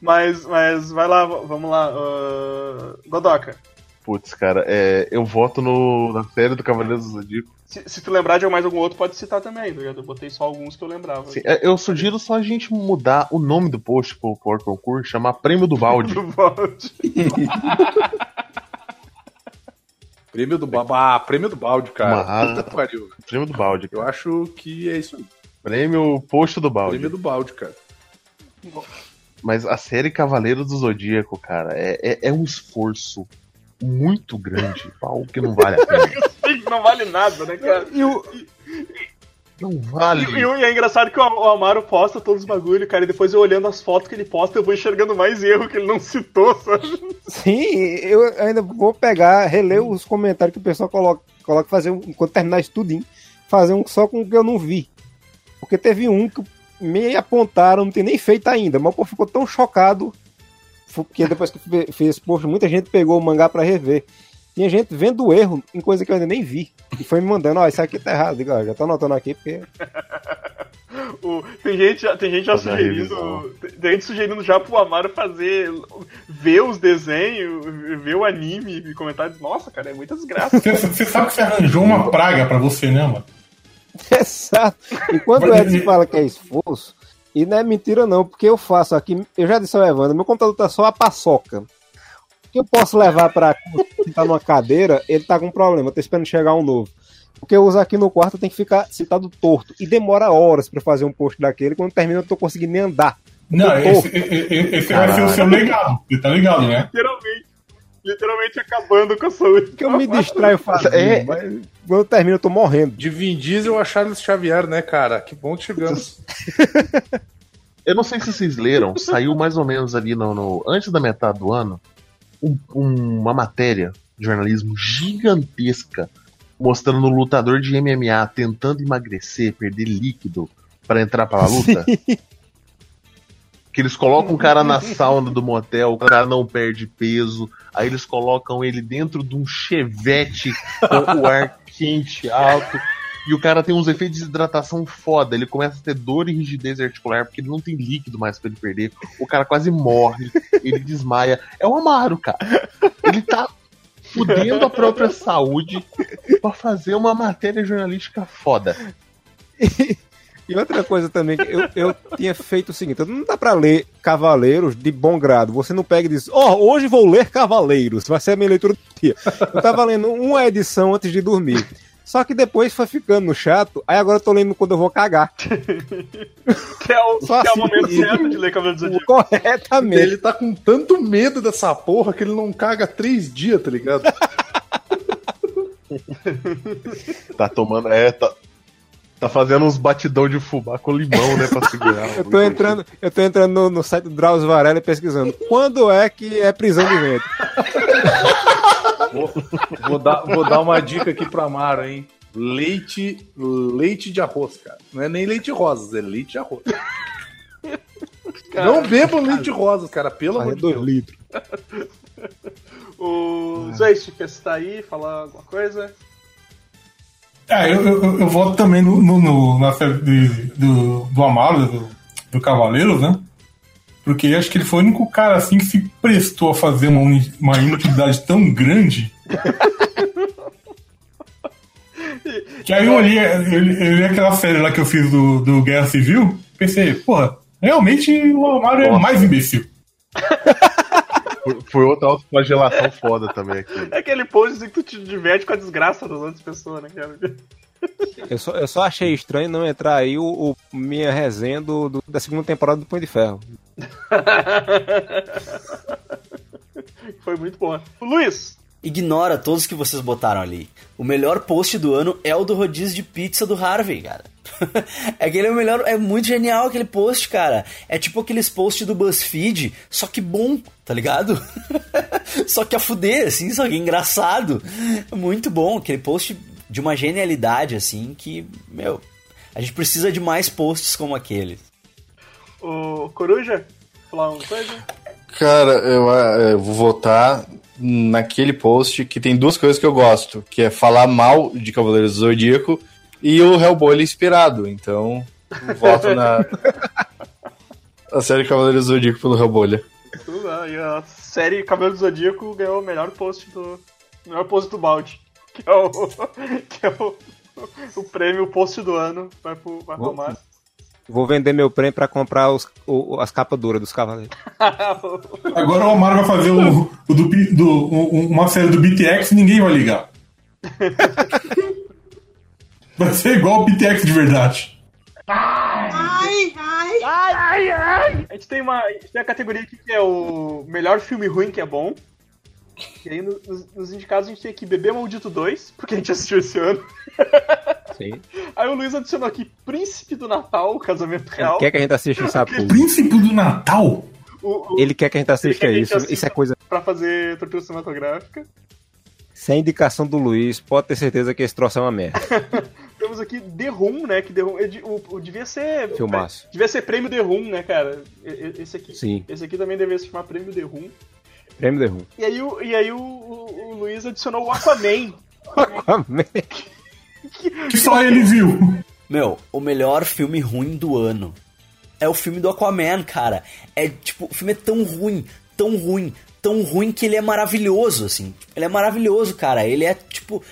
[SPEAKER 1] Mas, mas vai lá, vamos lá. ah, Godoka,
[SPEAKER 2] Putz, cara, é, eu voto no, na série do Cavaleiro do Zodíaco.
[SPEAKER 1] se, se tu lembrar de mais algum outro, pode citar também, tá ligado? Eu botei só alguns que eu lembrava.
[SPEAKER 2] Assim, é, eu sugiro só a gente mudar o nome do post pro, pro concurso, chamar Prêmio do Balde.
[SPEAKER 1] Do balde.
[SPEAKER 4] Prêmio do balde. Ah, prêmio do balde, cara.
[SPEAKER 2] Uma
[SPEAKER 4] Puta pariu.
[SPEAKER 2] Prêmio do Balde.
[SPEAKER 4] Eu acho que é isso aí.
[SPEAKER 2] Prêmio Post do Balde.
[SPEAKER 4] Prêmio do balde, cara.
[SPEAKER 2] Mas a série Cavaleiro do Zodíaco, cara, é, é, é um esforço muito grande, algo que não vale a pena.
[SPEAKER 1] Não vale nada, né, cara?
[SPEAKER 3] E o,
[SPEAKER 2] Não vale.
[SPEAKER 1] E, e é engraçado que o, o Amaro posta todos os bagulho, cara, e depois eu olhando as fotos que ele posta, eu vou enxergando mais erro que ele não citou, sabe?
[SPEAKER 3] sim, eu ainda vou pegar, reler os comentários que o pessoal coloca, coloca fazer um, quando terminar isso tudinho, fazer um só com o que eu não vi. Porque teve um que me apontaram, não tem nem feito ainda, mas o povo ficou tão chocado, porque depois que fe- fez esse post, muita gente pegou o mangá pra rever. Tinha gente vendo o erro em coisa que eu ainda nem vi. E foi me mandando, ó, isso aqui tá errado. Digo, ó, já tô anotando aqui porque.
[SPEAKER 1] O- tem gente, já- tem gente já sugerindo. Tem tem gente sugerindo já pro Amaro fazer. ver os desenhos, ver o anime e comentar. Nossa, cara, é muita desgraça.
[SPEAKER 5] Você, você sabe que você arranjou uma praga pra você, né, mano?
[SPEAKER 3] Exato. E quando o Edson fala que é esforço, e não é mentira não, porque eu faço aqui, eu já disse ao Evandro, meu computador tá só a paçoca. O que eu posso levar pra tá numa cadeira, ele tá com problema, eu tô esperando chegar um novo. O que eu uso aqui no quarto tem que ficar sentado torto. E demora horas pra fazer um post daquele, quando termina eu não tô conseguindo nem andar.
[SPEAKER 5] Não, esse, e- e- esse vai ser o seu legado. Você tá ligado, né?
[SPEAKER 1] literalmente. Literalmente acabando com a saúde.
[SPEAKER 3] Porque eu me distraio fazendo,
[SPEAKER 2] É.
[SPEAKER 3] mas quando eu termino eu tô morrendo.
[SPEAKER 4] De Vin Diesel a Charles Xavier, né, cara? Que bom que chegamos.
[SPEAKER 2] Eu não sei se vocês leram, saiu mais ou menos ali no, no- antes da metade do ano um- um- uma matéria de jornalismo gigantesca mostrando o lutador de MMA tentando emagrecer, perder líquido pra entrar pra luta. Que eles colocam o cara na sauna do motel, o cara não perde peso, aí eles colocam ele dentro de um chevette com o ar quente alto. E o cara tem uns efeitos de hidratação foda. Ele começa a ter dor e rigidez articular porque ele não tem líquido mais pra ele perder. O cara quase morre, ele desmaia. É o Amaro, cara. Ele tá fudendo a própria saúde pra fazer uma matéria jornalística foda.
[SPEAKER 3] E outra coisa também, que eu, eu tinha feito o seguinte: não dá pra ler Cavaleiros de bom grado. Você não pega e diz, ó, hoje vou ler Cavaleiros, vai ser a minha leitura do dia. Eu tava lendo uma edição antes de dormir. Só que depois foi ficando chato, aí agora eu tô lendo quando eu vou cagar.
[SPEAKER 1] Que é o, que é o
[SPEAKER 3] assim.
[SPEAKER 1] momento certo de ler Cavaleiro do Zodíaco.
[SPEAKER 3] Corretamente.
[SPEAKER 4] Ele tá com tanto medo dessa porra que ele não caga três dias, tá ligado?
[SPEAKER 2] Tá tomando. É, tá. Tá fazendo uns batidão de fubá com limão, né, pra segurar.
[SPEAKER 3] Eu tô entrando, eu tô entrando no, no site do Drauzio Varela e pesquisando quando é que é prisão de ventre.
[SPEAKER 4] Vou, vou dar, vou dar uma dica aqui pro Amaro, hein? Leite, leite de arroz, cara. Não é nem leite rosas, é leite de arroz. Não bebam leite de rosas, cara, pelo amor
[SPEAKER 3] Fazer
[SPEAKER 4] de
[SPEAKER 3] dois
[SPEAKER 4] Deus.
[SPEAKER 3] litros.
[SPEAKER 1] O Zeist, quer citar aí, falar alguma coisa?
[SPEAKER 5] É, eu, eu, eu voto também no, no- no- na série de- do, do Amaro, do, do Cavaleiros, né? Porque acho que ele foi o único cara assim que se prestou a fazer uma, uma inutilidade tão grande. que aí eu olhei, eu, eu olhei aquela série lá que eu fiz do, do Guerra Civil, pensei, porra, realmente o Amaro é mais imbecil.
[SPEAKER 2] Foi, foi outra autoflagelação foda também aqui.
[SPEAKER 1] É aquele post assim que tu te diverte com a desgraça das outras pessoas, né, cara?
[SPEAKER 3] Eu só, eu só achei estranho não entrar aí o, o- minha resenha do, do- da segunda temporada do Punho de Ferro.
[SPEAKER 1] Foi muito bom. Luiz,
[SPEAKER 7] Ignora todos que vocês botaram ali. O melhor post do ano é o do rodízio de pizza do Harvey, cara. aquele é o melhor, é muito genial aquele post, cara. É tipo aqueles posts do BuzzFeed, só que bom, tá ligado? só que a fuder, assim, só que engraçado. Muito bom, aquele post de uma genialidade, assim, que, meu, a gente precisa de mais posts como aquele.
[SPEAKER 1] o Coruja, falar uma coisa?
[SPEAKER 6] Cara, eu, ah, eu vou votar naquele post que tem duas coisas que eu gosto, que é falar mal de Cavaleiros do Zodíaco e o Hellboy inspirado. Então, voto na a série Cavaleiros do Zodíaco pelo Hellboy.
[SPEAKER 1] Bem. E a série Cabelo do Zodíaco ganhou o melhor post do. melhor post do balde. Que é o. que é o. O prêmio post do ano vai pro, vai pro Márcio.
[SPEAKER 3] Vou vender meu prêmio pra comprar os, o- as capas duras dos cavaleiros.
[SPEAKER 5] Agora o Amaro vai fazer o, o do, do- um- uma série do BTX e ninguém vai ligar. Vai ser igual o BTX de verdade.
[SPEAKER 1] A gente tem uma. A gente tem a categoria aqui que é o melhor filme ruim que é bom. E aí no- nos, nos indicados a gente tem aqui Bebê Maldito 2, porque a gente assistiu esse ano.
[SPEAKER 3] Sim.
[SPEAKER 1] Aí o Luiz adicionou aqui Príncipe do Natal, o casamento
[SPEAKER 3] Ele
[SPEAKER 1] real.
[SPEAKER 3] quer que a gente assista essa porra.
[SPEAKER 5] Príncipe do Natal?
[SPEAKER 1] O, o,
[SPEAKER 3] Ele quer que a gente assista
[SPEAKER 1] Ele a gente
[SPEAKER 3] isso.
[SPEAKER 1] assista.
[SPEAKER 3] Isso é coisa.
[SPEAKER 1] Pra fazer tortura cinematográfica.
[SPEAKER 3] Sem indicação do Luiz, pode ter certeza que esse troço é uma merda.
[SPEAKER 1] Temos aqui The Room, né? Que The Room, é de- o, o- devia ser.
[SPEAKER 3] Filmaço.
[SPEAKER 1] Devia ser prêmio The Room, né, cara? Esse aqui.
[SPEAKER 3] Sim.
[SPEAKER 1] Esse aqui também deveria se chamar prêmio The Room.
[SPEAKER 3] Prêmio de rum.
[SPEAKER 1] E aí, o, e aí o, o- o Luiz adicionou o Aquaman.
[SPEAKER 5] Que só ele viu.
[SPEAKER 7] Meu, o melhor filme ruim do ano é o filme do Aquaman, cara. É tipo, o filme é tão ruim, tão ruim, tão ruim que ele é maravilhoso, assim. Ele é maravilhoso, cara. Ele é tipo.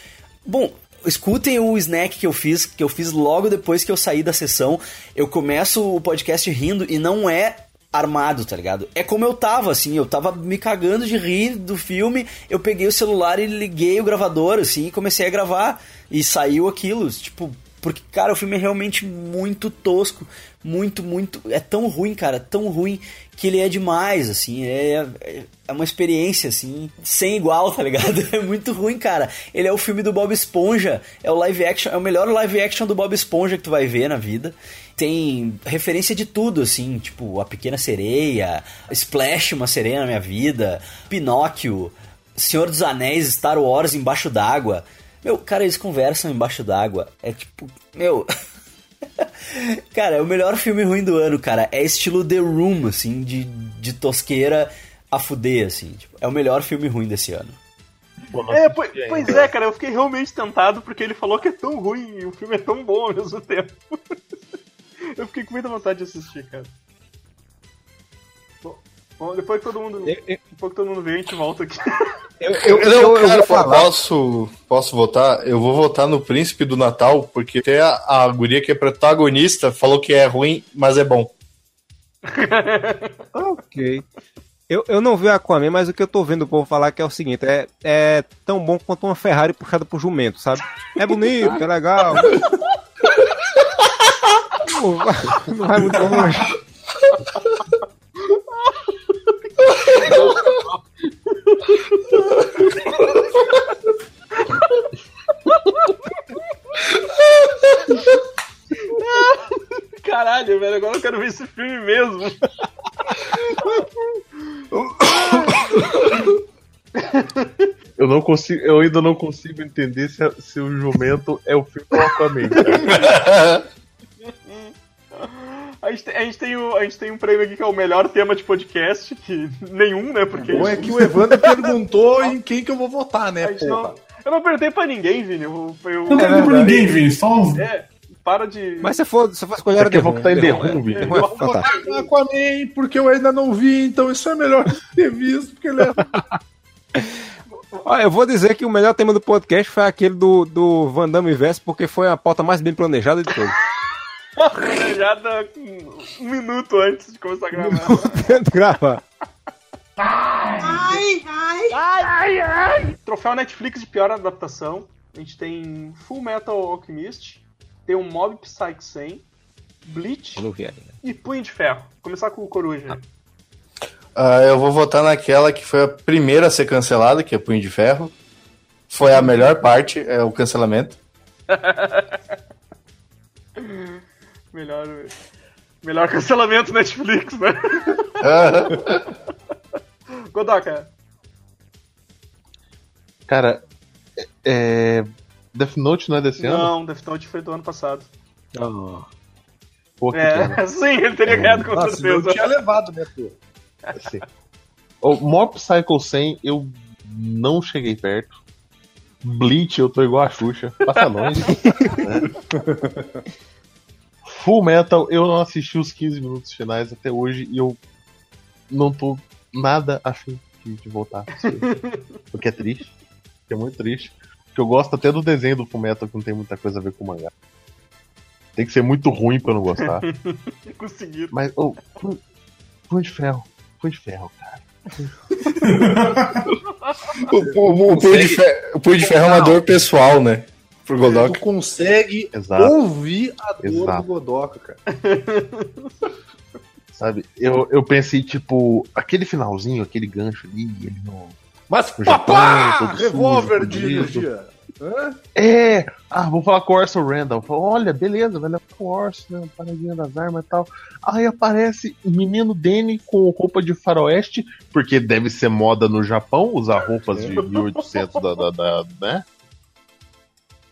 [SPEAKER 7] Bom, escutem o snack que eu fiz, que eu fiz logo depois que eu saí da sessão. Eu começo o podcast rindo e não é armado, tá ligado? É como eu tava, assim, eu tava me cagando de rir do filme, eu peguei o celular e liguei o gravador, assim, e comecei a gravar, e saiu aquilo, tipo, porque, cara, o filme é realmente muito tosco, muito, muito, é tão ruim, cara, tão ruim, que ele é demais, assim, é, é- é uma experiência, assim, sem igual, tá ligado? É muito ruim, cara. Ele é o filme do Bob Esponja, é o live action, é o melhor live action do Bob Esponja que tu vai ver na vida. Tem referência de tudo, assim, tipo, A Pequena Sereia, Splash, Uma Sereia na Minha Vida, Pinóquio, Senhor dos Anéis, Star Wars Embaixo d'Água. Meu, cara, eles conversam embaixo d'água. É tipo, meu. cara, é o melhor filme ruim do ano, cara. É estilo The Room, assim, de, de tosqueira a fuder, assim. Tipo, é o melhor filme ruim desse ano.
[SPEAKER 1] É, pois, pois é, cara, eu fiquei realmente tentado porque ele falou que é tão ruim e o filme é tão bom ao mesmo tempo. eu fiquei com muita vontade de assistir, cara. Bom, bom, depois que todo mundo.
[SPEAKER 3] Eu- eu-
[SPEAKER 1] Depois que todo mundo vem, a gente volta aqui.
[SPEAKER 3] Eu, eu,
[SPEAKER 6] Eu, cara, posso, posso votar? Eu vou votar no Príncipe do Natal, porque até a, a guria que é protagonista falou que é ruim, mas é bom.
[SPEAKER 3] Ok. Eu, eu não vi Aquaman, mas o que eu tô vendo o povo falar que é o seguinte: é, é tão bom quanto uma Ferrari puxada por jumento, sabe? É bonito, é legal. Não vai, não vai muito longe.
[SPEAKER 1] Caralho, velho, agora eu quero ver esse filme mesmo.
[SPEAKER 2] Eu não consigo, eu ainda não consigo entender se, se o jumento é o filme do Aquaman.
[SPEAKER 1] A gente, tem, a, gente tem o, a gente tem um prêmio aqui que é o melhor tema de podcast, que nenhum, né? Porque
[SPEAKER 4] Bom é que o Evandro perguntou em quem que eu vou votar, né,
[SPEAKER 1] não, eu não perguntei pra ninguém, Vini. Eu, eu-
[SPEAKER 5] Não pergunta por ninguém, Vini. Só os.
[SPEAKER 1] é, para de.
[SPEAKER 3] Mas se for, se for escolher
[SPEAKER 2] Daqui a pouco tá em
[SPEAKER 3] Room,
[SPEAKER 2] Vini.
[SPEAKER 3] The Room é fantástico.
[SPEAKER 4] Aquaman, porque eu ainda não vi, então isso é melhor ter visto, porque ele é...
[SPEAKER 3] Olha, eu vou dizer que o melhor tema do podcast foi aquele do, do Van Damme Verso, porque foi a pauta mais bem planejada de todos.
[SPEAKER 1] Planejada um minuto antes de começar a gravar.
[SPEAKER 3] Tento gravar.
[SPEAKER 1] Troféu Netflix de pior adaptação. A gente tem Full Metal Alchemist, tem um Mob Psycho 100, Bleach e Punho de Ferro. Começar com o Coruja.
[SPEAKER 6] Ah, eu vou votar naquela que foi a primeira a ser cancelada, que é Punho de Ferro. Foi a melhor parte, é o cancelamento.
[SPEAKER 1] Melhor, melhor cancelamento Netflix, né? Godoka,
[SPEAKER 2] Cara, é. Death Note não é desse ano?
[SPEAKER 1] não, Death Note foi do ano passado.
[SPEAKER 2] Pô, que pena.
[SPEAKER 1] É, sim, ele teria ganhado com
[SPEAKER 4] Nossa, eu
[SPEAKER 1] certeza.
[SPEAKER 4] tinha levado, né, pô?
[SPEAKER 2] Assim. O Mob Psycho 100 eu não cheguei perto. Bleach eu tô igual a Xuxa, passa longe. né? Full Metal eu não assisti os 15 minutos finais até hoje e eu não tô nada afim de, de voltar. o que é triste, o que é muito triste. Porque eu gosto até do desenho do Full Metal que não tem muita coisa a ver com o mangá. Tem que ser muito ruim pra eu não gostar.
[SPEAKER 1] Conseguiram.
[SPEAKER 2] Mas, ô, Punho de Ferro, Punho de Ferro, cara.
[SPEAKER 6] O, o- o Punho de Ferro, o Punho de Ferro é uma dor pessoal, né? Pro
[SPEAKER 4] Tu
[SPEAKER 6] Godoka.
[SPEAKER 4] consegue
[SPEAKER 2] Exato.
[SPEAKER 4] ouvir a dor
[SPEAKER 2] Exato.
[SPEAKER 4] do Godoka, cara.
[SPEAKER 2] Sabe? Eu, eu pensei, tipo, aquele finalzinho, aquele gancho ali, ele não.
[SPEAKER 4] Mas,
[SPEAKER 2] O Japão,
[SPEAKER 4] papá!
[SPEAKER 2] sujo,
[SPEAKER 4] Revólver de
[SPEAKER 2] fudido.
[SPEAKER 4] energia. Hã?
[SPEAKER 2] É! Ah, vou falar com o Orson Randall. Falo, Olha, beleza, vai levar o Orson, né? Paradinha das armas e tal. Aí aparece o menino Danny com roupa de faroeste, porque deve ser moda no Japão usar roupas de 1800 da, da, da- né?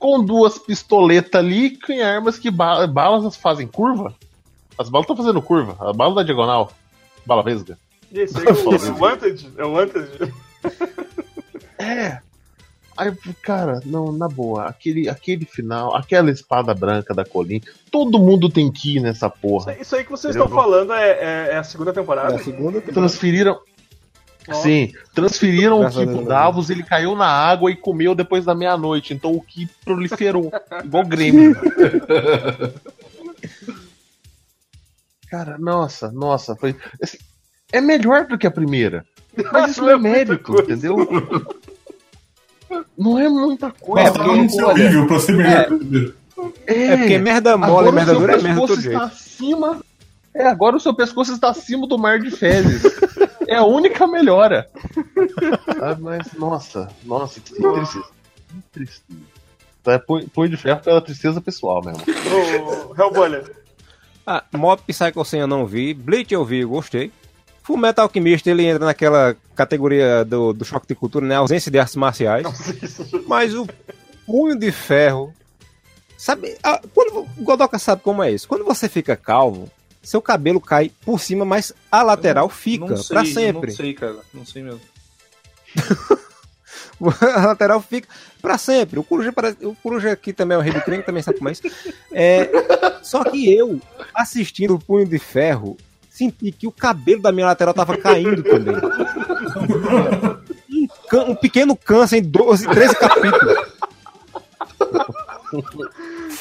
[SPEAKER 2] Com duas pistoletas ali, com armas que ba- balas fazem curva. As balas estão fazendo curva. A bala da diagonal. Bala vesga.
[SPEAKER 1] Esse aí é o Wanted? É o Wanted?
[SPEAKER 2] É. Aí, cara, não, na boa, aquele, aquele final, aquela espada branca da Colin, todo mundo tem que ir nessa
[SPEAKER 1] Isso
[SPEAKER 2] porra.
[SPEAKER 1] aí- Isso aí que vocês estão falando é, é- é a segunda temporada?
[SPEAKER 3] É a segunda
[SPEAKER 2] Transferiram. Sim, transferiram o
[SPEAKER 3] Graças
[SPEAKER 2] Ki
[SPEAKER 3] a Deus,
[SPEAKER 2] pro
[SPEAKER 3] não.
[SPEAKER 2] Davos, ele caiu na água e comeu depois da meia-noite. Então o Ki proliferou, igual Grêmio. Cara, nossa, nossa, foi. assim, é melhor do que a primeira. Mas isso não é
[SPEAKER 1] muita
[SPEAKER 2] mérito, entendeu? Não é muita coisa.
[SPEAKER 5] Nossa, tá muito
[SPEAKER 2] olha,
[SPEAKER 5] horrível pra ser melhor que o primeiro.
[SPEAKER 3] É porque merda mole,
[SPEAKER 2] Agora
[SPEAKER 3] merda
[SPEAKER 2] o seu
[SPEAKER 3] dura é merda todo
[SPEAKER 2] está
[SPEAKER 3] jeito.
[SPEAKER 2] acima. É, agora o seu pescoço está acima do mar de fezes. É a única melhora. Ah, mas, nossa, nossa, que tristeza. Que tristeza. É põe, põe de ferro pela tristeza pessoal mesmo.
[SPEAKER 1] O Hellboy.
[SPEAKER 3] Ah, Mob Psycho 100 eu não vi, Bleach eu vi, eu gostei. Full Metal Alchemist ele entra naquela categoria do, do choque de cultura, né? Ausência de artes marciais. Mas o Punho de Ferro. Sabe, ah, quando o Godoka sabe como é isso. Quando você fica calvo, seu cabelo cai por cima, mas a lateral fica
[SPEAKER 4] Não
[SPEAKER 3] pra
[SPEAKER 4] eu
[SPEAKER 3] sempre.
[SPEAKER 4] Não sei, cara. Não sei mesmo.
[SPEAKER 3] a lateral fica pra sempre. O Coruja, parece- o Coruja aqui também é o rei do crime, também sabe como é isso. É, só que eu, assistindo o Punho de Ferro, senti que o cabelo da minha lateral tava caindo também. Um, um pequeno câncer em 12, 13 capítulos.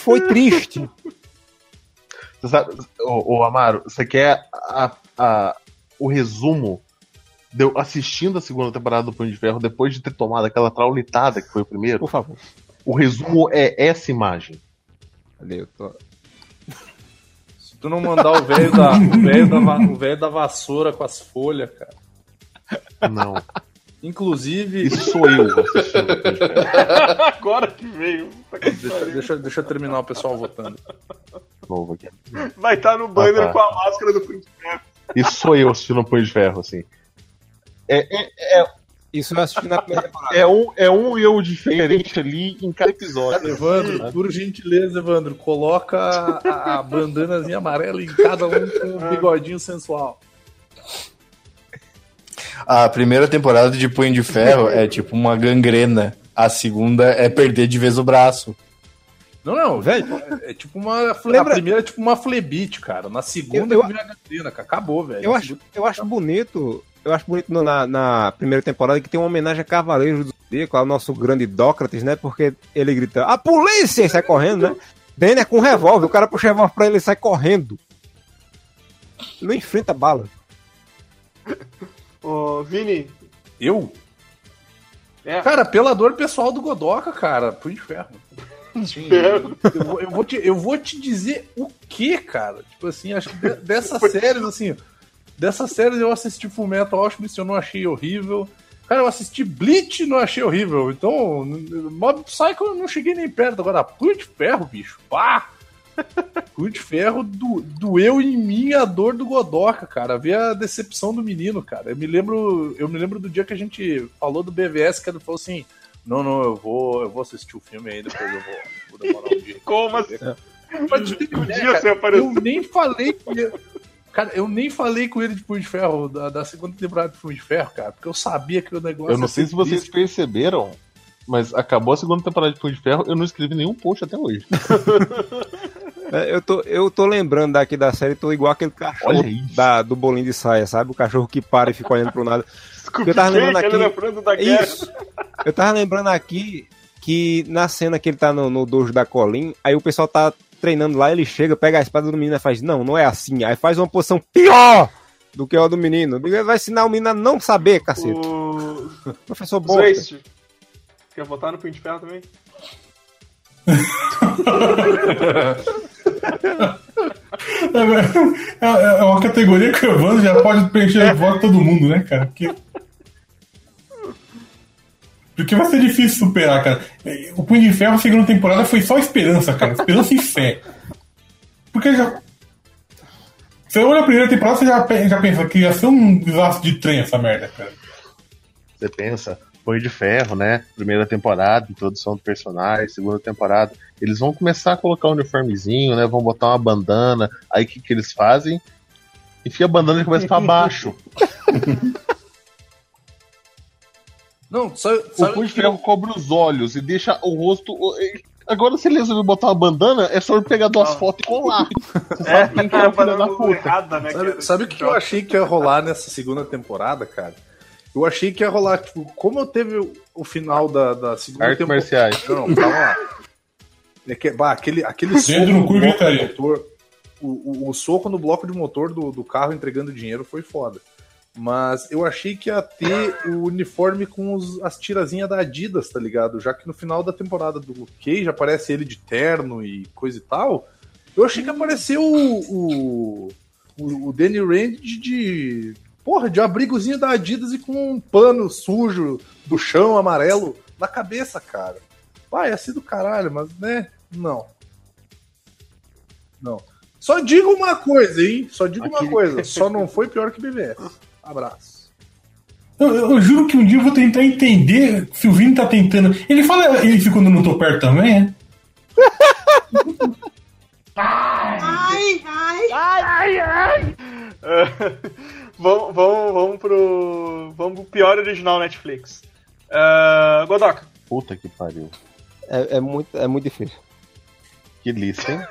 [SPEAKER 3] Foi triste.
[SPEAKER 2] Você sabe, ô, ô, Amaro, você quer a- a- o resumo de eu assistindo a segunda temporada do Punho de Ferro depois de ter tomado aquela traulitada que foi o primeiro?
[SPEAKER 3] Por favor.
[SPEAKER 2] O resumo é essa imagem.
[SPEAKER 3] Cadê? Eu tô-
[SPEAKER 4] Se tu não mandar o velho da, o velho da, va- o velho da vassoura com as folhas, cara.
[SPEAKER 2] Não.
[SPEAKER 4] Inclusive,
[SPEAKER 2] Isso sou eu assistindo o Punho de Ferro.
[SPEAKER 1] Agora que veio. Que
[SPEAKER 4] deixa, deixa, deixa eu terminar o pessoal votando.
[SPEAKER 2] novo aqui.
[SPEAKER 1] Vai estar no banner
[SPEAKER 2] Ah, tá.
[SPEAKER 1] com a máscara do Punho de Ferro.
[SPEAKER 2] Isso sou eu assistindo o Punho de Ferro, assim. É, é, é,
[SPEAKER 3] Isso eu assisti na primeira temporada.
[SPEAKER 2] É um, é um eu diferente ali em cada episódio.
[SPEAKER 4] Evandro, por gentileza, Evandro, coloca a, a bandanazinha amarela em cada um com um bigodinho sensual.
[SPEAKER 6] A primeira temporada de Punho de Ferro é tipo uma gangrena. A segunda é perder de vez o braço.
[SPEAKER 4] Não, não,
[SPEAKER 3] Velho.
[SPEAKER 4] É, é tipo uma.
[SPEAKER 3] Lembra-
[SPEAKER 4] A primeira é tipo uma flebite, cara. Na segunda
[SPEAKER 3] Eu-
[SPEAKER 4] eu, a gangrena, cara. Acabou, velho.
[SPEAKER 3] Eu acho, eu acho bonito. Eu acho bonito na, na primeira temporada que tem uma homenagem a Cavaleiros do Zodíaco, ao nosso grande Dócrates, né? Porque ele grita, a polícia! E sai correndo, né? Dane é com um revólver, o cara puxa o revólver pra ele e sai correndo. Não enfrenta bala.
[SPEAKER 1] Ô, Vini,
[SPEAKER 4] Eu?
[SPEAKER 1] É.
[SPEAKER 4] Cara, pelador pessoal do Godoka, cara. Punho de ferro. Eu, vou, eu, vou te, eu vou te dizer o que, cara. Tipo assim, acho que de- dessas séries, assim, dessas séries eu assisti Fullmetal Alchemist, eu não achei horrível. Cara, eu assisti Bleach e não achei horrível. Então, Mob Psycho eu não cheguei nem perto. Agora, Punho de Ferro, bicho. Pá! Punho de Ferro do, doeu em mim a dor do Godoka, cara. Ver a decepção do menino, cara. Eu me lembro, eu me lembro do dia que a gente falou do BVS, que ele falou assim: Não, não, eu vou, eu vou assistir o filme aí, depois eu vou, vou demorar um dia.
[SPEAKER 1] como assim?
[SPEAKER 4] Mas tem
[SPEAKER 1] Um dia
[SPEAKER 4] cara,
[SPEAKER 1] você apareceu.
[SPEAKER 4] eu nem falei com ele. Cara, eu nem falei com ele de Punho de Ferro, da, da segunda temporada de Punho de Ferro, cara, porque eu sabia que o negócio.
[SPEAKER 2] Eu não sei se vocês
[SPEAKER 4] triste.
[SPEAKER 2] perceberam, mas acabou a segunda temporada de Punho de Ferro, eu não escrevi nenhum post até hoje.
[SPEAKER 3] É, Eu tô, eu tô lembrando daqui da série, tô igual aquele cachorro da, do bolinho de saia, sabe? O cachorro que para e fica olhando pro nada.
[SPEAKER 1] Desculpa,
[SPEAKER 3] Eu tava lembrando aqui-
[SPEAKER 1] lembrando da guerra.
[SPEAKER 3] Isso. Eu tava lembrando aqui que na cena que ele tá no, no dojo da Colin, aí o pessoal tá treinando lá, ele chega, pega a espada do menino e faz, não, não é assim. Aí faz uma posição pior do que a do menino. Ele vai ensinar o menino a não saber, cacete.
[SPEAKER 1] O
[SPEAKER 3] Professor.
[SPEAKER 1] Zwist. Quer votar no Punho de Ferro também?
[SPEAKER 5] É, é- é uma categoria que o Evandro já pode preencher a voto de todo mundo, né, cara? Porque... Porque vai ser difícil superar, cara. O Punho de Ferro, a segunda temporada, foi só esperança, cara. Esperança e fé. Porque já. Você olha a primeira temporada, você já, já pensa que ia ser um desastre de trem essa merda, cara.
[SPEAKER 2] Você pensa, Punho de Ferro, né? Primeira temporada, introdução do personagem, segunda temporada. Eles vão começar a colocar um uniformezinho, né? Vão botar uma bandana. Aí o que, que eles fazem? Enfia a bandana e começa pra baixo.
[SPEAKER 4] Não, sabe,
[SPEAKER 2] O
[SPEAKER 4] sabe
[SPEAKER 2] Punho de
[SPEAKER 4] que
[SPEAKER 2] Ferro cobre os olhos e deixa o rosto. Agora, se ele resolver botar uma bandana, é só ele pegar duas fotos e colar. Você
[SPEAKER 1] É,
[SPEAKER 2] sabe quem que é o filho da puta.
[SPEAKER 1] errada, né?
[SPEAKER 4] Sabe, o que eu achei que ia rolar nessa segunda temporada, cara? Eu achei que ia rolar, tipo, como eu teve o, o final da, da segunda
[SPEAKER 2] Artes
[SPEAKER 4] temporada.
[SPEAKER 2] marciais.
[SPEAKER 4] Não, calma lá. É que, bah, aquele aquele soco
[SPEAKER 5] no
[SPEAKER 4] no
[SPEAKER 5] cu e
[SPEAKER 4] bloco de motor. O, o, o soco no bloco de motor do, do carro entregando dinheiro foi foda. Mas eu achei que ia ter o uniforme com os- as tirazinhas da Adidas, tá ligado? Já que no final da temporada do Luke Cage aparece ele de terno e coisa e tal. Eu achei que apareceu o, o, o, Danny Rand de. Porra, de abrigozinho da Adidas e com um pano sujo do chão amarelo na cabeça, cara. Vai, ia ser do caralho, mas né? Não. Não. Só digo uma coisa, hein? Só digo uma coisa. Só não foi pior que BBS. Abraço.
[SPEAKER 5] Eu, eu- juro que um dia eu vou tentar entender se o Vini tá tentando. Ele fala isso quando eu não tô perto também, é?
[SPEAKER 1] É, vamos, vamos, vamos pro. Vamos pro pior original Netflix. Uh, Godoka.
[SPEAKER 2] Puta que pariu.
[SPEAKER 3] É, é muito, é muito difícil.
[SPEAKER 2] Que lista, hein?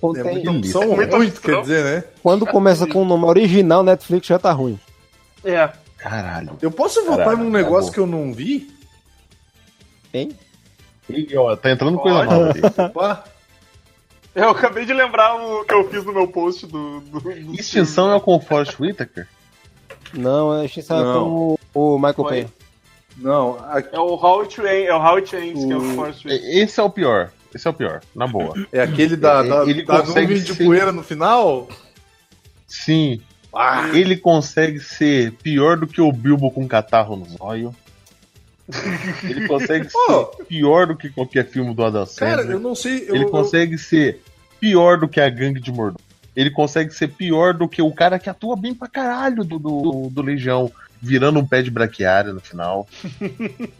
[SPEAKER 3] Quando,
[SPEAKER 4] É muito, são muito, quer dizer, né?
[SPEAKER 3] quando começa com o nome original, Netflix já tá ruim.
[SPEAKER 1] É.
[SPEAKER 2] Caralho.
[SPEAKER 4] Eu posso votar
[SPEAKER 2] Caralho,
[SPEAKER 4] num negócio
[SPEAKER 2] acabou.
[SPEAKER 4] que eu não vi?
[SPEAKER 3] Hein?
[SPEAKER 2] E, ó, tá entrando coisa
[SPEAKER 1] Pode.
[SPEAKER 2] nova ali.
[SPEAKER 4] Opa.
[SPEAKER 1] Eu acabei de lembrar o que eu fiz no meu post do. do, do
[SPEAKER 2] Extinção é o com o Forrest Whitaker?
[SPEAKER 3] Não, a sabe
[SPEAKER 4] Não.
[SPEAKER 3] com o, o Michael. Payne.
[SPEAKER 4] Não, a-
[SPEAKER 1] É o How It Ends, é o How It Ends, que é o
[SPEAKER 4] O-
[SPEAKER 1] Force
[SPEAKER 2] E- Esse é o pior. Esse é o pior, na boa.
[SPEAKER 4] é aquele da, da,
[SPEAKER 2] Ele
[SPEAKER 4] da
[SPEAKER 2] consegue
[SPEAKER 4] nuvem de
[SPEAKER 2] ser-
[SPEAKER 4] poeira no final?
[SPEAKER 2] Sim,
[SPEAKER 4] Ah,
[SPEAKER 2] ele consegue ser pior do que o Bilbo com catarro no zóio. Ele consegue
[SPEAKER 4] Pô.
[SPEAKER 2] ser pior do que qualquer filme do Adam
[SPEAKER 4] cara,
[SPEAKER 2] Sandler.
[SPEAKER 4] eu não sei. Eu,
[SPEAKER 2] Ele
[SPEAKER 4] eu-
[SPEAKER 2] consegue ser pior do que a gangue de Mordor. Ele consegue ser pior do que o cara que atua bem pra caralho do, do, do Legião. virando um pé de braquiária no final.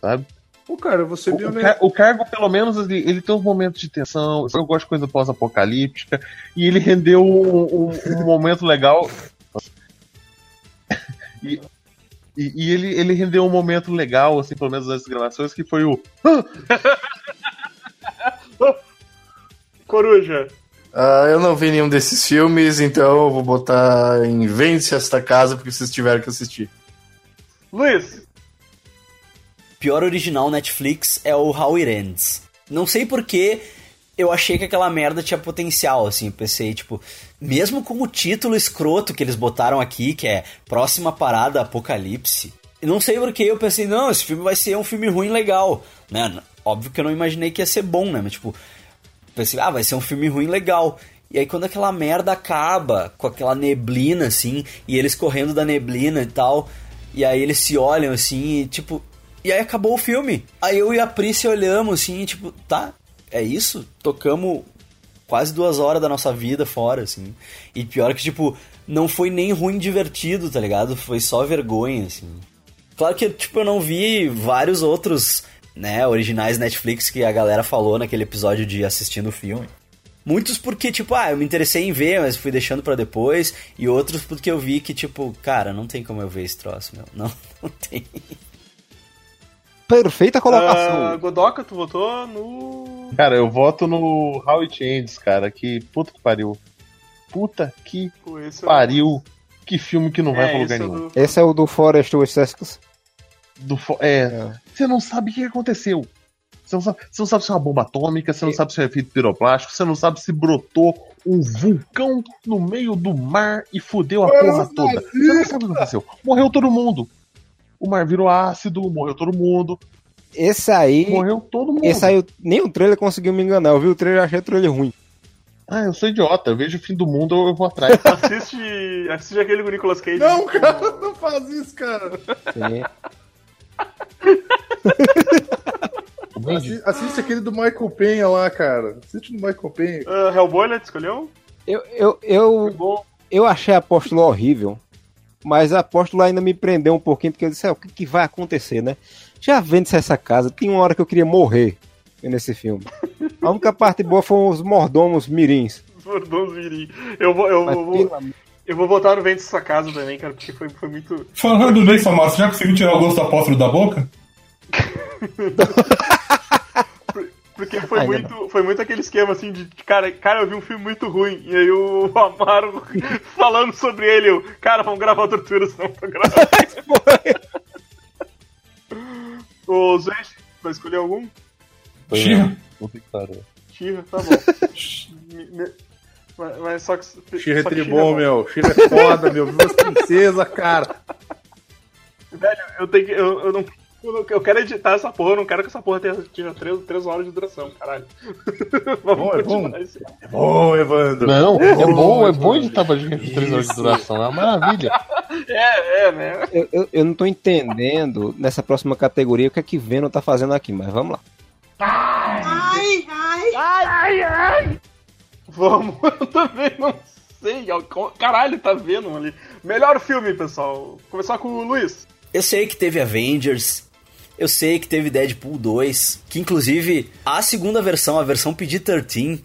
[SPEAKER 2] Sabe?
[SPEAKER 4] Pô, cara, eu vou ser bem
[SPEAKER 2] O, car- o cargo, pelo menos, ele, ele tem uns momentos de tensão. Eu gosto de coisa pós-apocalíptica. E ele rendeu um, um- um momento legal. E, e- e ele, ele rendeu um momento legal, assim, pelo menos nas gravações, que foi o.
[SPEAKER 1] Coruja.
[SPEAKER 6] Ah, eu não vi nenhum desses filmes, então eu vou botar em Vence esta casa, porque vocês tiveram que assistir.
[SPEAKER 1] Luiz.
[SPEAKER 7] pior original Netflix é o How It Ends. Não sei porquê, eu achei que aquela merda tinha potencial, assim. Pensei, tipo, mesmo com o título escroto que eles botaram aqui, que é Próxima Parada Apocalipse. Não sei porquê, eu pensei, não, esse filme vai ser um filme ruim legal, né? Óbvio que eu não imaginei que ia ser bom, né? Mas, tipo, pensei, ah, vai ser um filme ruim legal. E aí quando aquela merda acaba, com aquela neblina, assim, e eles correndo da neblina e tal, e aí eles se olham, assim, e tipo... E aí acabou o filme. Aí eu e a Pri se olhamos, assim, e, tipo, tá, é isso? Tocamos quase duas horas da nossa vida fora, assim. E pior que, tipo, não foi nem ruim divertido, tá ligado? Foi só vergonha, assim. Claro que, tipo, eu não vi vários outros, né, originais Netflix que a galera falou naquele episódio de assistindo o filme. Muitos porque, tipo, ah, eu me interessei em ver, mas fui deixando pra depois. E outros porque eu vi que, tipo, cara, não tem como eu ver esse troço, meu. Não, não tem.
[SPEAKER 3] Perfeita colocação.
[SPEAKER 1] Ah, Godoka, tu votou no.
[SPEAKER 2] Cara, eu voto no How It Ends, cara. Que puta que pariu. Puta que
[SPEAKER 1] Pô, esse é-
[SPEAKER 2] pariu. Que filme que não vai
[SPEAKER 1] é,
[SPEAKER 2] pra lugar
[SPEAKER 1] é
[SPEAKER 2] nenhum.
[SPEAKER 1] do-
[SPEAKER 3] Esse é o do Forest West
[SPEAKER 2] Do fo- é, Você não sabe o que aconteceu. Você não, sabe, você não sabe se é uma bomba atômica, você não sabe se é efeito piroplástico, você não sabe se brotou um vulcão no meio do mar e fudeu a porra toda. Você não sabe o que aconteceu. Morreu todo mundo. O mar virou ácido, morreu todo mundo.
[SPEAKER 3] Esse aí.
[SPEAKER 2] Morreu todo mundo.
[SPEAKER 3] Esse aí, nem o trailer conseguiu me enganar. Eu vi o trailer e achei o trailer ruim.
[SPEAKER 2] Ah, eu sou idiota. Eu vejo o fim do mundo, eu vou atrás.
[SPEAKER 1] Assiste, assiste aquele com o Nicolas Cage.
[SPEAKER 4] Não, cara, não faz isso, cara.
[SPEAKER 3] Sim.
[SPEAKER 4] Assi- Assiste aquele do Michael Penha lá, cara. Assiste do Michael Penha.
[SPEAKER 1] Ah, Hellboy, tu escolheu?
[SPEAKER 3] Eu, eu, eu,
[SPEAKER 1] Bom.
[SPEAKER 3] eu achei a apóstolo horrível, mas a apóstolo ainda me prendeu um pouquinho, porque eu disse, "É, o que, que vai acontecer, né? Já vende-se essa casa, tem uma hora que eu queria morrer nesse filme. A única parte boa foram os mordomos mirins.
[SPEAKER 1] Bordões Mirim. Eu vou, eu,
[SPEAKER 3] Mas,
[SPEAKER 1] vou, eu vou votar no Vento dessa casa também, cara, porque foi, foi muito.
[SPEAKER 5] Falando nisso, você já conseguiu tirar o gosto do apóstolo da boca?
[SPEAKER 1] Porque foi
[SPEAKER 3] Ai,
[SPEAKER 1] muito, foi muito aquele esquema assim de, cara, cara, eu vi um filme muito ruim. E aí o Amaro falando sobre ele, eu, cara, vamos gravar tortura, senão eu tô gravando. Ô, Zé, vai escolher algum?
[SPEAKER 2] Que pariu.
[SPEAKER 1] Tira, tá bom. Me- me- mas, mas só que.
[SPEAKER 4] Xirra é tribom, meu. Xirra é foda, meu. Viva as princesas, cara.
[SPEAKER 1] Velho, eu tenho que. Eu, eu não. Eu, quero editar essa porra, eu não quero que essa porra tenha, tenha 3, três horas de duração, caralho. Vamos
[SPEAKER 4] bom, é
[SPEAKER 1] continuar
[SPEAKER 4] bom.
[SPEAKER 1] esse.
[SPEAKER 4] É bom, Evandro.
[SPEAKER 2] Não, é bom, é bom editar pra gente 3 horas de duração. É uma maravilha.
[SPEAKER 1] É, é, né?
[SPEAKER 3] Eu, eu, eu não tô entendendo nessa próxima categoria o que é que Venom tá fazendo aqui, mas vamos lá.
[SPEAKER 1] Vamos, eu também não sei. Caralho, tá vendo ali. Melhor filme, pessoal. Começar com o Luiz.
[SPEAKER 7] Eu sei que teve Avengers, eu sei que teve Deadpool 2, que inclusive a segunda versão, a versão PG-13,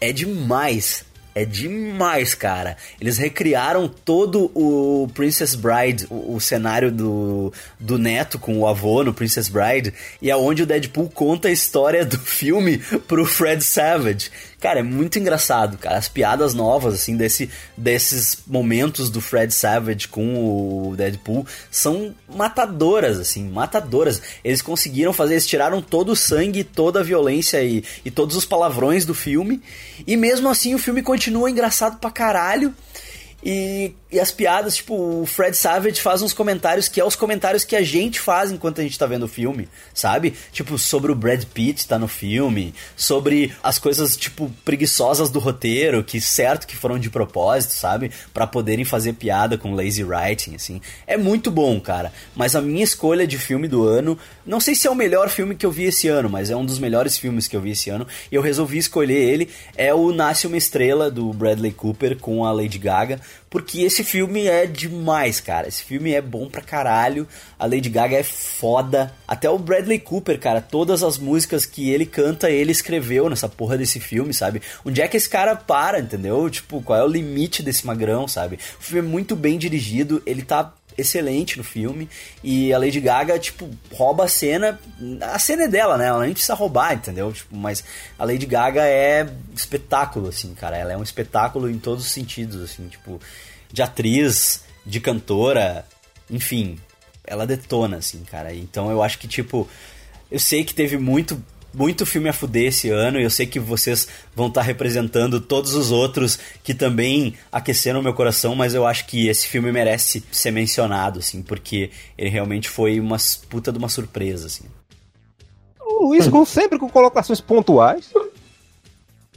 [SPEAKER 7] é demais. É demais, cara. Eles recriaram todo o Princess Bride, o, o cenário do, do neto com o avô no Princess Bride, e é onde o Deadpool conta a história do filme pro Fred Savage. Cara, é muito engraçado, cara. As piadas novas, assim, desse, desses momentos do Fred Savage com o Deadpool são matadoras, assim, matadoras. Eles conseguiram fazer, eles tiraram todo o sangue, toda a violência e, e todos os palavrões do filme. E mesmo assim o filme continua engraçado pra caralho. E, e as piadas, tipo, o Fred Savage faz uns comentários que é os comentários que a gente faz enquanto a gente tá vendo o filme, sabe? Tipo, sobre o Brad Pitt tá no filme, sobre as coisas, tipo, preguiçosas do roteiro, que certo que foram de propósito, sabe? Pra poderem fazer piada com lazy writing, assim. É muito bom, cara. Mas a minha escolha de filme do ano, não sei se é o melhor filme que eu vi esse ano, mas é um dos melhores filmes que eu vi esse ano, e eu resolvi escolher ele, é o Nasce Uma Estrela, do Bradley Cooper, com a Lady Gaga, porque esse filme é demais, cara. Esse filme é bom pra caralho. A Lady Gaga é foda. Até o Bradley Cooper, cara, todas as músicas que ele canta, ele escreveu nessa porra desse filme, sabe? Onde é que esse cara para, entendeu? Tipo, qual é o limite desse magrão, sabe? O filme é muito bem dirigido, ele tá excelente no filme. E a Lady Gaga, tipo, rouba a cena. A cena é dela, né? Ela nem precisa roubar, entendeu? Tipo, mas a Lady Gaga é espetáculo, assim, cara. Ela é um espetáculo em todos os sentidos, assim, tipo, de atriz, de cantora, enfim. Ela detona, assim, cara. Então eu acho que, tipo, eu sei que teve muito muito filme a fuder esse ano e eu sei que vocês vão estar representando todos os outros que também aqueceram meu coração, mas eu acho que esse filme merece ser mencionado, assim, porque ele realmente foi uma puta de uma surpresa, assim.
[SPEAKER 3] O Luiz com sempre com colocações pontuais.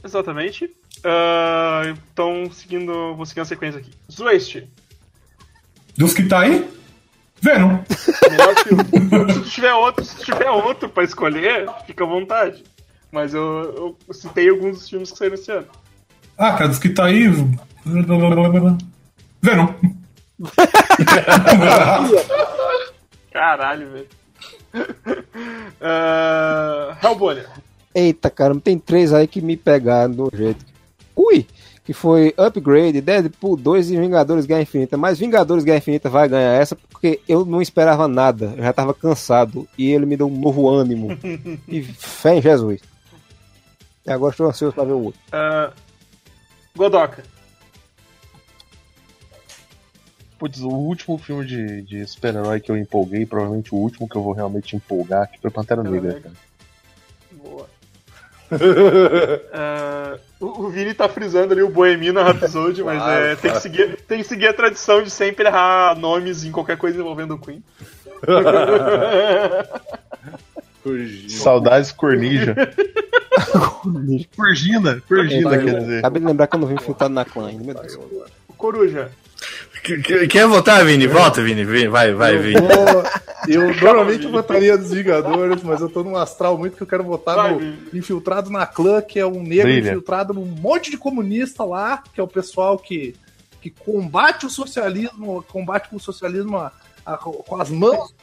[SPEAKER 1] Exatamente. Ah, então, seguindo, vou seguir a sequência aqui. Zwest,
[SPEAKER 5] Dos que tá aí? Venom.
[SPEAKER 1] melhor filme. se tiver outro, se tiver outro pra escolher, fica à vontade. Mas eu, eu citei alguns dos filmes que saíram esse ano.
[SPEAKER 5] Ah, cara, dos que tá aí. Venom.
[SPEAKER 1] Caralho, velho. Ah, Hellboy.
[SPEAKER 3] Eita, caramba, tem três aí que me pegaram do jeito. Ui! Que foi Upgrade, Deadpool 2 e Vingadores Guerra Infinita. Mas Vingadores Guerra Infinita vai ganhar essa porque eu não esperava nada. Eu já tava cansado. E ele me deu um novo ânimo. e fé em Jesus. E agora estou ansioso pra ver o outro.
[SPEAKER 1] Ah, Godoka.
[SPEAKER 2] Putz, o último filme de, de super-herói que eu empolguei, provavelmente o último que eu vou realmente empolgar, que foi Pantera Negra. cara.
[SPEAKER 1] Boa. Ah, o, o Vini tá frisando ali o Boemino na Rhapsody, mas é, tem, que seguir, tem que seguir a tradição de sempre errar nomes em qualquer coisa envolvendo o Queen.
[SPEAKER 2] Saudades Cornija. Corgina, Corgina, quer dizer.
[SPEAKER 3] Acabei de lembrar que eu não vim filtrado na clã ainda. Meu Deus.
[SPEAKER 1] Coruja.
[SPEAKER 6] Qu- qu- Quer votar, Vini? Volta, Vini. Vini, Vai, vai, Vini.
[SPEAKER 4] Eu normalmente votaria dos Vingadores, mas eu tô num astral muito que eu quero votar
[SPEAKER 1] Vai,
[SPEAKER 4] no
[SPEAKER 1] Vini.
[SPEAKER 4] infiltrado na clã, que é um negro
[SPEAKER 2] Brilha.
[SPEAKER 4] infiltrado num monte de comunista lá, que é o pessoal que, que combate o socialismo, combate o socialismo a- a- com as mãos.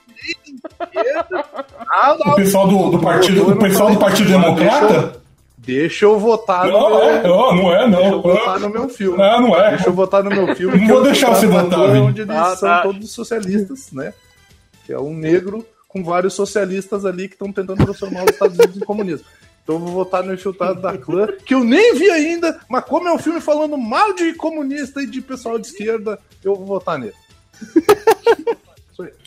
[SPEAKER 5] O pessoal do, do partido, o pessoal do Partido Democrata?
[SPEAKER 4] Deixa eu votar no
[SPEAKER 5] Não, é,
[SPEAKER 4] meu,
[SPEAKER 5] não, não é,
[SPEAKER 4] deixa eu
[SPEAKER 5] não.
[SPEAKER 4] votar no meu filme.
[SPEAKER 5] Ah, não é.
[SPEAKER 4] Deixa eu votar no meu filme.
[SPEAKER 5] Não vou
[SPEAKER 4] é
[SPEAKER 5] deixar você votar.
[SPEAKER 4] Onde eles
[SPEAKER 1] Ah,
[SPEAKER 4] são
[SPEAKER 1] tá.
[SPEAKER 4] todos socialistas, né? Que é um negro com vários socialistas ali que estão tentando transformar os Estados Unidos em comunismo. Então eu vou votar no Infiltrado da Clã, que eu nem vi ainda, mas como é um filme falando mal de comunista e de pessoal de esquerda, eu vou votar nele.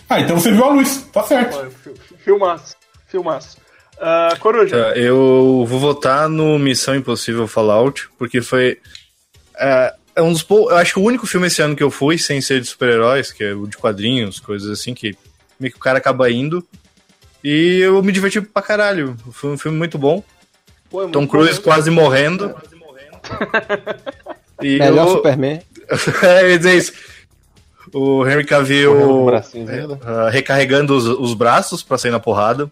[SPEAKER 5] Ah, então você viu a luz, tá certo.
[SPEAKER 1] Filmaço. Filmaço. Ah, Coruja.
[SPEAKER 6] Tá, eu vou votar no Missão Impossível Fallout, porque foi. É, é um dos pou... Eu acho que o único filme esse ano que eu fui sem ser de super-heróis, que é o de quadrinhos, coisas assim, que meio que o cara acaba indo. E eu me diverti pra caralho. Foi um filme muito bom.
[SPEAKER 1] Pô, é muito
[SPEAKER 6] Tom Cruise
[SPEAKER 1] bom.
[SPEAKER 6] quase morrendo. E
[SPEAKER 3] Melhor
[SPEAKER 6] eu...
[SPEAKER 3] Superman.
[SPEAKER 6] é, eu ia dizer isso. O Henry Cavill ah, recarregando os, os braços pra sair na porrada.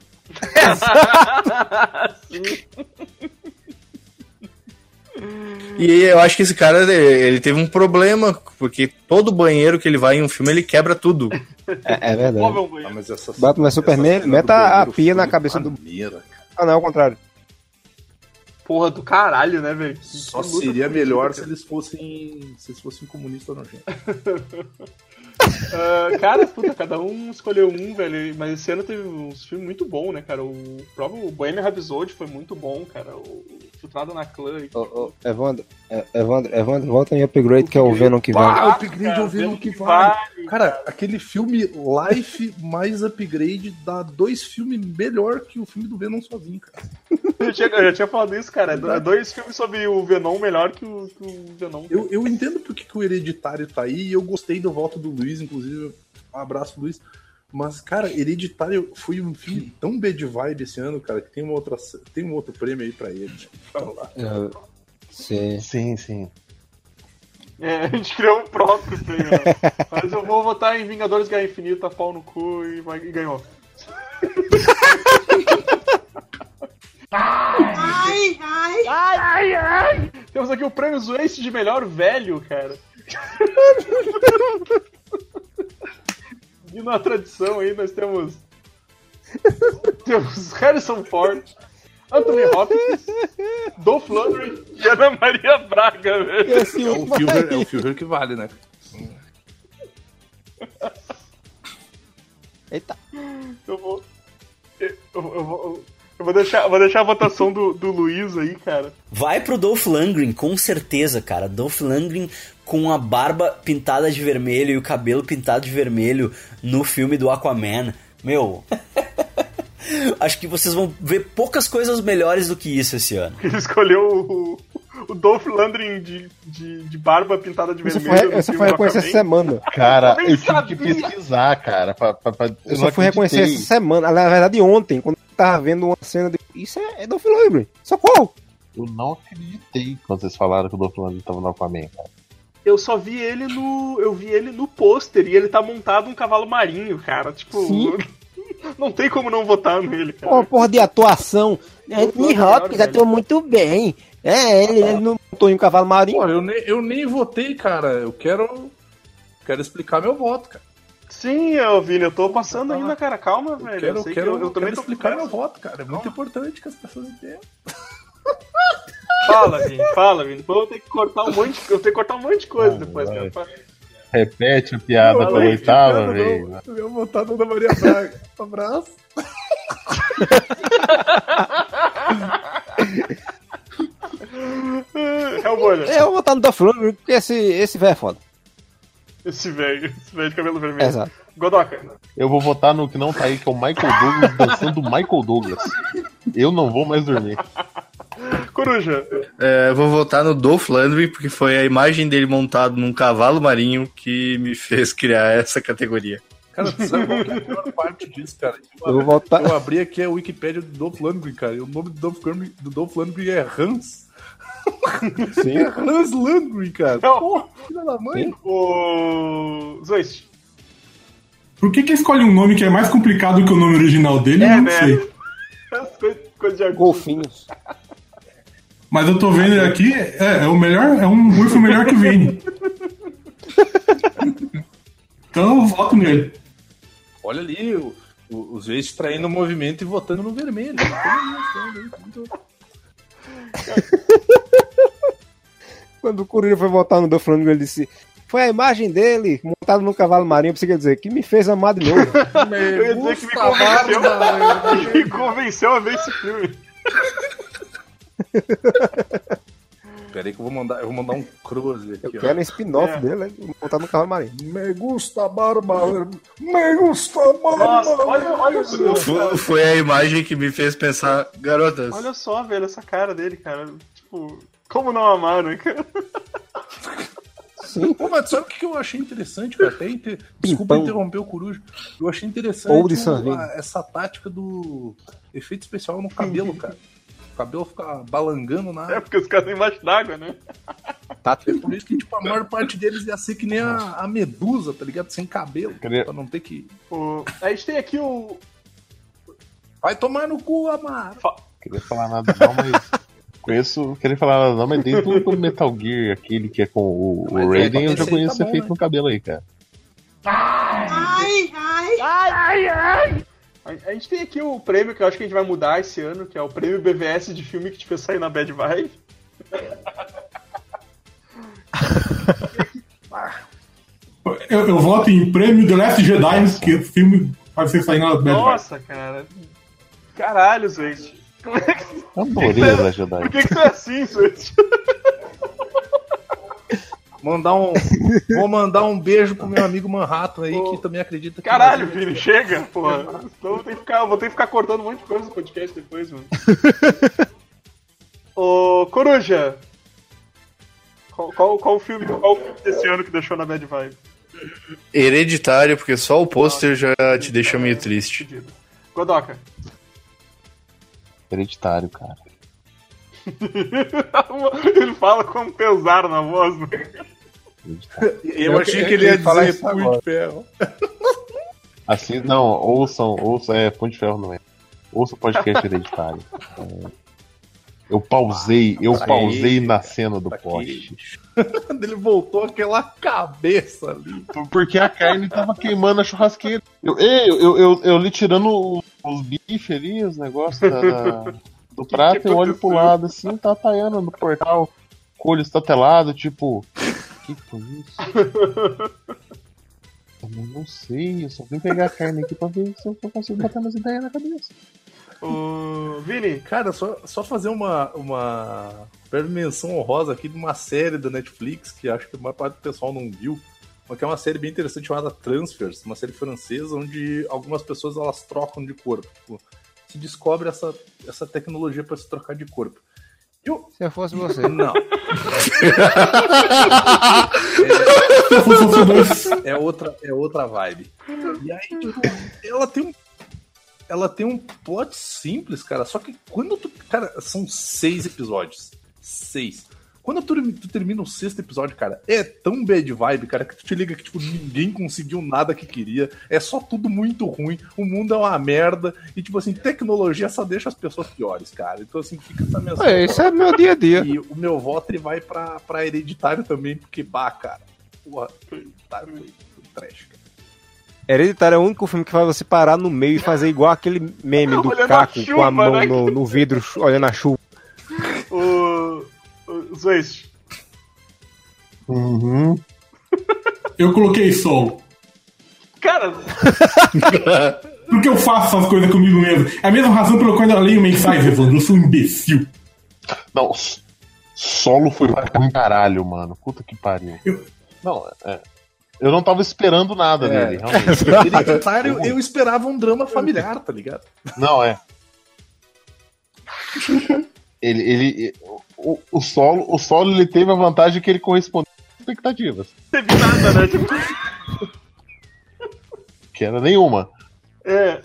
[SPEAKER 6] E eu acho que esse cara, ele teve um problema, porque todo banheiro que ele vai em um filme, ele quebra tudo.
[SPEAKER 3] É, é verdade.
[SPEAKER 1] Banheiro.
[SPEAKER 4] Ah, mas essa,
[SPEAKER 3] Batman Superman, meta
[SPEAKER 4] do
[SPEAKER 3] a pia na cabeça do-
[SPEAKER 4] maneira, cara.
[SPEAKER 3] Ah, não, é o contrário.
[SPEAKER 1] Porra do caralho, né, velho?
[SPEAKER 4] Só seria
[SPEAKER 1] fodida,
[SPEAKER 4] melhor se eles fossem. Se eles fossem comunistas nojento.
[SPEAKER 1] Ah, cara, puta, cada um escolheu um, velho. Mas esse ano teve uns filmes muito bons, né, cara? O próprio Bohemian Rhapsody foi muito bom, cara. O Filtrado na Clã.
[SPEAKER 3] Ô, ô, Evandro, é, Evandro, Evandro, volta em Upgrade, que é o Venom que vai.
[SPEAKER 4] Ah, upgrade eu vi
[SPEAKER 1] Venom
[SPEAKER 4] no que
[SPEAKER 1] que
[SPEAKER 4] vai.
[SPEAKER 1] vale.
[SPEAKER 4] Cara, aquele filme Life mais upgrade dá dois filmes melhor que o filme do Venom sozinho, cara.
[SPEAKER 1] Eu já, tinha, eu já tinha falado isso, cara. É dois filmes sobre o Venom melhor que o, que o Venom.
[SPEAKER 4] Eu, eu entendo porque que o Hereditário tá aí e eu gostei do voto do Luiz, inclusive. Um abraço, Luiz. Mas, cara, Hereditário foi um filme tão bad vibe esse ano, cara, que tem, uma outra, tem um outro prêmio aí pra ele.
[SPEAKER 3] É, sim.
[SPEAKER 2] Sim, sim.
[SPEAKER 1] É, a gente criou um próprio prêmio. né? Mas eu vou votar em Vingadores Guerra Infinita, pau no cu e, vai, e ganhou. Ai, ai, ai, ai, Temos aqui o prêmio Zwest de melhor velho, cara. E na tradição aí nós temos. temos Harrison Ford, Anthony Hopkins, Dolph Lundgren e Ana Maria Braga, velho.
[SPEAKER 3] Esse
[SPEAKER 4] É o Führer, é o Führer que vale, né?
[SPEAKER 3] Eita.
[SPEAKER 1] Eu vou. Eu, eu vou. Eu vou deixar, eu vou deixar a votação do, do Luiz aí, cara.
[SPEAKER 7] Vai pro Dolph Lundgren, com certeza, cara. Dolph Lundgren com a barba pintada de vermelho e o cabelo pintado de vermelho no filme do Aquaman. Meu. Acho que vocês vão ver poucas coisas melhores do que isso esse ano.
[SPEAKER 1] Ele escolheu o, o Dolph Lundgren de, de, de barba pintada de vermelho.
[SPEAKER 3] foi,
[SPEAKER 1] no
[SPEAKER 3] essa
[SPEAKER 1] filme
[SPEAKER 3] foi
[SPEAKER 1] do
[SPEAKER 3] reconhecer essa semana.
[SPEAKER 2] Cara,
[SPEAKER 1] nem
[SPEAKER 2] eu tive que pesquisar, cara. Pra, pra, pra-
[SPEAKER 3] Eu
[SPEAKER 2] eu
[SPEAKER 3] só fui reconhecer essa semana. Na verdade, ontem, quando eu tava vendo uma cena de. Isso é, é Dolph Lundgren. Socorro!
[SPEAKER 2] Eu não acreditei quando vocês falaram que o Dolph Lundgren tava no Aquaman, cara.
[SPEAKER 1] Eu só vi ele no. Eu vi ele no pôster e ele tá montado um cavalo marinho, cara. Tipo.
[SPEAKER 3] Sim.
[SPEAKER 1] Não tem como não votar nele, cara.
[SPEAKER 3] Pô, porra de atuação. Anthony Hopkins atuou muito bem. É, ele, ele não montou em um cavalo marinho.
[SPEAKER 4] Pô, eu nem, eu nem votei, cara. Eu quero. Quero explicar meu voto, cara.
[SPEAKER 1] Sim, eu Vini, eu tô passando ainda, cara. Calma,
[SPEAKER 4] Eu
[SPEAKER 1] velho.
[SPEAKER 4] quero,
[SPEAKER 1] eu
[SPEAKER 4] quero,
[SPEAKER 1] que eu, eu
[SPEAKER 4] eu
[SPEAKER 1] também
[SPEAKER 4] quero
[SPEAKER 1] tô
[SPEAKER 4] explicar meu voto, cara. É muito importante que as pessoas entendam.
[SPEAKER 1] Fala, Vini, fala, Vini. Depois eu vou ter que cortar um monte de, eu tenho que cortar um monte de coisa
[SPEAKER 2] Ah,
[SPEAKER 1] depois,
[SPEAKER 2] vai.
[SPEAKER 1] cara.
[SPEAKER 2] Repete a piada
[SPEAKER 1] não,
[SPEAKER 2] oitava
[SPEAKER 4] ia votar no Ana Maria Braga. Um abraço.
[SPEAKER 1] É o bolha.
[SPEAKER 3] Eu vou botar no Dolph Lundgren porque esse, esse velho é foda.
[SPEAKER 1] Esse velho, esse velho de cabelo vermelho.
[SPEAKER 3] Exato.
[SPEAKER 1] Godoka.
[SPEAKER 2] Eu vou votar no que não tá aí, que é o Michael Douglas dançando Michael Douglas. Eu não vou mais dormir.
[SPEAKER 1] Coruja.
[SPEAKER 6] É, eu vou votar no Dolph Lundgren, porque foi a imagem dele montado num cavalo marinho que me fez criar essa categoria.
[SPEAKER 4] Cara, tu sabe qual que é a pior parte disso, cara?
[SPEAKER 3] Eu vou votar.
[SPEAKER 4] Eu abri aqui a Wikipédia do Dolph Lundgren, cara. E o nome do Dolph Lundgren, do Dolph Lundgren é Hans.
[SPEAKER 3] Sim.
[SPEAKER 4] É Hans Lundgren, cara.
[SPEAKER 1] Não.
[SPEAKER 4] Porra, filha da mãe.
[SPEAKER 1] O. Zoist.
[SPEAKER 5] Por que que escolhe um nome que é mais complicado que o nome original dele?
[SPEAKER 1] É,
[SPEAKER 5] eu não
[SPEAKER 1] né?
[SPEAKER 5] sei.
[SPEAKER 1] Coisa, coisa de.
[SPEAKER 3] Golfinhos.
[SPEAKER 5] Mas eu tô vendo ele aqui, é, é o melhor, é um urso melhor que o Vini. Então eu voto nele.
[SPEAKER 4] Olha ali, o- o- os vezes traindo o movimento e votando no vermelho.
[SPEAKER 3] Quando o Coruja foi votar no Lundgren, ele disse: Foi a imagem dele montado no cavalo marinho. Eu pensei que ia dizer que me fez amar de novo.
[SPEAKER 1] Eu ia dizer que me convenceu. Me convenceu a ver esse filme.
[SPEAKER 4] Pera aí que eu vou mandar, eu vou mandar um
[SPEAKER 3] Eu
[SPEAKER 4] aqui, ó.
[SPEAKER 3] quero um spin-off
[SPEAKER 1] É.
[SPEAKER 3] dele, montado no cavalo marinho.
[SPEAKER 4] Me gusta barba, me gusta barba.
[SPEAKER 1] Nossa, olha, olha.
[SPEAKER 6] Foi, foi a imagem que me fez pensar, garotas,
[SPEAKER 1] Olha só, velho, essa cara dele, cara. Tipo, como não amar, né, cara?
[SPEAKER 4] Pô, mas sabe o que eu achei interessante, cara? Até inter... Desculpa
[SPEAKER 3] Pimpão.
[SPEAKER 4] interromper o Coruja. Eu achei interessante o- a- essa tática do efeito especial no cabelo, cara. O cabelo fica balangando na
[SPEAKER 1] É porque os caras estão embaixo d'água, né?
[SPEAKER 3] Tá
[SPEAKER 4] É por isso que, tipo, a maior parte deles ia ser que nem a, a medusa, tá ligado? Sem cabelo.
[SPEAKER 2] Queria-
[SPEAKER 4] Pra não ter que.
[SPEAKER 1] O... A gente tem aqui o.
[SPEAKER 4] Vai tomar no cu, Amaro.
[SPEAKER 2] Queria falar nada não, mas. Conheço, queria falar nada não, mas desde o Metal Gear, aquele que é com o, o
[SPEAKER 4] é,
[SPEAKER 2] Raiden, eu já
[SPEAKER 4] aí
[SPEAKER 2] conheço
[SPEAKER 4] tá
[SPEAKER 2] esse efeito
[SPEAKER 4] né?
[SPEAKER 2] no cabelo aí, cara.
[SPEAKER 1] A a gente tem aqui o prêmio que eu acho que a gente vai mudar esse ano, que é o prêmio BVS de filme que te fez sair na Bad Vibe.
[SPEAKER 5] Eu, eu voto em prêmio The Last Jedi, que o filme vai ser sair na Bad Vibe.
[SPEAKER 1] Nossa, cara. Caralho, gente. Como é que...
[SPEAKER 2] Adorei Last Jedi.
[SPEAKER 1] Por que, que tu é assim, gente?
[SPEAKER 4] Mandar um, vou mandar um beijo pro meu amigo Manhattan aí,
[SPEAKER 1] Ô,
[SPEAKER 4] que também acredita que.
[SPEAKER 1] Caralho, Vini, chega, porra. Então eu vou ter que ficar, vou ter que ficar cortando um monte de coisa no podcast depois, mano. Ô, Coruja. Qual, qual, qual o filme, qual o filme desse ano que deixou na Bad Vibe?
[SPEAKER 6] hereditário, porque só o pôster já te deixa meio triste.
[SPEAKER 1] Godoka.
[SPEAKER 2] Hereditário, cara.
[SPEAKER 1] ele fala com pesar na voz, né?
[SPEAKER 2] Hereditário.
[SPEAKER 4] Eu achei que ele ia
[SPEAKER 2] falar
[SPEAKER 4] dizer punho
[SPEAKER 2] agora.
[SPEAKER 4] de ferro.
[SPEAKER 2] Assim, não, ouçam, ouçam, é, Ponte de Ferro não é. Ouça o podcast hereditário. Eu pausei, eu
[SPEAKER 4] Pra
[SPEAKER 2] pausei na cena do
[SPEAKER 4] quê?
[SPEAKER 2] poste.
[SPEAKER 4] Ele voltou aquela cabeça ali.
[SPEAKER 2] Porque a carne tava queimando a churrasqueira. Eu, eu, eu, eu, eu ali tirando os bifes ali, os negócios da- da- do prato,
[SPEAKER 1] que
[SPEAKER 2] eu olho pro lado assim, tá Tayana no portal, com o olho estatelado, tipo, que foi isso? Eu não sei, eu só vim pegar a carne aqui pra ver se eu consigo botar umas ideias na cabeça.
[SPEAKER 1] Ô, Vini,
[SPEAKER 4] Cara, só, só fazer uma, uma breve menção honrosa aqui de uma série da Netflix que acho que a maior parte do pessoal não viu, mas que é uma série bem interessante chamada Transfers, uma série francesa onde algumas pessoas elas trocam de corpo. Tipo, se descobre essa, essa tecnologia para se trocar de corpo.
[SPEAKER 3] Se eu fosse você.
[SPEAKER 4] não,
[SPEAKER 5] Se eu fosse você dois.
[SPEAKER 4] é outra, é outra vibe. E aí, tipo, ela tem um. Ela tem um plot simples, cara. Só que quando tu. Cara, são seis episódios. Seis. Quando tu, tu termina o sexto episódio, cara, é tão bad vibe, cara, que tu te liga que, tipo, ninguém conseguiu nada que queria. É só tudo muito ruim. O mundo é uma merda. E, tipo assim, tecnologia só deixa as pessoas piores, cara. Então, assim, fica essa mensagem.
[SPEAKER 3] É, isso é meu dia a dia.
[SPEAKER 4] E o meu voto ele vai pra, pra hereditário também, porque, bah, cara. Porra, hereditário foi, foi trash, cara.
[SPEAKER 3] Hereditário é o único filme que faz você parar no meio e fazer igual aquele meme do
[SPEAKER 1] Olhando a
[SPEAKER 3] Caco com
[SPEAKER 1] chuva,
[SPEAKER 3] a mão
[SPEAKER 1] né?
[SPEAKER 3] no, no vidro olhando a chuva.
[SPEAKER 1] o. o Zwist.
[SPEAKER 2] Uhum.
[SPEAKER 5] Eu coloquei sol.
[SPEAKER 1] Cara,
[SPEAKER 5] Porque eu faço essas coisas comigo mesmo. É a mesma razão pela qual eu leio mensagens, Evandro. Eu sou um imbecil.
[SPEAKER 2] Não, solo foi um caralho, mano. Puta que pariu.
[SPEAKER 5] Eu-
[SPEAKER 2] Não, é. Eu não tava esperando nada
[SPEAKER 4] É.
[SPEAKER 2] dele, realmente.
[SPEAKER 4] Hereditário, eu esperava um drama familiar, tá ligado?
[SPEAKER 2] Não, é. Ele, ele, o, o solo, o solo ele teve a vantagem que ele correspondeu às expectativas,
[SPEAKER 1] teve nada, né? Tipo,
[SPEAKER 2] que era nenhuma.
[SPEAKER 1] é.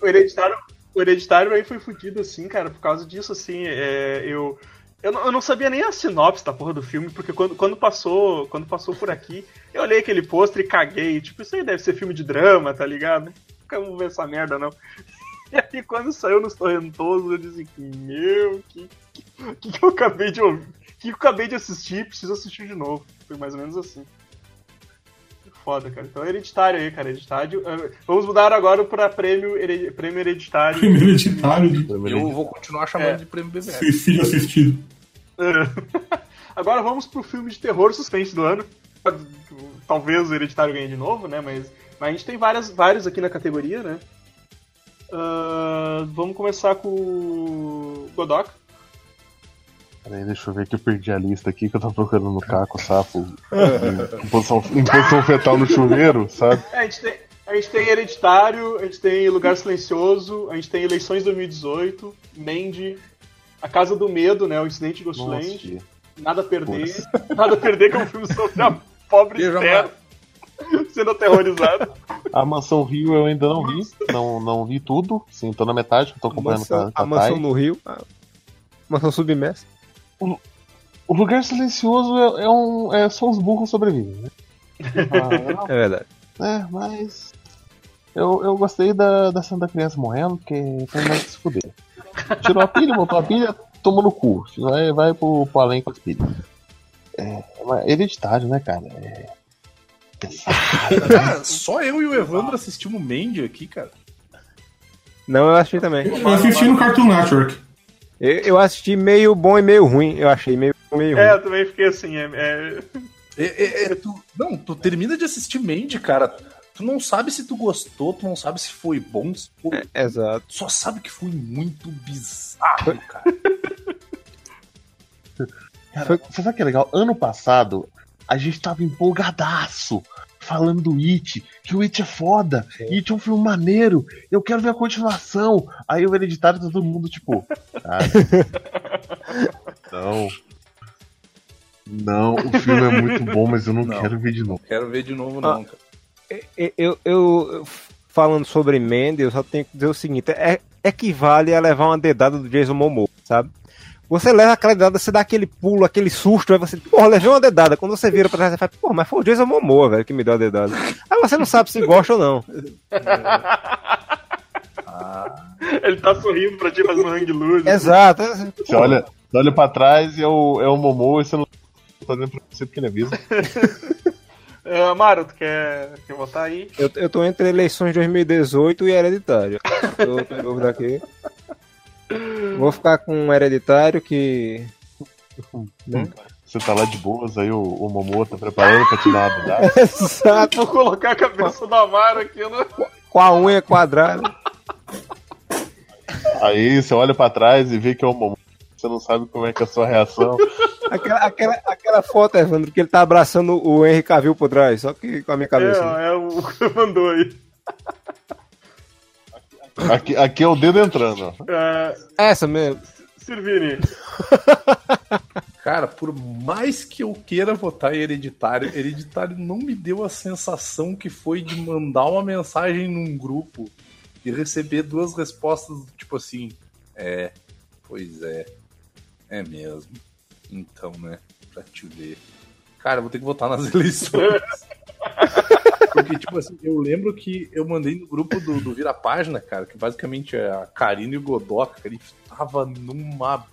[SPEAKER 1] O hereditário, o hereditário aí foi fudido, assim, cara, por causa disso, assim, é, eu. Eu não, eu não sabia nem a sinopse da porra do filme, porque quando, quando passou quando passou por aqui, eu olhei aquele pôster e caguei. Tipo, isso aí deve ser filme de drama, tá ligado? Nunca vou ver essa merda, não. E aí, quando saiu nos Torrentosos, eu disse, meu, que, que, que, que eu acabei de ouvir? que, que eu acabei de assistir? Preciso assistir de novo. Foi mais ou menos assim. Foda, cara. Então, hereditário aí, cara. Hereditário. Eh, Vamos mudar agora pra prêmio, hered- prêmio hereditário.
[SPEAKER 5] Primeiro hereditário de
[SPEAKER 4] Eu vou continuar chamando
[SPEAKER 1] É.
[SPEAKER 4] de prêmio BBR.
[SPEAKER 5] suicídio assistido.
[SPEAKER 1] Agora vamos pro filme de terror suspense do ano. Talvez o Hereditário ganhe de novo, né? Mas, mas a gente tem várias, vários aqui na categoria, né? Ah, vamos começar com o Godok.
[SPEAKER 2] Peraí, deixa eu ver que eu perdi a lista aqui, que eu tava procurando no caco, sapo, em, em posição, em posição fetal no chuveiro, sabe?
[SPEAKER 1] É, a, gente tem, a gente tem Hereditário, a gente tem Lugar Silencioso, a gente tem Eleições 2018, Mandy, A Casa do Medo, né? O Incidente de Ghostland. Nada a Perder. Nada a Perder, que é um filme sobre a pobre Esther sendo aterrorizada.
[SPEAKER 2] A Mansão Rio eu ainda não vi, não, não vi tudo, sim, tô na metade, tô
[SPEAKER 3] A
[SPEAKER 2] acompanhando
[SPEAKER 3] mansão,
[SPEAKER 2] com a, com
[SPEAKER 3] a
[SPEAKER 2] a
[SPEAKER 3] mansão no Rio. A mansão submersa.
[SPEAKER 2] O Lugar Silencioso é, é um, é só os burros sobrevivem, né? Ah,
[SPEAKER 3] É verdade.
[SPEAKER 2] É, mas. Eu, eu gostei da, da cena da criança morrendo, porque tem mais que se fuder. Tirou a pilha, botou a pilha, tomou no cu. Vai, vai pro, pro além com as pilhas. É, mas hereditário, né, cara? É. pesado.
[SPEAKER 4] Cara, só eu e o Evandro assistimos Mandy aqui, cara.
[SPEAKER 3] Não, eu assisti também.
[SPEAKER 5] Eu assisti no Cartoon Network.
[SPEAKER 3] Eu, eu assisti meio bom e meio ruim. Eu achei meio bom e meio
[SPEAKER 1] É,
[SPEAKER 3] ruim.
[SPEAKER 1] eu também fiquei assim. É, é-
[SPEAKER 4] É, é, é, tu, não, tu termina de assistir Mandy, cara. Tu não sabe se tu gostou, tu não sabe se foi bom, se foi...
[SPEAKER 3] Exato.
[SPEAKER 4] só sabe que foi muito bizarro, cara.
[SPEAKER 2] Cara, você sabe o que é legal? Ano passado, a gente tava empolgadaço. Falando do It, que o It é foda, It é um filme maneiro, eu quero ver a continuação. Aí o hereditário tá todo mundo tipo. Não. Não, o filme é muito bom, mas eu não,
[SPEAKER 4] Não.
[SPEAKER 2] quero ver de novo.
[SPEAKER 4] Quero ver de novo, não, cara.
[SPEAKER 3] Eu, eu- eu- falando sobre Mandy, eu só tenho que dizer o seguinte: é, equivale a levar uma dedada do Jason Momoa, sabe? Você leva aquela dedada, você dá aquele pulo, aquele susto, aí você, porra, levei uma dedada. Quando você vira pra trás, você fala, porra, mas foi o Jason Momoa, velho, que me deu a dedada. Aí você não sabe se gosta ou não.
[SPEAKER 1] Ele tá sorrindo pra ti fazendo hang loose.
[SPEAKER 3] Exato.
[SPEAKER 2] Você olha, você olha pra trás e é o, é o Momô e você não tá fazendo pra você porque ele avisa.
[SPEAKER 1] É, Amaro, tu quer, quer votar aí?
[SPEAKER 3] Eu, eu tô entre eleições 2018 e hereditário. Tô com dúvida aqui. Vou ficar com hereditário que. né?
[SPEAKER 2] Você tá lá de boas, aí o, o Momô tá preparando pra te dar uma.
[SPEAKER 3] Exato.
[SPEAKER 1] Vou colocar a cabeça do Amaro aqui no.
[SPEAKER 3] Com a unha quadrada.
[SPEAKER 2] Aí você olha pra trás e vê que é o Momô. Você não sabe como é que é a sua reação.
[SPEAKER 3] Aquela, aquela, aquela foto, Evandro, que ele tá abraçando o Henry Cavill por trás, só que com a minha cabeça.
[SPEAKER 1] É, é o que mandou aí.
[SPEAKER 2] Aqui, aqui é o dedo entrando, ó.
[SPEAKER 1] É,
[SPEAKER 3] Essa mesmo.
[SPEAKER 1] Sirvini,
[SPEAKER 4] Cara, por mais que eu queira votar em Hereditário, Hereditário não me deu a sensação que foi de mandar uma mensagem num grupo e receber duas respostas, tipo assim, é, pois é, é mesmo. Então, né, pra te ver. Cara, eu vou ter que votar nas eleições. Porque, tipo assim, eu lembro que eu mandei no grupo do, do Vira Página, cara, que basicamente é a Karina e o Godoka, ele tava numa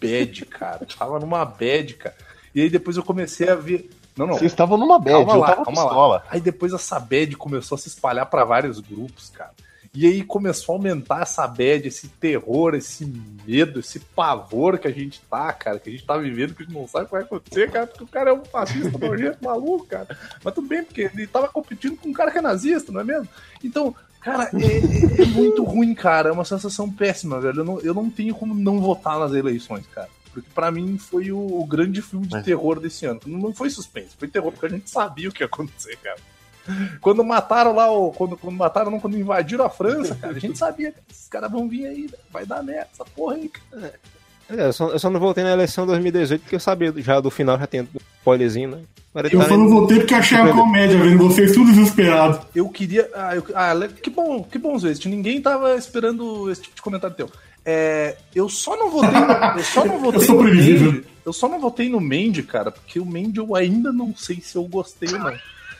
[SPEAKER 4] bad, cara. Tava numa bad, cara. E aí depois eu comecei a ver. Não, não.
[SPEAKER 2] Vocês estavam numa bad,
[SPEAKER 4] Calma
[SPEAKER 2] eu
[SPEAKER 4] lá,
[SPEAKER 2] tava
[SPEAKER 4] calma lá. Aí depois essa bad começou a se espalhar pra vários grupos, cara. E aí começou a aumentar essa bad, esse terror, esse medo, esse pavor que a gente tá, cara, que a gente tá vivendo, que a gente não sabe o que vai acontecer, cara, porque o cara é um fascista nojento maluco, cara. Mas tudo bem, porque ele tava competindo com um cara que é nazista, não é mesmo? Então, cara, é, é- é muito ruim, cara. É uma sensação péssima, velho. Eu não, eu não tenho como não votar nas eleições, cara. Porque pra mim foi o, o grande filme de terror desse ano. Não foi suspense, foi terror, porque a gente sabia o que ia acontecer, cara. Quando mataram lá, o, quando, quando mataram, não, quando invadiram a França, cara, a gente sabia que esses caras vão vir aí, vai dar merda, essa porra aí, cara.
[SPEAKER 3] É, eu, só, eu só não voltei na eleição 2018 porque eu sabia já do final, já tem um spoilerzinho, né?
[SPEAKER 5] Eu só não voltei porque achei a comédia, vendo vocês tudo desesperados.
[SPEAKER 4] Eu queria. Ah, eu- ah, que bom, que bons vezes. Ninguém tava esperando esse tipo de comentário teu. É, eu só não votei. No, eu só não votei
[SPEAKER 5] Eu sou
[SPEAKER 4] no
[SPEAKER 5] previsível.
[SPEAKER 4] Mandy. Eu só não votei no Mandy, cara, porque o Mandy eu ainda não sei se eu gostei ou não.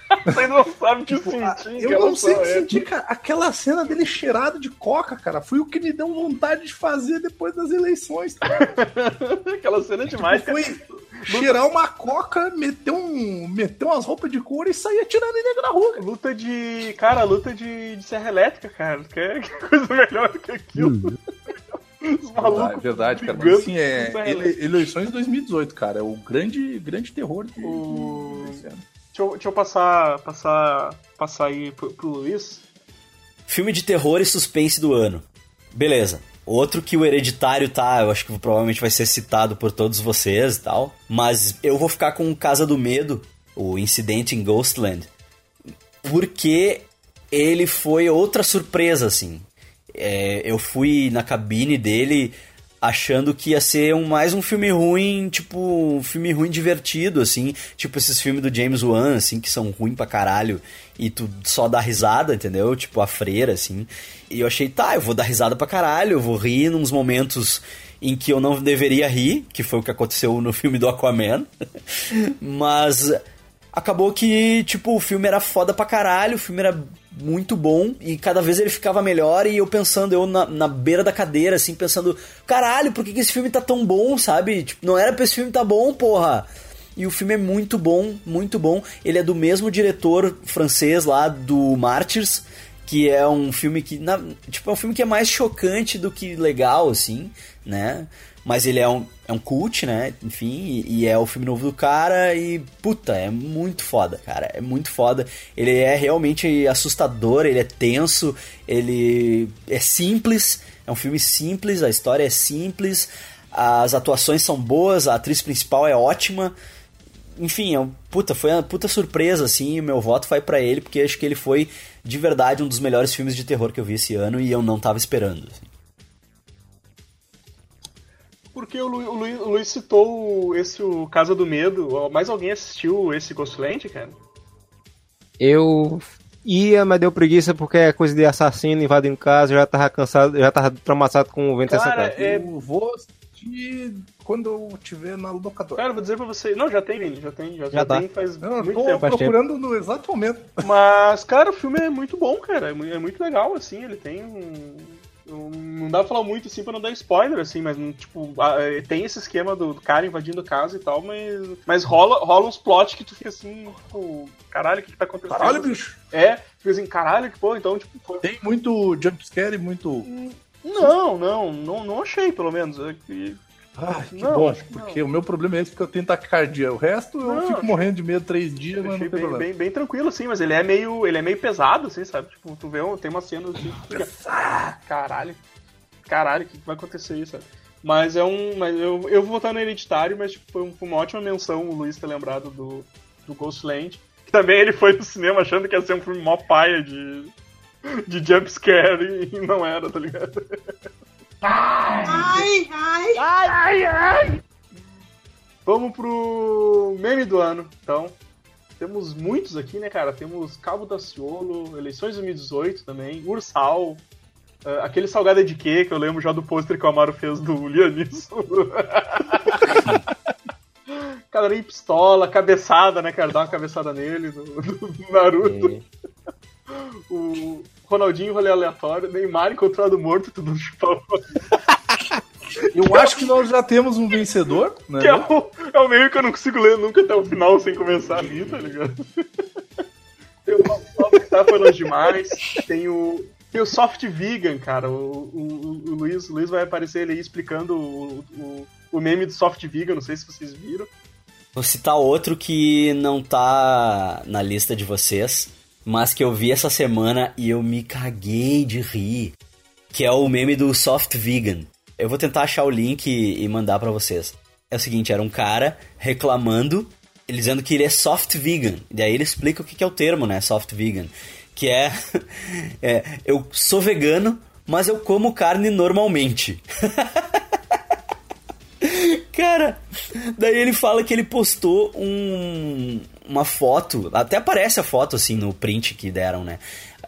[SPEAKER 1] você não sabe o que
[SPEAKER 4] Tipo, ah,
[SPEAKER 1] sentir.
[SPEAKER 4] eu
[SPEAKER 1] que
[SPEAKER 4] não sei o que
[SPEAKER 1] é
[SPEAKER 4] sentir, cara. Aquela cena dele cheirado de coca, cara, foi o que me deu vontade de fazer depois das eleições. Cara.
[SPEAKER 1] essa. Aquela cena é demais, cara.
[SPEAKER 4] Foi cheirar uma coca, meter, um, meter umas roupas de couro e sair atirando em nego na rua. cara.
[SPEAKER 1] Luta de. Cara, luta de, de serra elétrica, cara. Que coisa melhor do que aquilo? Os malucos.
[SPEAKER 4] É verdade, cara. Mas, assim, é ele- eleições 2018, cara. É o grande, grande terror de,
[SPEAKER 1] O-. Deixa eu, deixa eu passar, passar, passar aí pro, pro Luiz.
[SPEAKER 7] Filme de terror e suspense do ano. Beleza. Outro que o Hereditário tá, eu acho que provavelmente vai ser citado por todos vocês e tal. Mas eu vou ficar com Casa do Medo, o Incidente em Ghostland. Porque ele foi outra surpresa, assim. É, eu fui na cabine dele achando que ia ser um, mais um filme ruim, tipo, um filme ruim divertido, assim. Tipo esses filmes do James Wan, assim, que são ruins pra caralho. E tu só dá risada, entendeu? Tipo, a freira, assim. E eu achei, tá, eu vou dar risada pra caralho, eu vou rir nos momentos em que eu não deveria rir, que foi o que aconteceu no filme do Aquaman. Mas acabou que, tipo, o filme era foda pra caralho, o filme era muito bom e cada vez ele ficava melhor e eu pensando, eu na, na beira da cadeira, assim, pensando, caralho, por que, que esse filme tá tão bom, sabe? Tipo, não era pra esse filme tá bom, porra. E o filme é muito bom, muito bom. Ele é do mesmo diretor francês lá do Martyrs, que é um filme que, na- tipo, é um filme que é mais chocante do que legal, assim, né? Mas ele é um, é um cult, né? Enfim, e, e é o filme novo do cara e, puta, é muito foda, cara. É muito foda. Ele é realmente assustador, ele é tenso, ele é simples, é um filme simples, a história é simples, as atuações são boas, a atriz principal é ótima. Enfim, é um, puta, foi uma puta surpresa, assim, meu voto vai pra ele, porque acho que ele foi, de verdade, um dos melhores filmes de terror que eu vi esse ano e eu não tava esperando. assim.
[SPEAKER 1] Porque o, Lu, o, Lu, o Luiz citou esse o Casa do Medo. Mais alguém assistiu esse Ghostland, cara?
[SPEAKER 3] Eu ia, mas deu preguiça porque é coisa de assassino invadindo casa, eu já tava cansado, já tava traumatizado com o vento dessa
[SPEAKER 1] Cara,
[SPEAKER 3] casa.
[SPEAKER 1] é,
[SPEAKER 4] Eu vou assistir quando eu tiver na locadora.
[SPEAKER 1] cara, vou dizer pra você. Não, já tem, Vini, já tem, já,
[SPEAKER 3] Já
[SPEAKER 1] já
[SPEAKER 3] tá.
[SPEAKER 1] tem faz
[SPEAKER 4] Não, eu
[SPEAKER 1] muito
[SPEAKER 4] tô
[SPEAKER 1] tempo.
[SPEAKER 3] Faz tempo.
[SPEAKER 4] procurando no exato momento.
[SPEAKER 1] Mas, cara, o filme é muito bom, cara. É é muito legal, assim. Ele tem um. Não dá pra falar muito assim pra não dar spoiler, assim, mas tipo, é, tem esse esquema do, do cara invadindo casa e tal, mas, mas rola, rola uns plot que tu fica assim, tipo, caralho, o que, que tá acontecendo?
[SPEAKER 4] Caralho, bicho.
[SPEAKER 1] É, fica assim, caralho, que pô, então, tipo, foi.
[SPEAKER 4] Tem muito jumpscare e muito.
[SPEAKER 1] Não, não, não, não achei, pelo menos. É que-
[SPEAKER 4] Ai, que
[SPEAKER 1] Não,
[SPEAKER 4] bom,
[SPEAKER 1] acho que
[SPEAKER 4] porque o meu problema é esse, porque eu tenho taquicardia. O resto eu
[SPEAKER 1] Não,
[SPEAKER 4] fico morrendo de medo três dias, mas
[SPEAKER 1] Achei
[SPEAKER 4] não tem
[SPEAKER 1] bem,
[SPEAKER 4] problema.
[SPEAKER 1] bem, bem tranquilo, assim, mas ele é meio. Ele é meio pesado, assim, sabe? Tipo, tu vê, tem uma cena assim, que fica, "Ah, caralho. Caralho, o que, que vai acontecer aí, sabe? Mas é um. Mas eu, eu vou votar no hereditário, mas tipo, foi, um- uma ótima menção o Luiz ter lembrado do, do Ghostland. Que também ele foi no cinema achando que ia ser um filme mó paia de. de jumpscare e não era, tá ligado?
[SPEAKER 9] Ai, ai.
[SPEAKER 1] Vamos pro meme do ano, então. Temos muitos aqui, né, cara? Temos Cabo da Ciolo, Eleições 2018 também, Ursal, ah, aquele salgado de quê, que eu lembro já do pôster que o Amaro fez do Lianisson. Cadarinho pistola, cabeçada, né, cara? Dá uma cabeçada nele, do, do Naruto. O Ronaldinho, rolê aleatório, Neymar encontrado morto, tudo chupava.
[SPEAKER 4] Eu acho que nós já temos um vencedor, né?
[SPEAKER 1] Que é o, é o meio que eu não consigo ler nunca até o final sem começar a rir, tá ligado? Tem o tá falando demais. Tem o. Tem o Soft Vegan, cara. O, o, o Luiz, o Luiz vai aparecer ele aí explicando o, o, o meme do Soft Vegan, não sei se vocês viram.
[SPEAKER 7] Vou citar outro que não tá na lista de vocês, mas que eu vi essa semana e eu me caguei de rir, que é o meme do Soft Vegan. Eu vou tentar achar o link e e mandar pra vocês. É o seguinte, era um cara reclamando, dizendo que ele é soft vegan. E daí ele explica o que que é o termo, né, soft vegan, que é, é eu sou vegano, mas eu como carne normalmente. Cara, daí ele fala que ele postou um, uma foto, até aparece a foto assim no print que deram, né?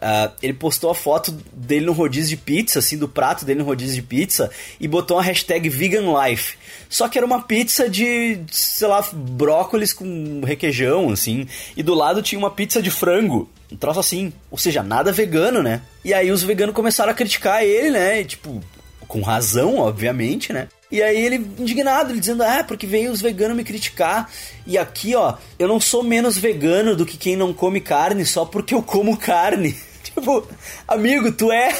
[SPEAKER 7] Ah, ele postou a foto dele no rodízio de pizza, assim, do prato dele no rodízio de pizza, e botou uma hashtag Vegan Life. Só que era uma pizza de, sei lá, brócolis com requeijão, assim, e do lado tinha uma pizza de frango. Um troço assim, ou seja, nada vegano, né? E aí os veganos começaram a criticar ele, né? E, tipo, com razão, obviamente, né? E aí ele indignado, ele dizendo, ah, porque veio os veganos me criticar. E aqui, ó, eu não sou menos vegano do que quem não come carne só porque eu como carne. Tipo, amigo, tu é.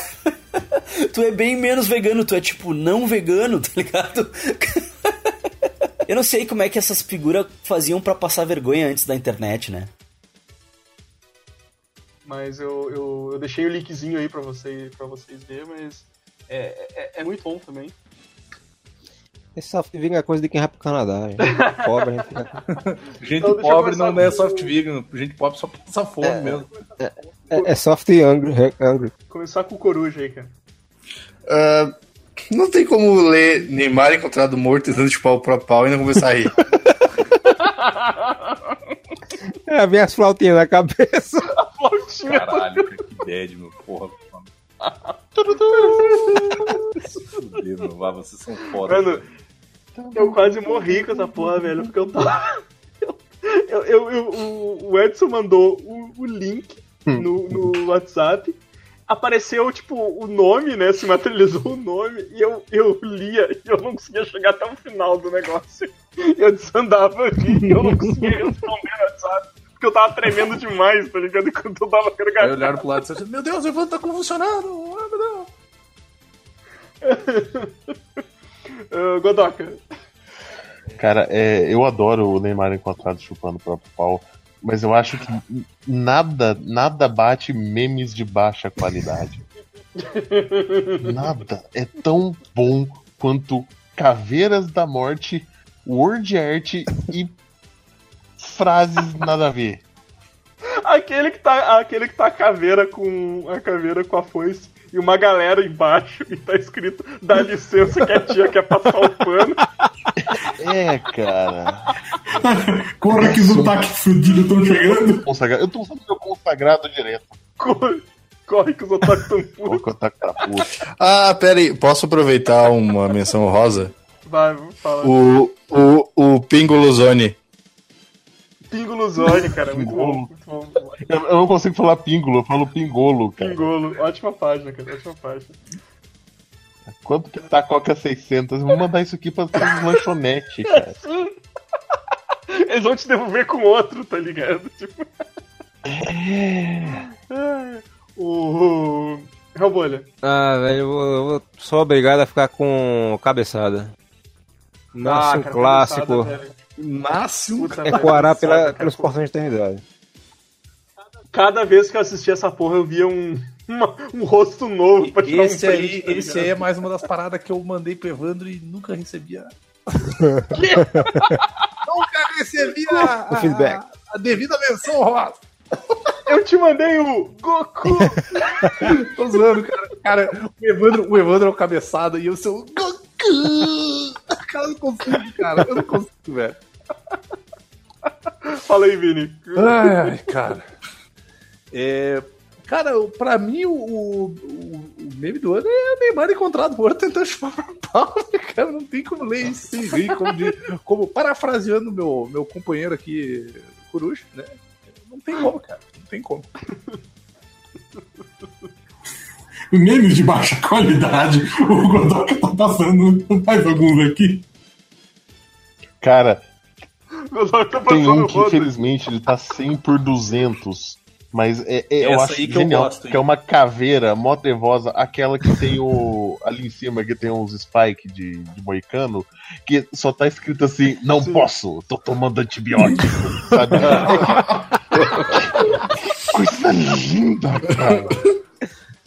[SPEAKER 7] tu é bem menos vegano, tu é tipo não vegano, tá ligado? eu não sei como é que essas figuras faziam pra passar vergonha antes da internet, né?
[SPEAKER 1] Mas eu, eu, eu deixei o linkzinho aí pra, você, pra vocês verem, mas é, é, é muito bom também.
[SPEAKER 3] Esse soft vegan é coisa de quem vai pro Canadá. gente. Pobre, a gente fica...
[SPEAKER 4] Gente
[SPEAKER 1] Então,
[SPEAKER 4] pobre
[SPEAKER 1] começar
[SPEAKER 4] não é soft vegan. Gente pobre só passa fome mesmo.
[SPEAKER 3] é, é soft hungry, hungry.
[SPEAKER 1] Começar com o Coruja aí, cara.
[SPEAKER 6] Ah, não tem como ler Neymar encontrado morto tentando chupar o próprio pau e não começar a rir.
[SPEAKER 3] É, vem as flautinhas na cabeça.
[SPEAKER 4] Caralho, que bad, meu porra. Fudeu, meu, vá, vocês são foda.
[SPEAKER 1] Mano, eu quase morri com essa porra, velho, porque eu tava. Eu, eu, eu- o- o Edson mandou o, o link no, no WhatsApp. Apareceu, tipo, o nome, né? Se materializou o nome. E eu, eu lia e eu não conseguia chegar até o final do negócio. E eu desandava aqui e eu não conseguia responder no WhatsApp. Porque eu tava tremendo demais, tá ligado? Enquanto eu tava
[SPEAKER 4] Aí
[SPEAKER 1] gargalhando.
[SPEAKER 4] olharam pro lado e disseram, meu Deus, o Evandro tá convulsionando. Ah, meu Deus.
[SPEAKER 1] Ah, Godoka,
[SPEAKER 2] Cara, é, eu adoro o Neymar encontrado chupando o próprio pau, mas eu acho que nada, nada bate memes de baixa qualidade. Nada é tão bom quanto Caveiras da Morte, Word Art e frases nada a ver.
[SPEAKER 1] Aquele que tá, aquele que tá a caveira com a caveira com a foice e uma galera embaixo e tá escrito dá licença que a tia quer passar o pano.
[SPEAKER 2] É, cara.
[SPEAKER 5] Corra que os ataques fudidos estão chegando.
[SPEAKER 2] Eu tô usando meu consagrado direto.
[SPEAKER 1] Corre, corre que os otakus tão putos.
[SPEAKER 2] Tá puto.
[SPEAKER 6] Ah, pera aí, posso aproveitar uma menção rosa?
[SPEAKER 1] Vai, fala.
[SPEAKER 6] O, o, o.
[SPEAKER 1] Pingo Luzone, cara, muito bom, muito bom. muito bom.
[SPEAKER 2] Eu, eu não consigo falar pingolo, eu falo pingolo, cara.
[SPEAKER 1] Pingolo, ótima página, cara, ótima página.
[SPEAKER 2] Quanto que tá a Coca 600? Vou mandar isso aqui pra, pra lanchonete, cara.
[SPEAKER 1] Eles vão te devolver com outro, tá ligado? Tipo... Ai, o. Hellbolha.
[SPEAKER 3] Ah, velho, eu vou, eu vou- sou obrigado a ficar com cabeçada. Nossa,
[SPEAKER 1] Ah,
[SPEAKER 3] um
[SPEAKER 1] cara,
[SPEAKER 3] clássico.
[SPEAKER 1] cabeçada,
[SPEAKER 4] um
[SPEAKER 1] Puta,
[SPEAKER 3] Ecoará pela, pelos
[SPEAKER 1] cara.
[SPEAKER 3] portões da eternidade.
[SPEAKER 1] Cada vez que eu assistia essa porra, eu via um, uma- um rosto novo pra tirar
[SPEAKER 4] Esse
[SPEAKER 1] um
[SPEAKER 4] aí,
[SPEAKER 1] print, tá
[SPEAKER 4] esse aí é mais uma das paradas que eu mandei pro Evandro e nunca recebia. nunca recebia a,
[SPEAKER 3] O feedback.
[SPEAKER 4] a devida menção rosa.
[SPEAKER 1] Eu te mandei o Goku!
[SPEAKER 4] Tô zoando, cara. Cara, o Evandro, o Evandro é o cabeçada e eu sou o Goku. Cara, eu não consigo, cara. Eu não consigo, velho.
[SPEAKER 1] Fala aí, Vini.
[SPEAKER 4] Ai, ai, cara. É, cara, pra mim, o, o, o- meme do ano é o Neymar encontrado morto tentando chupar pra pau, né, cara? Não tem como ler isso sem rir, como, de- como parafraseando meu, meu companheiro aqui, Coruja, né? Não tem como, cara. Não tem como.
[SPEAKER 5] Memes de baixa qualidade. O Godoka tá passando mais alguns aqui.
[SPEAKER 2] Cara,
[SPEAKER 1] Meu nome tá
[SPEAKER 2] tem um que infelizmente ele tá 100 por 200. Mas é, é- eu acho
[SPEAKER 4] que eu
[SPEAKER 2] genial,
[SPEAKER 4] gosto, hein?
[SPEAKER 2] que é uma caveira mó trevosa, aquela que tem o. ali em cima, que tem uns spike de, de moicano, que só tá escrito assim: não posso, tô tomando antibiótico. sabe? Que Coisa linda, cara.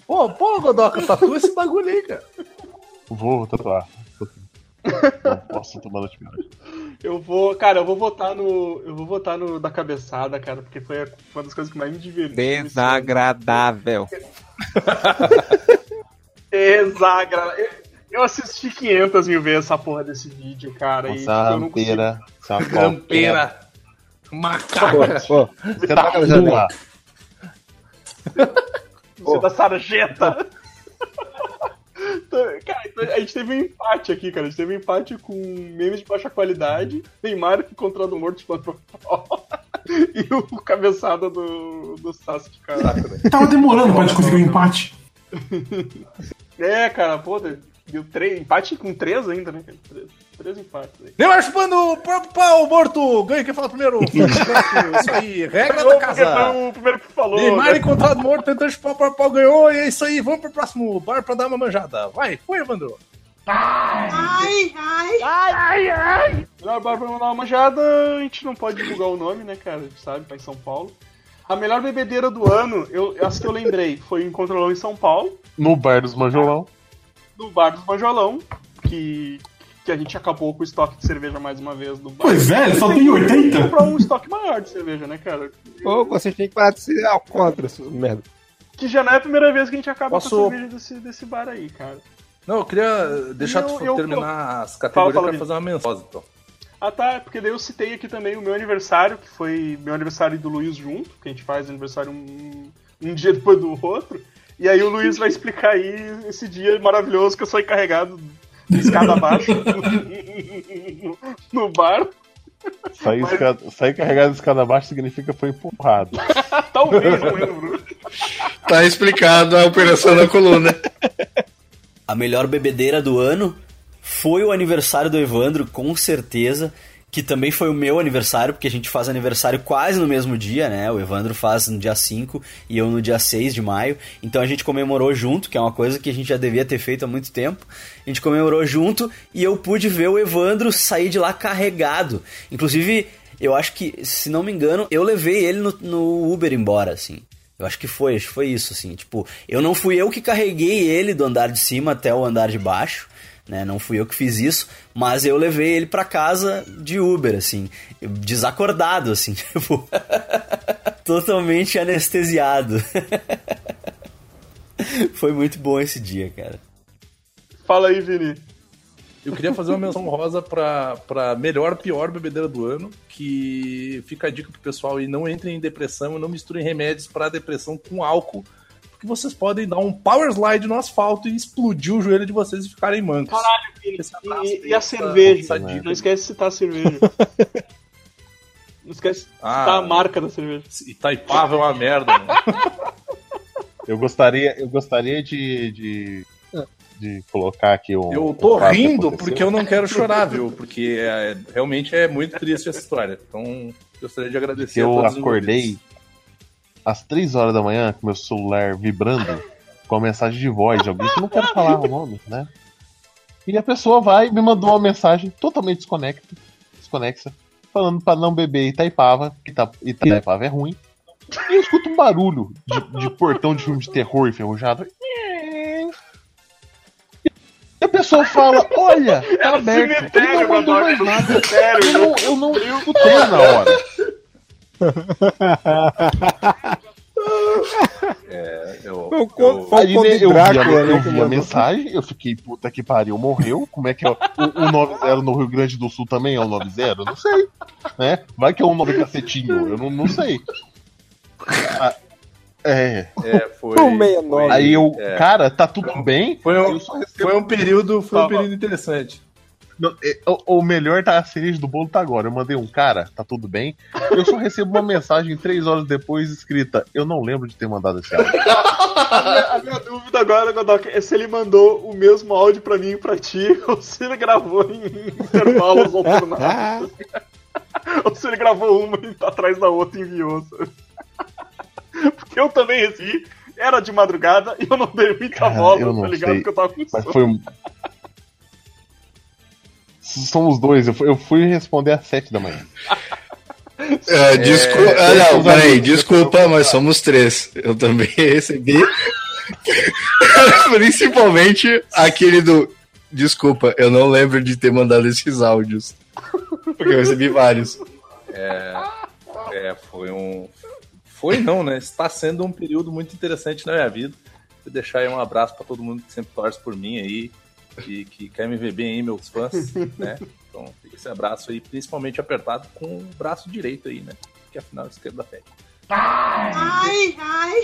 [SPEAKER 4] Pô, pô, Godoka, tatua esse bagulho aí, cara.
[SPEAKER 2] Vou tatuar. Não posso tomar antibiótico.
[SPEAKER 1] Eu vou, cara, eu vou votar no. Eu vou votar no da cabeçada, cara, porque foi uma das coisas que mais me divertiu.
[SPEAKER 3] Desagradável.
[SPEAKER 1] Desagradável. Eu- assisti 500 mil vezes essa porra desse vídeo, cara. e
[SPEAKER 2] Essa é uma
[SPEAKER 1] eu não consigo.
[SPEAKER 2] rampeira. Essa uma
[SPEAKER 4] Campeira. Macaca.
[SPEAKER 3] Pô, você tá com a janela.
[SPEAKER 1] Você da sarjeta. Cara, a gente teve um empate aqui, cara. A gente teve um empate com memes de baixa qualidade, Neymar encontrado morto plano e o cabeçada do, do Sasuke, cara.
[SPEAKER 5] Tava demorando pra gente conseguir um empate.
[SPEAKER 1] É, cara, pô, deu três, empate com três ainda, né? Três, três empates aí.
[SPEAKER 4] Neymar chupando o próprio pau morto. Ganha quem fala primeiro. Isso aí, regra da
[SPEAKER 1] Ganhou
[SPEAKER 4] casa.
[SPEAKER 1] o primeiro que falou.
[SPEAKER 4] Neymar
[SPEAKER 1] né?
[SPEAKER 4] encontrado morto tentando chupar o próprio pau ganhou. E é isso aí, vamos pro próximo bar pra dar uma manjada. Vai, foi, Evandro.
[SPEAKER 9] Ai, ai.
[SPEAKER 1] Melhor bar pra mandar uma manjada, a gente não pode divulgar o nome, né, cara? A gente sabe, tá em São Paulo. A melhor bebedeira do ano, eu, essa que eu lembrei, foi em Controlão em São Paulo,
[SPEAKER 2] No bar dos Manjolão.
[SPEAKER 1] No bar dos Manjolão, que, que a gente acabou com o estoque de cerveja mais uma vez do bar.
[SPEAKER 5] Pois é, só tem 80.
[SPEAKER 1] comprar um estoque maior de cerveja, né, cara?
[SPEAKER 3] Ô, vocês têm que parar de ser alcoólatra, seus merda.
[SPEAKER 1] Que já não é a primeira vez que a gente acaba
[SPEAKER 4] Posso-
[SPEAKER 1] com a cerveja desse, desse bar aí, cara.
[SPEAKER 4] Não, eu queria deixar
[SPEAKER 1] Não,
[SPEAKER 4] tu
[SPEAKER 1] eu-
[SPEAKER 4] terminar as
[SPEAKER 1] Fala,
[SPEAKER 4] categorias
[SPEAKER 1] fala,
[SPEAKER 4] pra
[SPEAKER 1] Vini.
[SPEAKER 4] fazer uma menção, então.
[SPEAKER 1] Ah tá, porque daí eu citei aqui também o meu aniversário, que foi meu aniversário e do Luiz junto, que a gente faz aniversário um, um dia depois do outro. E aí o Luiz vai explicar aí esse dia maravilhoso que eu sou encarregado de escada abaixo no, no bar.
[SPEAKER 2] Sair, escada- sair carregado de escada abaixo significa foi empurrado.
[SPEAKER 1] Talvez, não lembro.
[SPEAKER 6] Tá explicado a operação da coluna.
[SPEAKER 7] A melhor bebedeira do ano foi o aniversário do Evandro, com certeza. Que também foi o meu aniversário, porque a gente faz aniversário quase no mesmo dia, né? O Evandro faz no dia 5 e eu no dia 6 de maio. Então a gente comemorou junto, que é uma coisa que a gente já devia ter feito há muito tempo. A gente comemorou junto e eu pude ver o Evandro sair de lá carregado. Inclusive, eu acho que, se não me engano, eu levei ele no, no Uber embora, assim. Eu acho que foi, acho que foi isso, assim. Tipo, eu não fui eu que carreguei ele do andar de cima até o andar de baixo, né? Não fui eu que fiz isso, mas eu levei ele pra casa de Uber, assim, desacordado, assim, tipo, totalmente anestesiado. foi muito bom esse dia, cara.
[SPEAKER 1] Fala aí, Vini.
[SPEAKER 4] Eu queria fazer uma menção rosa pra, pra melhor, pior bebedeira do ano, que fica a dica pro pessoal e não entrem em depressão e não misturem remédios pra depressão com álcool, porque vocês podem dar um power slide no asfalto e explodir o joelho de vocês e ficarem mancos.
[SPEAKER 1] Caralho,
[SPEAKER 4] abraço
[SPEAKER 1] E, e a cerveja?
[SPEAKER 4] dica.
[SPEAKER 1] Não esquece de citar a cerveja. Não esquece de
[SPEAKER 4] Ah.
[SPEAKER 1] citar a marca da cerveja.
[SPEAKER 4] Itaipava é uma merda, né?
[SPEAKER 2] Eu gostaria, eu gostaria de, de de colocar aqui um.
[SPEAKER 4] Eu tô
[SPEAKER 2] um que
[SPEAKER 4] rindo porque eu não quero chorar, viu? Porque é, realmente é muito triste essa história. Então, gostaria de agradecer a
[SPEAKER 2] eu
[SPEAKER 4] todos os
[SPEAKER 2] acordei. Às 3 horas da manhã com meu celular vibrando com a mensagem de voz de alguém que não quero falar o nome, né? E a pessoa vai e me mandou uma mensagem totalmente desconecta, desconexa, falando pra não beber Itaipava, que Ita- Itaipava é ruim. E eu escuto um barulho de, de portão de filme de terror enferrujado. E a pessoa fala, olha, tá aberto. Ele não mandou mais
[SPEAKER 1] Godoy,
[SPEAKER 2] nada. Eu não, eu não escutei na hora.
[SPEAKER 4] É, eu, eu-
[SPEAKER 2] né,
[SPEAKER 3] de
[SPEAKER 2] eu vi, a,
[SPEAKER 3] Drácula, né,
[SPEAKER 2] eu vi a
[SPEAKER 3] mandou.
[SPEAKER 2] mensagem, eu fiquei, puta que pariu, morreu. Como é que é? O, o 90 no Rio Grande do Sul também é o 90? Eu Não sei. Né? Vai que é um 9 cacetinho, eu não, não sei. Ah, é.
[SPEAKER 4] é, foi,
[SPEAKER 3] Um 69.
[SPEAKER 2] Aí eu,
[SPEAKER 4] É.
[SPEAKER 2] cara, tá tudo bem?
[SPEAKER 4] Foi um,
[SPEAKER 2] Eu
[SPEAKER 4] foi um período, foi um período interessante.
[SPEAKER 2] Não, é, o, o melhor tá a cereja do bolo tá agora. Eu mandei um cara, tá tudo bem. Eu só recebo uma mensagem três horas depois escrita. Eu não lembro de ter mandado esse áudio.
[SPEAKER 1] A minha, a minha dúvida agora, Godok, é se ele mandou o mesmo áudio pra mim e pra ti, ou se ele gravou em intervalos alternados. ou se ele gravou uma e tá atrás da outra e enviou. sabe? Porque eu também recebi, era de madrugada e eu não dei muita
[SPEAKER 2] Cara,
[SPEAKER 1] bola,
[SPEAKER 2] eu não
[SPEAKER 1] tá ligado?
[SPEAKER 2] sei.
[SPEAKER 1] Porque eu tava com
[SPEAKER 2] Mas
[SPEAKER 1] sono.
[SPEAKER 2] foi um. Somos dois, eu fui, eu fui responder às sete da manhã.
[SPEAKER 6] É, desculpa. ah, não, peraí, desculpa, mas somos três. Eu também recebi. Principalmente aquele do. Desculpa, eu não lembro de ter mandado esses áudios. Porque eu recebi vários.
[SPEAKER 4] É, foi um. Foi não, né? Está sendo um período muito interessante na minha vida. Vou deixar aí um abraço para todo mundo que sempre torce por mim aí e que quer me ver bem aí, meus fãs, né? Então, fica esse abraço aí, principalmente apertado com o braço direito aí, né? Que afinal esquerda pega.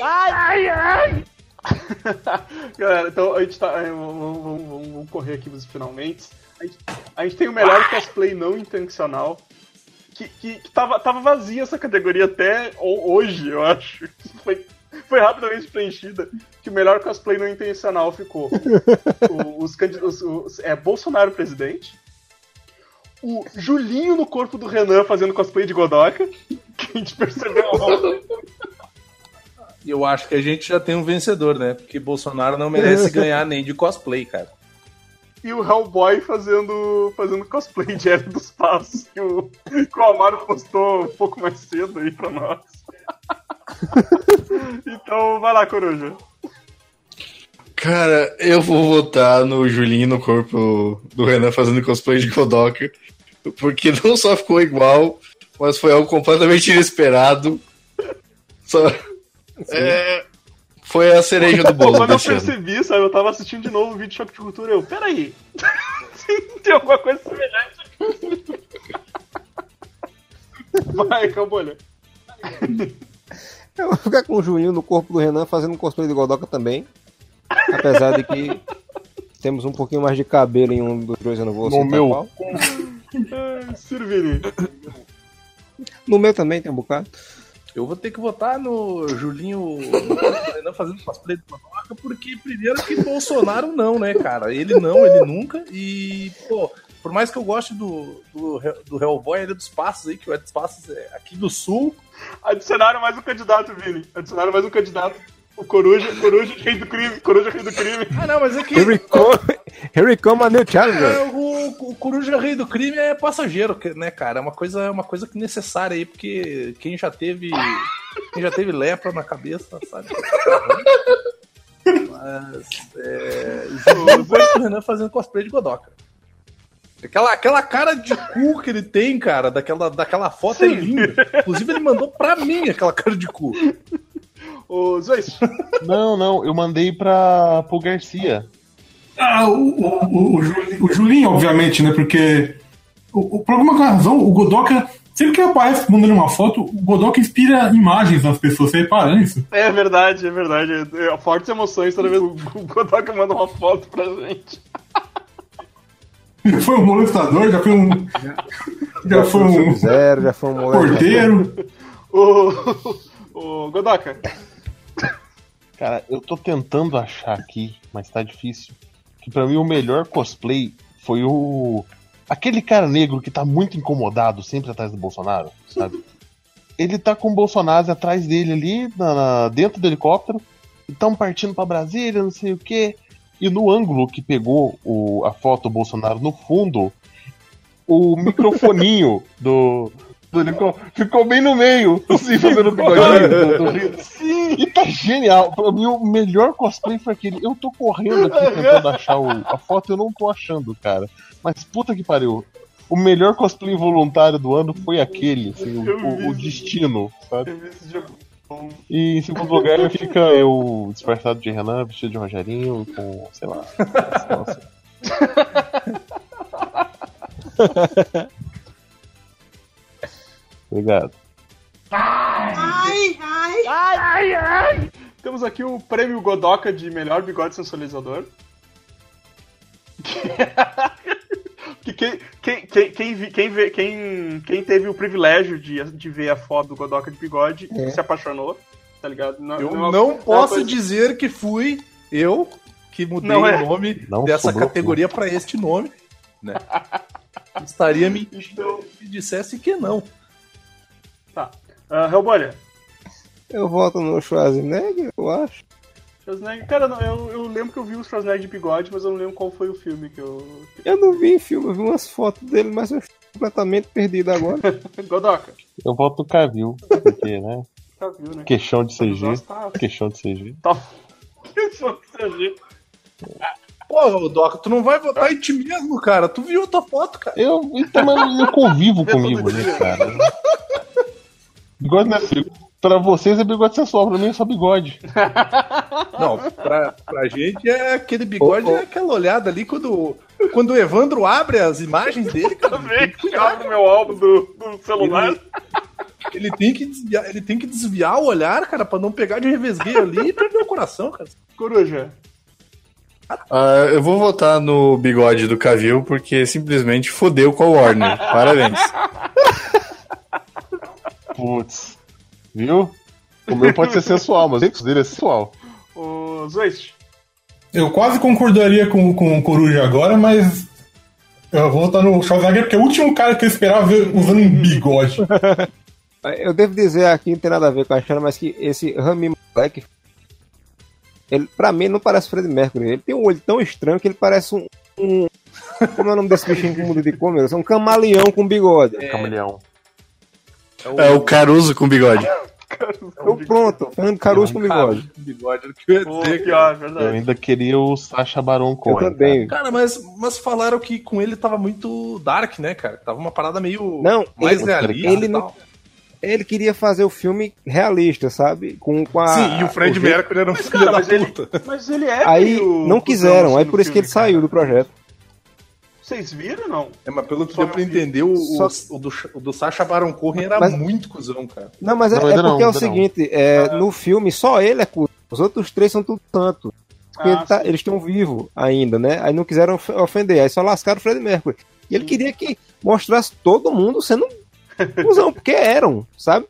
[SPEAKER 9] Ai, ai.
[SPEAKER 1] Galera, então a gente tá. é, Vamos, vamos- vamos- correr aqui pros finalmente. A gente, a gente tem o melhor cosplay não intencional. Que, que, que tava, tava vazia essa categoria até ho- hoje, eu acho. Foi, foi rapidamente preenchida. Que o melhor cosplay não intencional ficou. O- os, candi- os- os- é Bolsonaro presidente. O Julinho no corpo do Renan fazendo cosplay de Godoka. Que a gente percebeu ontem.
[SPEAKER 4] E eu acho que a gente já tem um vencedor, né? Porque Bolsonaro não merece ganhar nem de cosplay, cara.
[SPEAKER 1] e o Hellboy fazendo, fazendo cosplay de Era dos Passos, que o, que o Amaro postou um pouco mais cedo aí pra nós. então, vai lá, Coruja.
[SPEAKER 6] Cara, eu vou votar no Julinho no corpo do Renan fazendo cosplay de Godoka. Porque não só ficou igual, mas foi algo completamente inesperado. Só. É, foi a cereja do bolo
[SPEAKER 1] Quando eu percebi, sabe, eu tava assistindo de novo o vídeo de Choque de Cultura, eu, peraí, tem alguma coisa semelhante Vai, Cambolha.
[SPEAKER 3] Eu vou ficar com o Julinho no corpo do Renan fazendo cosplay de Godoka também. Apesar de que temos um pouquinho mais de cabelo em um dos dois, eu não vou
[SPEAKER 2] No
[SPEAKER 3] citar
[SPEAKER 2] meu.
[SPEAKER 1] Sirvini.
[SPEAKER 3] No meu também tem um bocado.
[SPEAKER 4] Eu vou ter que votar no Julinho Renan fazendo cosplay do Manoca, porque primeiro que Bolsonaro não, né, cara? Ele não, ele nunca. E, pô, por mais que eu goste do, do, do Hellboy, ele é dos passos aí, que o Ed dos Passos é aqui do sul.
[SPEAKER 1] Adicionaram mais um candidato, Vini. Adicionaram mais um candidato. O Coruja, Coruja, rei do crime. Coruja, rei do crime.
[SPEAKER 4] Ah, não, mas é que.
[SPEAKER 3] Here we come, here we come a new
[SPEAKER 4] É, o, o Coruja Rei do Crime é passageiro, né, cara? É uma coisa, é uma coisa que necessária aí, porque quem já teve. Quem já teve lepra na cabeça, sabe? Mas. É, o Renan fazendo cosplay de Godoka. Aquela, aquela cara de cu que ele tem, cara, daquela, daquela foto é linda. Inclusive, ele mandou pra mim aquela cara de cu.
[SPEAKER 1] Ô, Zois,
[SPEAKER 2] Não, não, eu mandei pra, pro Garcia.
[SPEAKER 5] Ah, o, o, o, o Juli- o Julinho, obviamente, né? Porque o, o, por alguma razão, o Godoka, sempre que aparece mandando uma foto, o Godoka inspira imagens nas pessoas. Você repara nisso?
[SPEAKER 1] é verdade, é verdade. É, fortes emoções toda vez que o Godoka manda uma foto pra gente.
[SPEAKER 5] Já foi um molestador, já foi um. Já foi um
[SPEAKER 3] Zero, já foi um moleque.
[SPEAKER 5] porteiro.
[SPEAKER 1] Ô, ô Godoka,
[SPEAKER 2] Cara, eu tô tentando achar aqui mas tá difícil. Que pra mim o melhor cosplay foi o. Aquele cara negro que tá muito incomodado sempre atrás do Bolsonaro, sabe? Ele tá com o Bolsonaro atrás dele ali, na- na- dentro do helicóptero, e tão partindo pra Brasília, não sei o quê. E no ângulo que pegou o- a foto do Bolsonaro no fundo, o microfoninho do, do helicóptero ficou bem no meio, assim, fazendo o bigodinho do, do Rio. E tá genial. Pra mim, o melhor cosplay foi aquele. Eu tô correndo aqui tentando achar o- a foto, eu não tô achando, cara. Mas puta que pariu. O melhor cosplay voluntário do ano foi aquele, assim, o, o- o destino, sabe?
[SPEAKER 1] Eu vi esse jogo.
[SPEAKER 2] E em segundo lugar fica eu disfarçado de Renan, vestido de Rogerinho, com, sei lá. Obrigado.
[SPEAKER 9] Ai, ai, ai, ai.
[SPEAKER 1] Temos aqui o prêmio Godoka de melhor bigode sensualizador. Que quem, quem, quem, quem, quem, vê- quem, quem teve o privilégio de, de ver a foto do Godoka de bigode
[SPEAKER 3] É.
[SPEAKER 1] se apaixonou, tá ligado? Não,
[SPEAKER 4] Eu
[SPEAKER 1] não-
[SPEAKER 4] não
[SPEAKER 1] é
[SPEAKER 4] posso
[SPEAKER 1] coisa-
[SPEAKER 4] dizer que fui eu que mudei
[SPEAKER 1] Não é.
[SPEAKER 4] o nome
[SPEAKER 2] Não
[SPEAKER 4] dessa categoria para este nome. Né? Estaria me
[SPEAKER 1] Então,
[SPEAKER 4] se dissesse que não.
[SPEAKER 1] tá. Uh, Hellbolha,
[SPEAKER 3] Eu voto no Schwarzenegger, eu acho.
[SPEAKER 1] Schwarzenegger. Cara, eu, eu lembro que eu vi o Schwarzenegger de bigode, mas eu não lembro qual foi o filme que eu.
[SPEAKER 3] Eu não vi em filme, eu vi umas fotos dele, mas eu estou completamente perdido agora.
[SPEAKER 1] Godoka.
[SPEAKER 2] Eu voto no Cavil, porque, né?
[SPEAKER 1] Viu, né?
[SPEAKER 2] Queixão de CG.
[SPEAKER 1] Tá.
[SPEAKER 2] Queixão de CG.
[SPEAKER 1] Tá. Que só que você viu.
[SPEAKER 4] Pô, Doca, tu não vai votar em ti mesmo, cara. Tu viu a tua foto, cara.
[SPEAKER 2] Eu, então, eu convivo comigo, né, cara? Bigode não é frio. Pra vocês é bigode sensual, pra mim é só bigode.
[SPEAKER 4] Não, pra, pra gente é aquele bigode, é aquela olhada ali quando, quando o Evandro abre as imagens dele, cara.
[SPEAKER 1] Também, que abre meu álbum do, do celular.
[SPEAKER 4] Ele tem, que desviar, ele tem que desviar o olhar, cara, pra não pegar de revesgueio ali e perder o coração, cara.
[SPEAKER 1] Coruja.
[SPEAKER 6] Ah, eu vou votar no bigode do Cavil porque simplesmente fodeu com a Warner. Parabéns.
[SPEAKER 2] Putz. Viu? O meu pode ser sensual, mas o dele é sensual.
[SPEAKER 1] O Zoist.
[SPEAKER 5] Eu quase concordaria com, com o Coruja agora, mas eu vou votar no Schwarzenegger porque é o último cara que eu esperava ver usando um bigode.
[SPEAKER 3] Eu devo dizer aqui, não tem nada a ver com a Xana, mas que esse Rami Malek, ele, pra mim, não parece Fred Mercury. Ele tem um olho tão estranho que ele parece um. um- como é o nome desse bichinho com mundo de cor, meu Deus? É um camaleão com bigode.
[SPEAKER 2] Camaleão.
[SPEAKER 6] É o Caruso com bigode.
[SPEAKER 3] Então, pronto, Fernando Caruso com bigode.
[SPEAKER 4] Bigode, era o que eu ia
[SPEAKER 1] Pô,
[SPEAKER 4] dizer,
[SPEAKER 1] que
[SPEAKER 4] cara.
[SPEAKER 1] ó,
[SPEAKER 2] Eu ainda queria o Sacha Baron
[SPEAKER 3] Eu
[SPEAKER 2] Cohen.
[SPEAKER 3] também.
[SPEAKER 4] Cara, mas, mas falaram que com ele tava muito dark, né, cara? Tava uma parada meio
[SPEAKER 3] Não,
[SPEAKER 4] mais
[SPEAKER 3] ele-
[SPEAKER 4] realista
[SPEAKER 3] ele não-. Ele queria fazer o filme realista, sabe? Com, com a,
[SPEAKER 4] Sim, e o Fred
[SPEAKER 3] jeito-
[SPEAKER 4] Mercury era um filho
[SPEAKER 1] Cara,
[SPEAKER 4] da
[SPEAKER 1] mas ele,
[SPEAKER 4] puta.
[SPEAKER 1] mas ele é
[SPEAKER 3] Aí
[SPEAKER 1] meio
[SPEAKER 3] não quiseram,
[SPEAKER 1] assim,
[SPEAKER 3] aí
[SPEAKER 1] no
[SPEAKER 3] por isso que
[SPEAKER 1] filme,
[SPEAKER 3] ele saiu
[SPEAKER 1] cara.
[SPEAKER 3] do projeto.
[SPEAKER 1] Vocês viram ou não?
[SPEAKER 4] É, mas pelo que deu pra entender, o,
[SPEAKER 3] Só-
[SPEAKER 4] o, do, o do Sacha Baron Cohen era
[SPEAKER 3] Mas-
[SPEAKER 4] muito cuzão, cara.
[SPEAKER 3] Não, mas é,
[SPEAKER 2] Não,
[SPEAKER 3] é porque
[SPEAKER 2] não,
[SPEAKER 3] é o seguinte, é, no filme só ele é culto. Os outros três são tudo santo. Porque
[SPEAKER 1] Ah,
[SPEAKER 3] ele tá- eles estão vivos ainda, né? Aí não quiseram of- ofender, aí só lascaram o Fred Mercury. E ele queria que mostrasse todo mundo sendo cuzão, porque eram, sabe?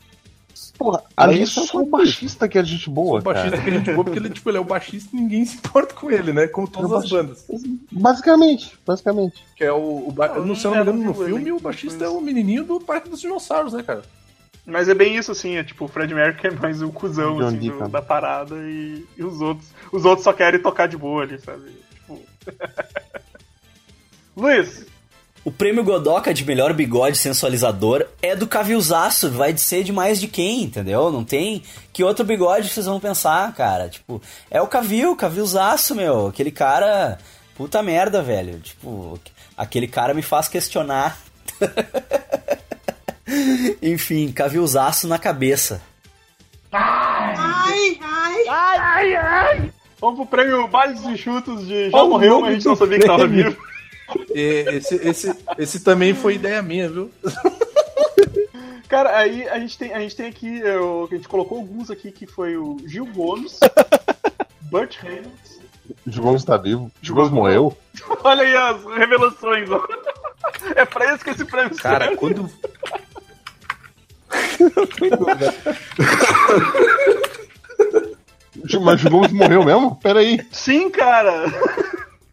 [SPEAKER 2] Porra, ali é só o baixista que é gente boa,
[SPEAKER 4] o baixista
[SPEAKER 2] cara.
[SPEAKER 4] que a gente boa, porque ele, tipo, ele é o baixista e ninguém se importa com ele, né? Como todas
[SPEAKER 2] Eu
[SPEAKER 4] as bandas.
[SPEAKER 2] Basicamente, basicamente.
[SPEAKER 4] Que é o. o ba...
[SPEAKER 1] Eu
[SPEAKER 4] não, se eu
[SPEAKER 1] não
[SPEAKER 4] não me engano, no filme, o baixista é o menininho do Parque dos Dinossauros, né, cara?
[SPEAKER 1] Mas é bem isso, assim, é tipo, o Fred Mercury é mais o cuzão,
[SPEAKER 2] John
[SPEAKER 1] assim, do- da parada e, e os outros. Os outros só querem tocar de boa ali, sabe? Tipo. Luiz,
[SPEAKER 7] O prêmio Godoka de melhor bigode sensualizador é do Cavilzaço, vai de ser de mais de quem, entendeu? Não tem que outro bigode vocês vão pensar, cara. Tipo, é o Cavil, Cavilzaço, meu. Aquele cara, puta merda, velho. Tipo, aquele cara me faz questionar. Enfim, Cavilzaço na cabeça.
[SPEAKER 9] Ai, ai.
[SPEAKER 1] vamos pro prêmio Bailes e Chutos de Já Morreu, mas a gente não sabia que tava vivo.
[SPEAKER 4] E esse, esse, esse também foi ideia minha, viu?
[SPEAKER 1] Cara, aí a gente tem, a gente tem aqui, eu- a gente colocou alguns aqui que foi o Gil Gomes, Burt Reynolds.
[SPEAKER 2] O Gomes tá vivo. O Gomes morreu.
[SPEAKER 1] Olha aí as revelações, ó. É pra isso que esse prêmio
[SPEAKER 4] Cara,
[SPEAKER 1] serve.
[SPEAKER 4] quando.
[SPEAKER 2] Mas o Gil Gomes morreu mesmo? Peraí.
[SPEAKER 1] Sim, cara.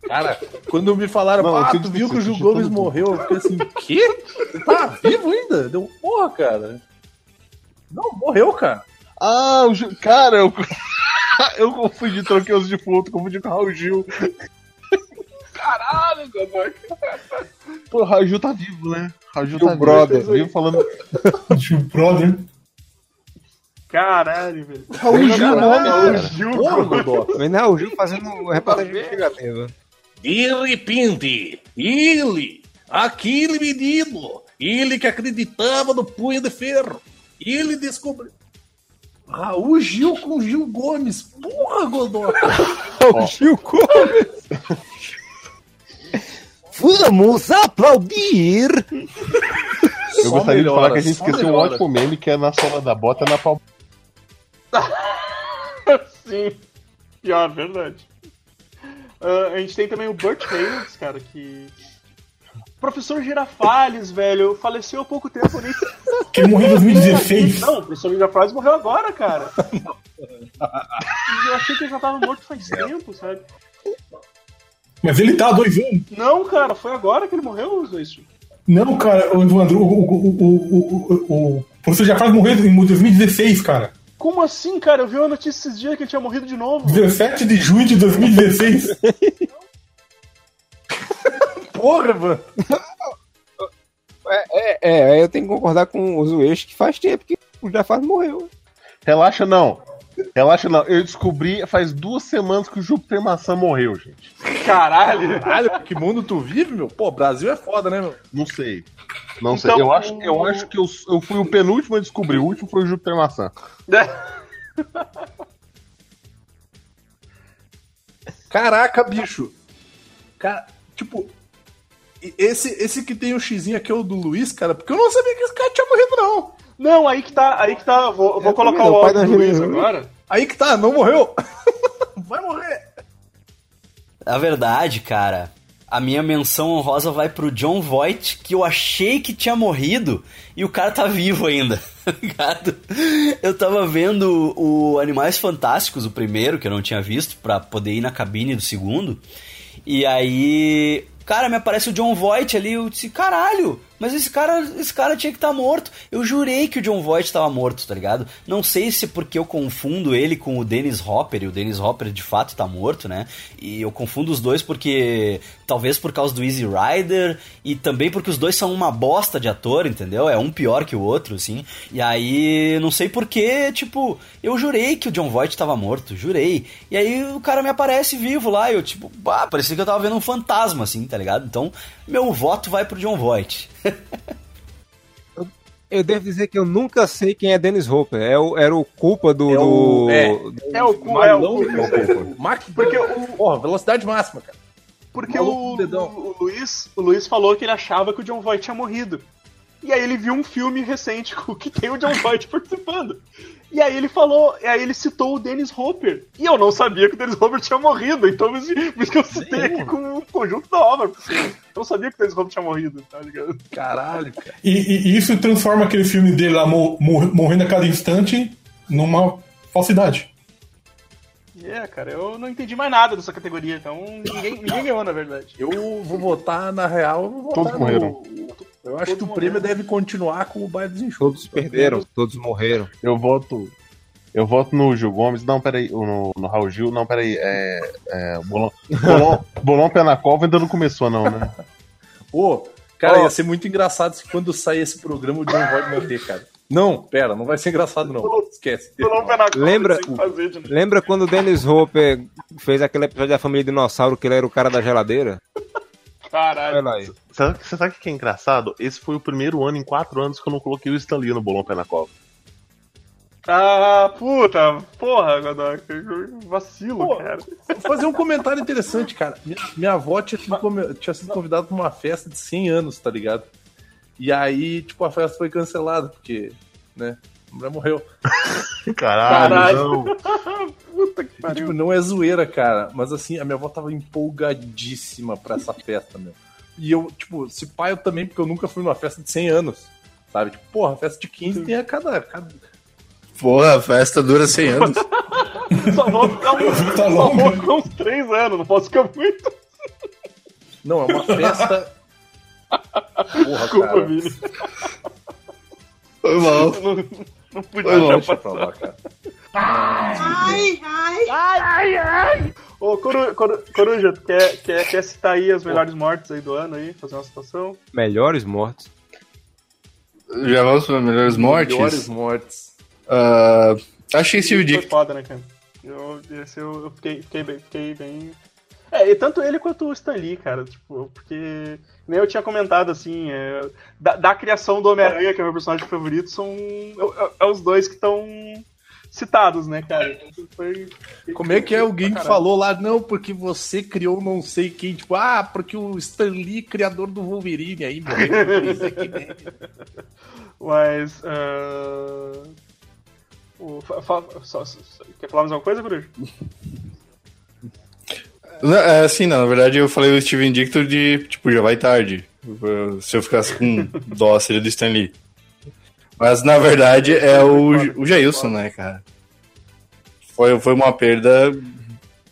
[SPEAKER 4] Cara, quando me falaram,
[SPEAKER 2] Não,
[SPEAKER 4] ah, tu viu que o Gil Gomes morreu? Eu fiquei assim, quê? Tá vivo ainda? Deu porra, cara. Não, morreu, cara.
[SPEAKER 2] Ah, o Gil. Cara, eu. eu confundi, troquei os defuntos, confundi com o Raul Gil.
[SPEAKER 1] Caralho, Godoy.
[SPEAKER 2] Pô, o Raul Gil tá vivo, né? Raul Gil tá
[SPEAKER 3] brother.
[SPEAKER 2] vivo. Vivo falando.
[SPEAKER 5] Gil Brother.
[SPEAKER 1] Caralho, velho.
[SPEAKER 4] Raul Gil, nome,
[SPEAKER 1] Raul. Gil,
[SPEAKER 3] não, o Gil fazendo reportagem investigativa.
[SPEAKER 4] De repente, ele, aquele menino, ele que acreditava no punho de ferro, ele descobriu. Raul Gil com Gil Gomes. Porra, Godó.
[SPEAKER 3] O Gil Gomes. Vamos aplaudir!
[SPEAKER 2] Eu
[SPEAKER 4] Só
[SPEAKER 2] gostaria de falar
[SPEAKER 4] melhora,
[SPEAKER 2] que a gente esqueceu um
[SPEAKER 4] melhora.
[SPEAKER 2] ótimo meme que é na sola da bota na pau.
[SPEAKER 1] Sim. Pior, verdade. Ah, a gente tem também o Burt Reynolds, cara, que. Professor Girafales, velho, faleceu há pouco tempo, nem
[SPEAKER 5] Que ele morreu em 2016.
[SPEAKER 1] Não, o professor Girafales morreu agora, cara. Eu achei que ele já tava morto faz tempo, sabe?
[SPEAKER 5] Mas ele tá há dois anos.
[SPEAKER 1] Não, cara, foi agora que ele morreu, dois.
[SPEAKER 5] Não, cara, o Evandro, o, o, o, o, o, o professor Jafar morreu em 2016, cara.
[SPEAKER 1] Como assim, cara? Eu vi uma notícia esses dias que ele tinha morrido de novo.
[SPEAKER 5] 17 de junho de 2016.
[SPEAKER 4] Porra, mano.
[SPEAKER 3] É, é, aí eu tenho que concordar com o Zueixo que faz tempo que o Jafar morreu.
[SPEAKER 2] Relaxa não. Relaxa não. Eu descobri faz duas semanas que o Júpiter Maçã morreu, gente.
[SPEAKER 1] Caralho.
[SPEAKER 4] Caralho, que mundo tu vive, meu? Pô, Brasil é foda, né, meu?
[SPEAKER 2] Não sei. Não sei.
[SPEAKER 1] Então,
[SPEAKER 2] Eu acho, eu acho que eu, eu fui o penúltimo a descobrir. O último foi o Júpiter Maçã.
[SPEAKER 4] Caraca, bicho. Cara, tipo, esse, esse que tem o xizinho aqui é o do Luiz, cara, porque eu não sabia que esse cara tinha morrido, não.
[SPEAKER 1] Não, aí que tá, aí que tá. Vou, vou colocar
[SPEAKER 3] também,
[SPEAKER 1] o
[SPEAKER 3] pai
[SPEAKER 1] áudio do Luiz agora.
[SPEAKER 4] Aí que tá, não morreu. Vai morrer.
[SPEAKER 7] A verdade, cara, a minha menção honrosa vai pro John Voight, que eu achei que tinha morrido e o cara tá vivo ainda. tá ligado? Eu tava vendo o Animais Fantásticos, o primeiro, que eu não tinha visto, pra poder ir na cabine do segundo. E aí, cara, me aparece o John Voight ali, eu disse, caralho, mas esse cara, esse cara tinha que estar morto. Eu jurei que o John Voight estava morto, tá ligado? Não sei se porque eu confundo ele com o Dennis Hopper, e o Dennis Hopper de fato tá morto, né? E eu confundo os dois porque talvez por causa do Easy Rider e também porque os dois são uma bosta de ator, entendeu? É um pior que o outro, assim. E aí, não sei porquê, tipo, eu jurei que o John Voight estava morto, jurei. E aí o cara me aparece vivo lá, e eu tipo, bah, parecia que eu tava vendo um fantasma, assim, tá ligado? Então, meu voto vai pro John Voight.
[SPEAKER 3] Eu devo dizer que eu nunca sei quem é Dennis Hopper. É o, era o culpa do.
[SPEAKER 4] É o-
[SPEAKER 3] do-
[SPEAKER 4] é.
[SPEAKER 1] É o cu, é o
[SPEAKER 4] Marilão,
[SPEAKER 1] cu.
[SPEAKER 4] meu. Mark,
[SPEAKER 1] Porque o-
[SPEAKER 4] Porra, velocidade máxima, cara.
[SPEAKER 1] Porque o, o, o Luiz, o Luiz falou que ele achava que o John Voight tinha morrido. E aí ele viu um filme recente com- que tem o John Voight participando. E aí ele falou, e aí ele citou o Dennis Hopper. E eu não sabia que o Dennis Hopper tinha morrido, então por isso que eu citei aqui com o conjunto da obra. Eu não sabia que o Dennis Hopper tinha morrido, tá ligado?
[SPEAKER 4] Caralho, cara.
[SPEAKER 5] E, e- isso transforma aquele filme dele lá, mo- mor- morrendo a cada instante, numa falsidade.
[SPEAKER 1] É, cara, eu não entendi mais nada dessa categoria, então ninguém, ninguém ganhou, na verdade.
[SPEAKER 4] Eu vou votar, na real, eu vou votar
[SPEAKER 2] Todos
[SPEAKER 4] no-
[SPEAKER 2] morreram.
[SPEAKER 4] Eu acho
[SPEAKER 1] Todos
[SPEAKER 4] que o prêmio
[SPEAKER 1] morreram.
[SPEAKER 4] deve continuar com o baile dos enxutos.
[SPEAKER 3] Todos perderam, todos morreram.
[SPEAKER 2] Eu voto. Eu voto no Gil Gomes. Não, peraí. No, no Raul Gil. Não, peraí. É. é Bolão, Bolão, Bolão Pé na Cova ainda não começou, não, né?
[SPEAKER 4] Pô, cara,
[SPEAKER 3] Ó.
[SPEAKER 4] ia ser muito engraçado se quando sair esse programa o John vai morrer, cara. Não, pera, não vai ser engraçado, não. Esquece.
[SPEAKER 1] Não pé na cobra
[SPEAKER 3] Lembra-
[SPEAKER 1] fazer.
[SPEAKER 3] Lembra quando o Dennis Hopper fez aquele episódio da família Dinossauro que ele era o cara da geladeira?
[SPEAKER 1] Caralho.
[SPEAKER 2] Sabe, você sabe o que é engraçado? Esse foi o primeiro ano em quatro anos que eu não coloquei o Stanley no Bolão Pé na Cova.
[SPEAKER 1] Ah, puta, porra, Godoy, vacilo,
[SPEAKER 4] Pô.
[SPEAKER 1] cara.
[SPEAKER 4] Vou fazer um comentário interessante, cara. Minha, minha avó tinha sido, tinha sido convidada pra uma festa de 100 anos, tá ligado? E aí, tipo, a festa foi cancelada, porque, né, mulher morreu.
[SPEAKER 2] Caralho,
[SPEAKER 1] Caralho.
[SPEAKER 2] não.
[SPEAKER 1] Puta que pariu.
[SPEAKER 4] tipo, não é zoeira, cara. Mas assim, a minha avó tava empolgadíssima pra essa festa, meu. E eu, tipo, se pai eu também, porque eu nunca fui numa festa de 100 anos. Sabe? Tipo, porra, festa de 15 tem a cada. cada...
[SPEAKER 6] Porra, a festa dura 100 anos.
[SPEAKER 1] Só vou ficar uns,
[SPEAKER 5] Tá
[SPEAKER 1] só vou ficar uns três anos, não posso ficar muito.
[SPEAKER 4] Não, é uma festa. Porra,
[SPEAKER 1] Desculpa,
[SPEAKER 4] cara.
[SPEAKER 1] Vini.
[SPEAKER 6] Foi mal.
[SPEAKER 1] Não, podia
[SPEAKER 6] Foi
[SPEAKER 1] deixar
[SPEAKER 4] Deixa pra
[SPEAKER 1] passar.
[SPEAKER 4] lá, cara.
[SPEAKER 9] Ai, ai, ai, ai.
[SPEAKER 1] Ô, Coru, Coru, Coruja, tu quer, quer, quer citar aí as melhores mortes aí do ano aí? Fazer uma citação?
[SPEAKER 3] Melhores mortos.
[SPEAKER 6] Já vamos para melhores mortes?
[SPEAKER 4] Melhores mortes.
[SPEAKER 6] Ah, achei Steve
[SPEAKER 1] Foi
[SPEAKER 6] Dick.
[SPEAKER 1] foda, né, cara? Eu, esse eu, eu fiquei, fiquei, bem, fiquei bem. É, e tanto ele quanto o Stan Lee, cara, tipo, porque nem eu tinha comentado assim, é, da, da criação do Homem-Aranha, que é o meu personagem favorito, são é, é- é os dois que estão citados, né, cara? Então, foi-
[SPEAKER 4] Como é que é alguém que falou lá, não, porque você criou não sei quem, tipo, ah, porque o Stan Lee, criador do Wolverine, aí morreu.
[SPEAKER 1] Mas. ah, o, fa- fa- só- só- quer falar mais alguma coisa, Coruja?
[SPEAKER 6] Não, é assim, não, na verdade eu falei o Steven Dictor de, tipo, já vai tarde. Se eu ficasse com dó, seria do Stan Lee. Mas na verdade é o, o Jailson, né, cara? Foi, foi uma perda.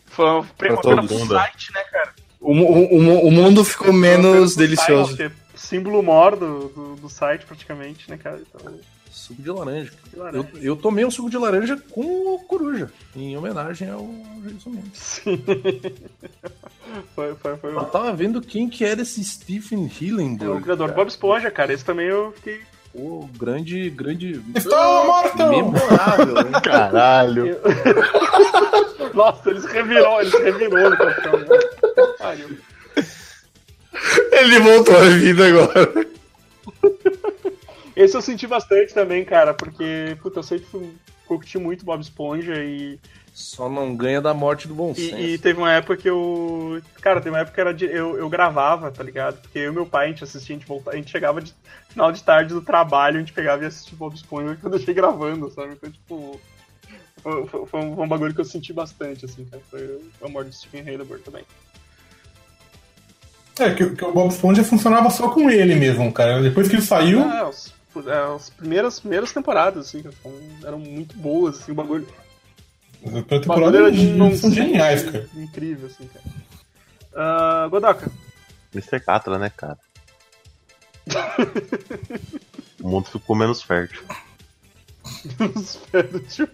[SPEAKER 1] Foi uma pro
[SPEAKER 2] mundo.
[SPEAKER 1] site, né, cara?
[SPEAKER 6] O, o, o, mundo ficou menos delicioso.
[SPEAKER 1] Site, símbolo mor do, do, do site, praticamente, né, cara? Então,
[SPEAKER 4] Suco de laranja.
[SPEAKER 1] que laranja.
[SPEAKER 4] Eu, eu tomei um suco de laranja com o Coruja, em homenagem ao Jason Mendes.
[SPEAKER 1] Sim. foi, foi, foi.
[SPEAKER 4] Eu tava vendo quem que era esse Stephen
[SPEAKER 1] É
[SPEAKER 4] Hillenburg.
[SPEAKER 1] o criador do
[SPEAKER 4] cara.
[SPEAKER 1] Bob Esponja, cara. Esse também eu fiquei.
[SPEAKER 4] Pô, grande, grande...
[SPEAKER 5] Estou morto!
[SPEAKER 4] Memorável, hein?
[SPEAKER 2] Caralho.
[SPEAKER 1] eu- Nossa, eles revirou, eles revirou no capitão. né?
[SPEAKER 6] Ele voltou à vida agora.
[SPEAKER 1] Esse eu senti bastante também, cara, porque, puta, eu sempre fui, curti muito Bob Esponja e,
[SPEAKER 4] Só não ganha da morte do bom
[SPEAKER 1] e,
[SPEAKER 4] senso.
[SPEAKER 1] e teve uma época que eu. Cara, teve uma época que era de- eu, eu gravava, tá ligado? Porque eu e meu pai, a gente assistia, a gente, voltava, a gente chegava de final de tarde do trabalho, a gente pegava e assistia Bob Esponja que eu deixei gravando, sabe? Então, tipo. Foi, foi- foi um, foi um bagulho que eu senti bastante, assim, cara. Foi o amor do Stephen Hillenburg também.
[SPEAKER 5] É, que, que o Bob Esponja funcionava só com ele mesmo, cara. Depois que ele saiu,
[SPEAKER 1] Ah, os, é, as primeiras, primeiras temporadas, assim, eram muito boas, assim, o bagulho.
[SPEAKER 5] as
[SPEAKER 1] O
[SPEAKER 5] temporadas
[SPEAKER 1] era de
[SPEAKER 5] eles são geniais, cara.
[SPEAKER 1] Incrível, assim, cara. Ah, Godoka.
[SPEAKER 2] Mr. Catra, né, cara? o mundo ficou menos fértil.
[SPEAKER 1] Os pés do tio.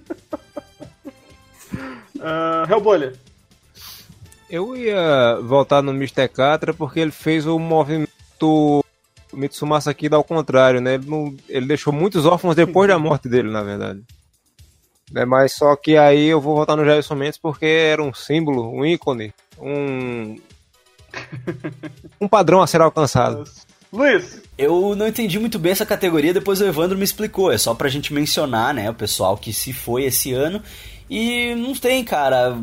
[SPEAKER 1] Ah, Hellbolha.
[SPEAKER 3] Eu ia voltar no Mr. Catra porque ele fez o movimento Mitsumasa aqui ao contrário, né? Ele, não- ele deixou muitos órfãos depois da morte dele, na verdade. Né, mas só que aí eu vou voltar no Jailson Mendes porque era um símbolo, um ícone, um. um padrão a ser alcançado.
[SPEAKER 1] Luiz.
[SPEAKER 7] Eu não entendi muito bem essa categoria, depois o Evandro me explicou. É só pra gente mencionar, né, o pessoal que se foi esse ano. E não tem, cara.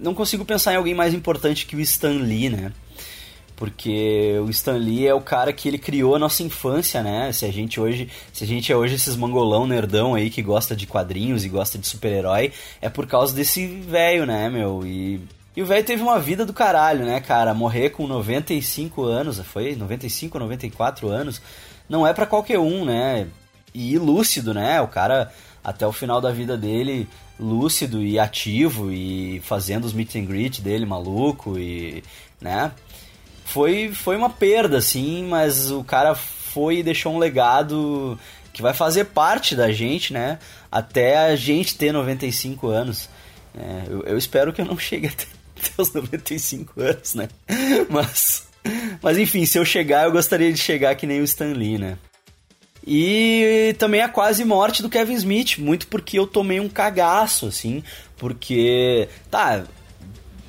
[SPEAKER 7] Não consigo pensar em alguém mais importante que o Stan Lee, né? Porque o Stan Lee é o cara que ele criou a nossa infância, né? Se a gente hoje, se a gente é hoje esses mangolão nerdão aí que gosta de quadrinhos e gosta de super-herói, é por causa desse velho, né, meu? E e o velho teve uma vida do caralho, né, cara? Morrer com 95 anos, foi? 95, 94 anos, não é pra qualquer um, né? E lúcido, né? O cara, até o final da vida dele, lúcido e ativo e fazendo os meet and greet dele maluco e, né? Foi, foi uma perda, assim, mas o cara foi e deixou um legado que vai fazer parte da gente, né? Até a gente ter 95 anos. É, eu, eu espero que eu não chegue até, os 95 anos, né? Mas, mas enfim, se eu chegar, eu gostaria de chegar que nem o Stan Lee, né? E também a quase morte do Kevin Smith, muito porque eu tomei um cagaço, assim, porque, tá,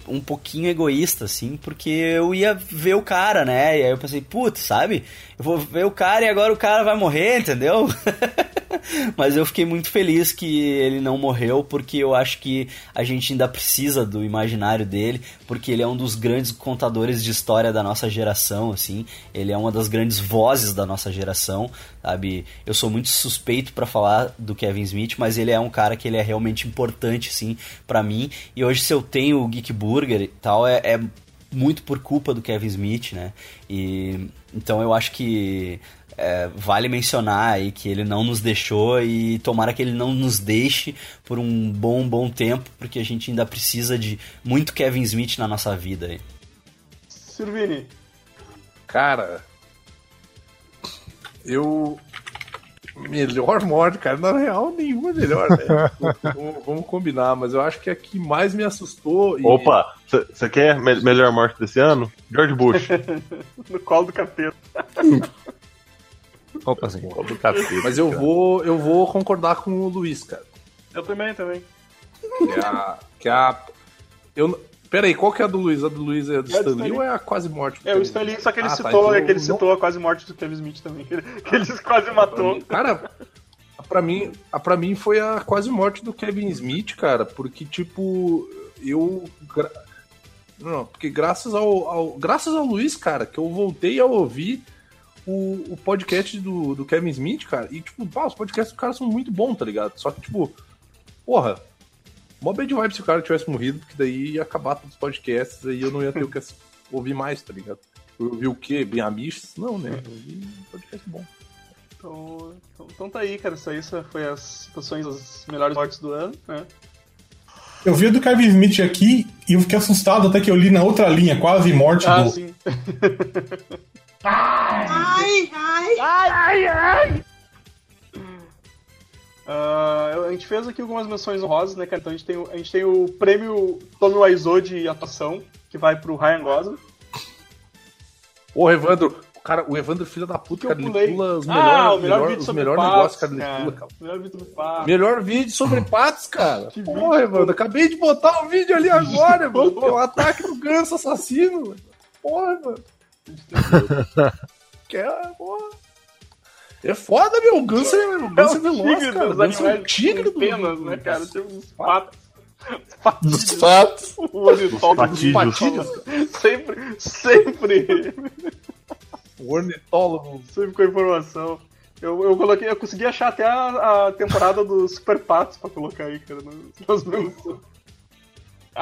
[SPEAKER 7] um pouquinho egoísta, assim, porque eu ia ver o cara, né? E aí eu pensei, putz, sabe? Eu vou ver o cara e agora o cara vai morrer, entendeu? Mas eu fiquei muito feliz que ele não morreu, porque eu acho que a gente ainda precisa do imaginário dele, porque ele é um dos grandes contadores de história da nossa geração, assim. Ele é uma das grandes vozes da nossa geração, sabe? Eu sou muito suspeito para falar do Kevin Smith, mas ele é um cara que ele é realmente importante, assim, para mim. E hoje se eu tenho o Geek Burger e tal, é, é muito por culpa do Kevin Smith, né? E então eu acho que é, vale mencionar aí que ele não nos deixou e tomara que ele não nos deixe por um bom, bom tempo, porque a gente ainda precisa de muito Kevin Smith na nossa vida aí.
[SPEAKER 1] Sirvini.
[SPEAKER 4] Cara, eu. Melhor morte, cara. Na real, nenhuma é melhor, né? vamos, vamos combinar, mas eu acho que a que mais me assustou. e-
[SPEAKER 2] Opa, você quer me- melhor morte desse ano? George Bush.
[SPEAKER 1] No colo do capeta.
[SPEAKER 3] Opa, assim.
[SPEAKER 2] Ó, do capeta,
[SPEAKER 4] Mas eu
[SPEAKER 2] cara.
[SPEAKER 4] vou, eu vou concordar com o Luiz, cara.
[SPEAKER 1] Eu também, também.
[SPEAKER 4] Que a. Que a eu, pera aí, qual que é a do Luiz? A do Luiz é a do
[SPEAKER 1] É a do
[SPEAKER 4] Stanley
[SPEAKER 1] Stan
[SPEAKER 4] ou é a quase morte? do
[SPEAKER 1] É, o
[SPEAKER 4] Kevin
[SPEAKER 1] Stan Lee,
[SPEAKER 4] Smith?
[SPEAKER 1] só que ele
[SPEAKER 4] Ah, tá,
[SPEAKER 1] citou,
[SPEAKER 4] então
[SPEAKER 1] é que ele
[SPEAKER 4] não-
[SPEAKER 1] citou a quase morte do Kevin Smith também. Que ele, que ele quase matou.
[SPEAKER 4] Cara, pra mim, a, pra mim foi a quase morte do Kevin Smith, cara, porque, tipo, eu. gra- Não, porque graças ao, ao- Graças ao Luiz, cara, que eu voltei a ouvir o, o podcast do, do Kevin Smith, cara, e, tipo, pá, os podcasts do cara são muito bons, tá ligado? Só que, tipo, porra. Mó bad vibe se o cara tivesse morrido, porque daí ia acabar todos os podcasts e eu não ia ter o que ouvir mais, tá ligado? Eu ouvi o quê? Bem amistos? Não, né? Eu ouvi um podcast bom.
[SPEAKER 1] Então, então, então tá aí, cara. Isso aí isso foi as situações, as melhores mortes do ano, né?
[SPEAKER 5] Eu vi a do Kevin Smith aqui e eu fiquei assustado até que eu li na outra linha, quase morte
[SPEAKER 1] Ah,
[SPEAKER 5] do.
[SPEAKER 1] sim.
[SPEAKER 9] Ai, ai.
[SPEAKER 1] Ah, eu- a gente fez aqui algumas menções honrosas, né, cara? Então a gente tem, o- a gente tem o prêmio Tommy Wiseau de atuação, que vai pro Ryan Gosling.
[SPEAKER 4] Ô, Evandro, o cara, o Evandro, filho da puta,
[SPEAKER 1] Que
[SPEAKER 4] cara, ele pula os
[SPEAKER 1] ah,
[SPEAKER 4] melhores,
[SPEAKER 1] o melhor
[SPEAKER 4] melhor,
[SPEAKER 1] vídeo
[SPEAKER 4] os melhores
[SPEAKER 1] patos,
[SPEAKER 4] negócios, cara,
[SPEAKER 1] cara.
[SPEAKER 4] pula, cara.
[SPEAKER 1] Melhor vídeo sobre patos.
[SPEAKER 4] Melhor vídeo sobre patos, cara.
[SPEAKER 1] Que
[SPEAKER 4] Porra,
[SPEAKER 1] vídeo,
[SPEAKER 4] Evandro, acabei de botar um vídeo ali agora, mano. O ataque do ganso assassino. Porra, mano. Que é, porra. É foda, meu. O ganso é, o ganso é,
[SPEAKER 1] o
[SPEAKER 4] veloz,
[SPEAKER 1] tigre
[SPEAKER 4] cara. O ganso é
[SPEAKER 1] animais
[SPEAKER 4] tigre do
[SPEAKER 1] penas, né, cara? Tem uns patos.
[SPEAKER 6] Dos fatos.
[SPEAKER 1] O ornitólogo
[SPEAKER 2] patídeos.
[SPEAKER 1] Sempre, sempre,
[SPEAKER 4] O ornitólogo.
[SPEAKER 1] sempre com a informação. Eu, eu coloquei, eu consegui achar até a, a temporada dos Super Patos pra colocar aí, cara, nas, nas menções.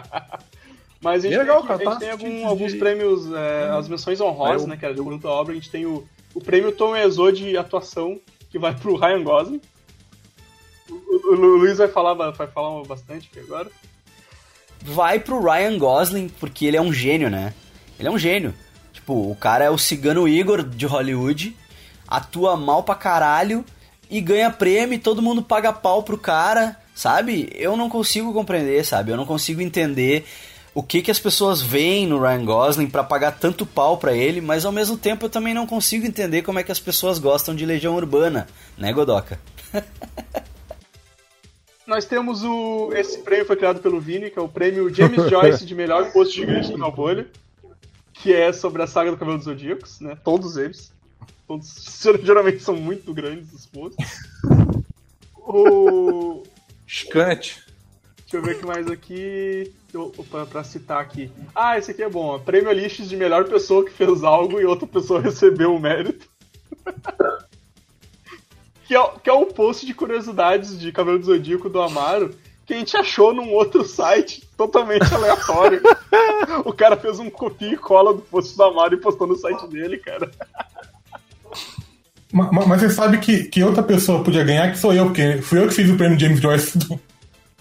[SPEAKER 1] Mas a gente
[SPEAKER 4] Bem legal,
[SPEAKER 1] tem,
[SPEAKER 4] cara,
[SPEAKER 1] a gente
[SPEAKER 4] tá?
[SPEAKER 1] tem algum-
[SPEAKER 4] De-
[SPEAKER 1] alguns
[SPEAKER 4] de-
[SPEAKER 1] prêmios, é, as menções honrosas,
[SPEAKER 4] Eu-
[SPEAKER 1] né, cara, de à obra. A gente tem o, o prêmio Tom Exo de atuação, que vai pro Ryan Gosling. O, o- Luiz vai falar, vai falar bastante aqui agora.
[SPEAKER 7] vai pro Ryan Gosling, porque ele é um gênio, né? Ele é um gênio. Tipo, o cara é o cigano Igor de Hollywood, atua mal pra caralho e ganha prêmio e todo mundo paga pau pro cara, sabe? Eu não consigo compreender, sabe? Eu não consigo entender o que que as pessoas veem no Ryan Gosling pra pagar tanto pau pra ele, mas ao mesmo tempo eu também não consigo entender como é que as pessoas gostam de Legião Urbana, né, Godoka?
[SPEAKER 1] Nós temos o. Esse prêmio foi criado pelo Vini, que é o prêmio James Joyce de melhor post gigante na bolha. Que é sobre a saga do Cabelo dos Zodíacos, né? Todos eles. Todos geralmente são muito grandes os posts. O.
[SPEAKER 4] Escante.
[SPEAKER 1] Deixa eu ver o que mais aqui. Eu- Pra, citar aqui. Ah, esse aqui é bom. Prêmio Alixes de melhor pessoa que fez algo e outra pessoa recebeu o mérito. que, é, que é um post de curiosidades de Cabelo do Zodíaco do Amaro que a gente achou num outro site totalmente aleatório. o cara fez um copia e cola do post do Amaro e postou no site dele, cara.
[SPEAKER 5] Ma- ma- Mas você sabe que, que outra pessoa podia ganhar, que sou eu, porque fui eu que fiz o prêmio James Joyce do,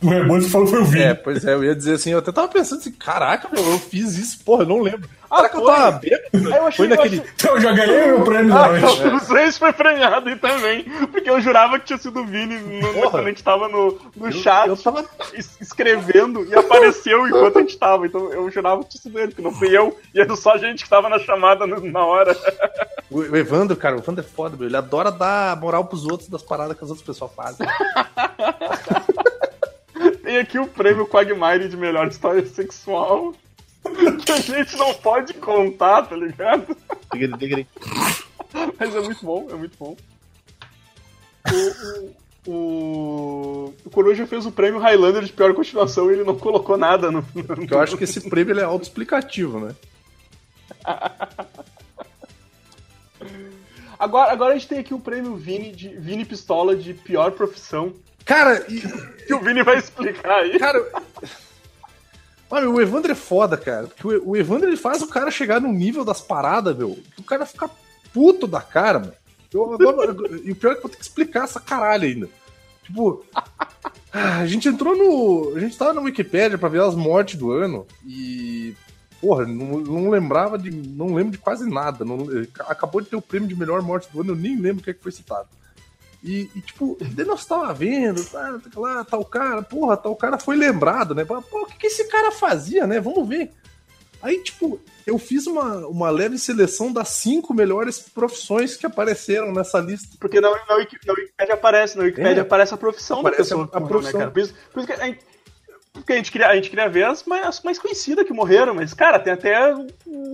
[SPEAKER 5] do Rebus e falou foi o Vini.
[SPEAKER 4] É, pois é, eu ia dizer assim, eu até tava pensando assim, caraca, meu, eu fiz isso, porra, eu não lembro. Será que eu tava bêbado?
[SPEAKER 1] Aí eu achei-
[SPEAKER 4] Foi
[SPEAKER 1] eu
[SPEAKER 4] naquele.
[SPEAKER 1] achei-
[SPEAKER 5] Então eu já ganhei o meu prêmio
[SPEAKER 1] Ah,
[SPEAKER 5] da noite.
[SPEAKER 1] os três foi premiado aí também. Porque eu jurava que tinha sido o Vini no, quando a gente tava no, no chat
[SPEAKER 4] Eu tava.
[SPEAKER 1] es- escrevendo e apareceu enquanto a gente tava. Então eu jurava que tinha sido ele, que não fui eu. E era só a gente que tava na chamada na hora.
[SPEAKER 4] O o Evandro, cara, o Evandro é foda, meu. Ele adora dar moral pros outros das paradas que as outras pessoas fazem.
[SPEAKER 1] Tem aqui o prêmio Quagmire de melhor história sexual. Que a gente não pode contar, tá ligado? Mas é muito bom, é muito bom. O, o, o, Coruja fez o prêmio Highlander de pior continuação e ele não colocou nada no.
[SPEAKER 4] eu acho que esse prêmio ele é autoexplicativo, né?
[SPEAKER 1] Agora, agora a gente tem aqui o prêmio Vini, de, Vini Pistola de pior profissão.
[SPEAKER 4] Cara, e,
[SPEAKER 1] Que o Vini vai explicar aí.
[SPEAKER 4] cara. Mano, o Evandro é foda, cara. Porque o Evandro ele faz o cara chegar no nível das paradas, meu. que O cara fica puto da cara, mano. Eu agora, e o pior é que eu vou ter que explicar essa caralho ainda. Tipo, a gente entrou no. A gente tava na Wikipédia pra ver as mortes do ano e. Porra, não, não lembrava de. Não lembro de quase nada. Não, acabou de ter o prêmio de melhor morte do ano, eu nem lembro o que, é que foi citado. E, e, tipo, nós tava vendo, tá, tá lá, tal cara, porra, tal cara foi lembrado, né? Pô, o que, que esse cara fazia, né? Vamos ver. Aí, tipo, eu fiz uma, uma leve seleção das cinco melhores profissões que apareceram nessa lista.
[SPEAKER 1] Porque na, na, Wiki, na Wikipedia aparece, na Wikipedia
[SPEAKER 4] É.
[SPEAKER 1] aparece a profissão
[SPEAKER 4] Aparece
[SPEAKER 1] da pessoa
[SPEAKER 4] a- a
[SPEAKER 1] morreu,
[SPEAKER 4] profissão.
[SPEAKER 1] né? Por isso, por isso que a gente, porque a gente queria, a gente queria ver as mais, as mais conhecidas que morreram, mas, cara, tem até,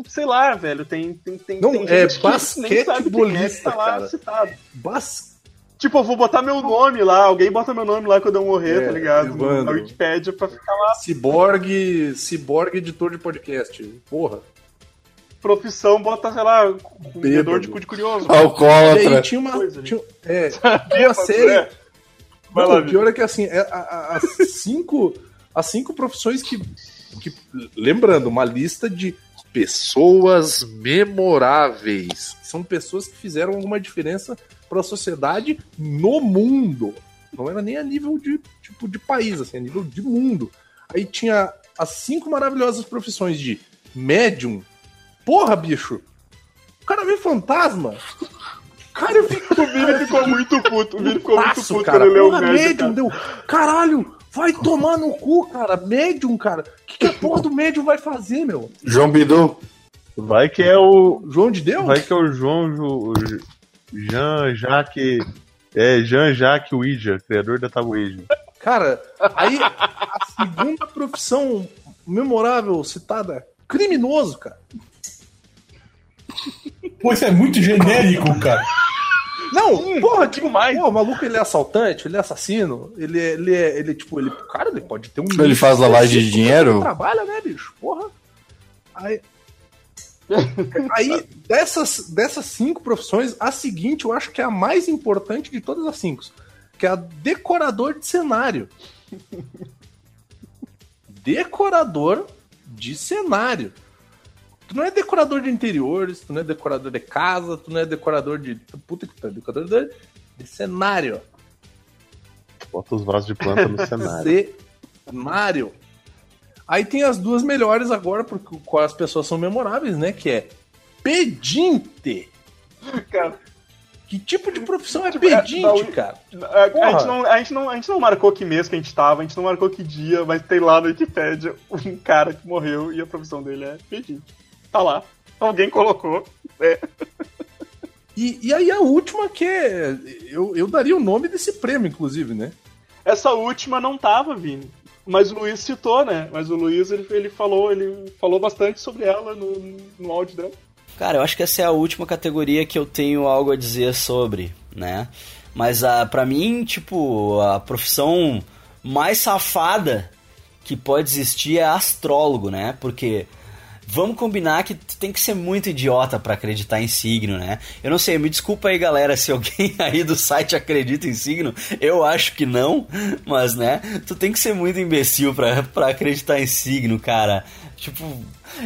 [SPEAKER 1] sei lá, velho, tem, tem, tem,
[SPEAKER 4] Não,
[SPEAKER 1] tem
[SPEAKER 4] é
[SPEAKER 1] gente que nem sabe quem é tá lá
[SPEAKER 4] cara.
[SPEAKER 1] citado.
[SPEAKER 4] Bas...
[SPEAKER 1] Tipo, eu vou botar meu nome lá, alguém bota meu nome lá quando eu morrer,
[SPEAKER 4] É,
[SPEAKER 1] tá ligado? No- Na
[SPEAKER 4] Evandro.
[SPEAKER 1] Wikipédia pra ficar lá.
[SPEAKER 4] Ciborgue, ciborgue editor de podcast. Porra.
[SPEAKER 1] Profissão, bota, sei lá, comedor de cu de curioso.
[SPEAKER 4] E aí
[SPEAKER 6] Alcoólatra.
[SPEAKER 4] tinha uma,
[SPEAKER 1] Coisa,
[SPEAKER 4] tinha, é, tinha uma série.
[SPEAKER 1] é. Vai
[SPEAKER 4] Não,
[SPEAKER 1] lá,
[SPEAKER 4] o pior é que assim, é, as cinco, as cinco profissões que, que. Lembrando, uma lista de pessoas memoráveis. São pessoas que fizeram alguma diferença para a sociedade no mundo. Não era nem a nível de, tipo, de país, assim, a nível de mundo. Aí tinha as cinco maravilhosas profissões de médium. Porra, bicho! O cara vê fantasma. Cara, eu fico
[SPEAKER 1] O Vini ficou muito puto. O Vini ficou muito puto
[SPEAKER 4] cara.
[SPEAKER 1] quando ele leu o
[SPEAKER 4] Porra,
[SPEAKER 1] médium, cara.
[SPEAKER 4] deu. Caralho, vai tomar no cu, cara. Médium, cara. O que, que a porra do médium vai fazer, meu?
[SPEAKER 6] João Bidu.
[SPEAKER 2] Vai que é o.
[SPEAKER 4] João de Deus?
[SPEAKER 2] Vai que é o João o Jean Jacques. É, Jean Jacques Ouija, criador da Tabuija.
[SPEAKER 4] Cara, aí a segunda profissão memorável citada, criminoso, cara.
[SPEAKER 5] Pô, isso é muito genérico, cara.
[SPEAKER 4] Não, porra, que
[SPEAKER 1] demais.
[SPEAKER 4] Pô, o maluco ele é assaltante, ele é assassino, ele é, ele é, ele, tipo, ele, cara, ele pode ter um.
[SPEAKER 6] Ele faz lavagem de dinheiro?
[SPEAKER 4] Trabalha, né, bicho? Porra. Aí, aí dessas, dessas cinco profissões, a seguinte eu acho que é a mais importante de todas as cinco, que é a decorador de cenário. decorador de cenário. Tu não é decorador de interiores, tu não é decorador de casa, tu não é decorador de. Puta que pariu, decorador de, de cenário.
[SPEAKER 2] Bota os vasos de planta no cenário.
[SPEAKER 4] Cenário. Aí tem as duas melhores agora, porque as pessoas são memoráveis, né? Que é pedinte.
[SPEAKER 1] Cara,
[SPEAKER 4] Que tipo de profissão é
[SPEAKER 1] Tipo, é,
[SPEAKER 4] pedinte,
[SPEAKER 1] uni-
[SPEAKER 4] cara?
[SPEAKER 1] a, a gente não, a, gente não, a gente não marcou que mês que a gente tava, a gente não marcou que dia, mas tem lá no Wikipedia um cara que morreu e a profissão dele é pedinte. Tá lá. Alguém colocou. É.
[SPEAKER 4] E, e aí a última que é. Eu, eu daria o nome desse prêmio, inclusive, né?
[SPEAKER 1] Essa última não tava, Vini. Mas o Luiz citou, né? Mas o Luiz ele, ele falou, ele falou bastante sobre ela no, no áudio dela.
[SPEAKER 7] Cara, eu acho que essa é a última categoria que eu tenho algo a dizer sobre, né? Mas a para mim, tipo, a profissão mais safada que pode existir é astrólogo, né? Porque vamos combinar que tu tem que ser muito idiota pra acreditar em signo, né? Eu não sei, me desculpa aí, galera, se alguém aí do site acredita em signo. Eu acho que não, mas né, tu tem que ser muito imbecil pra, pra acreditar em signo, cara. Tipo,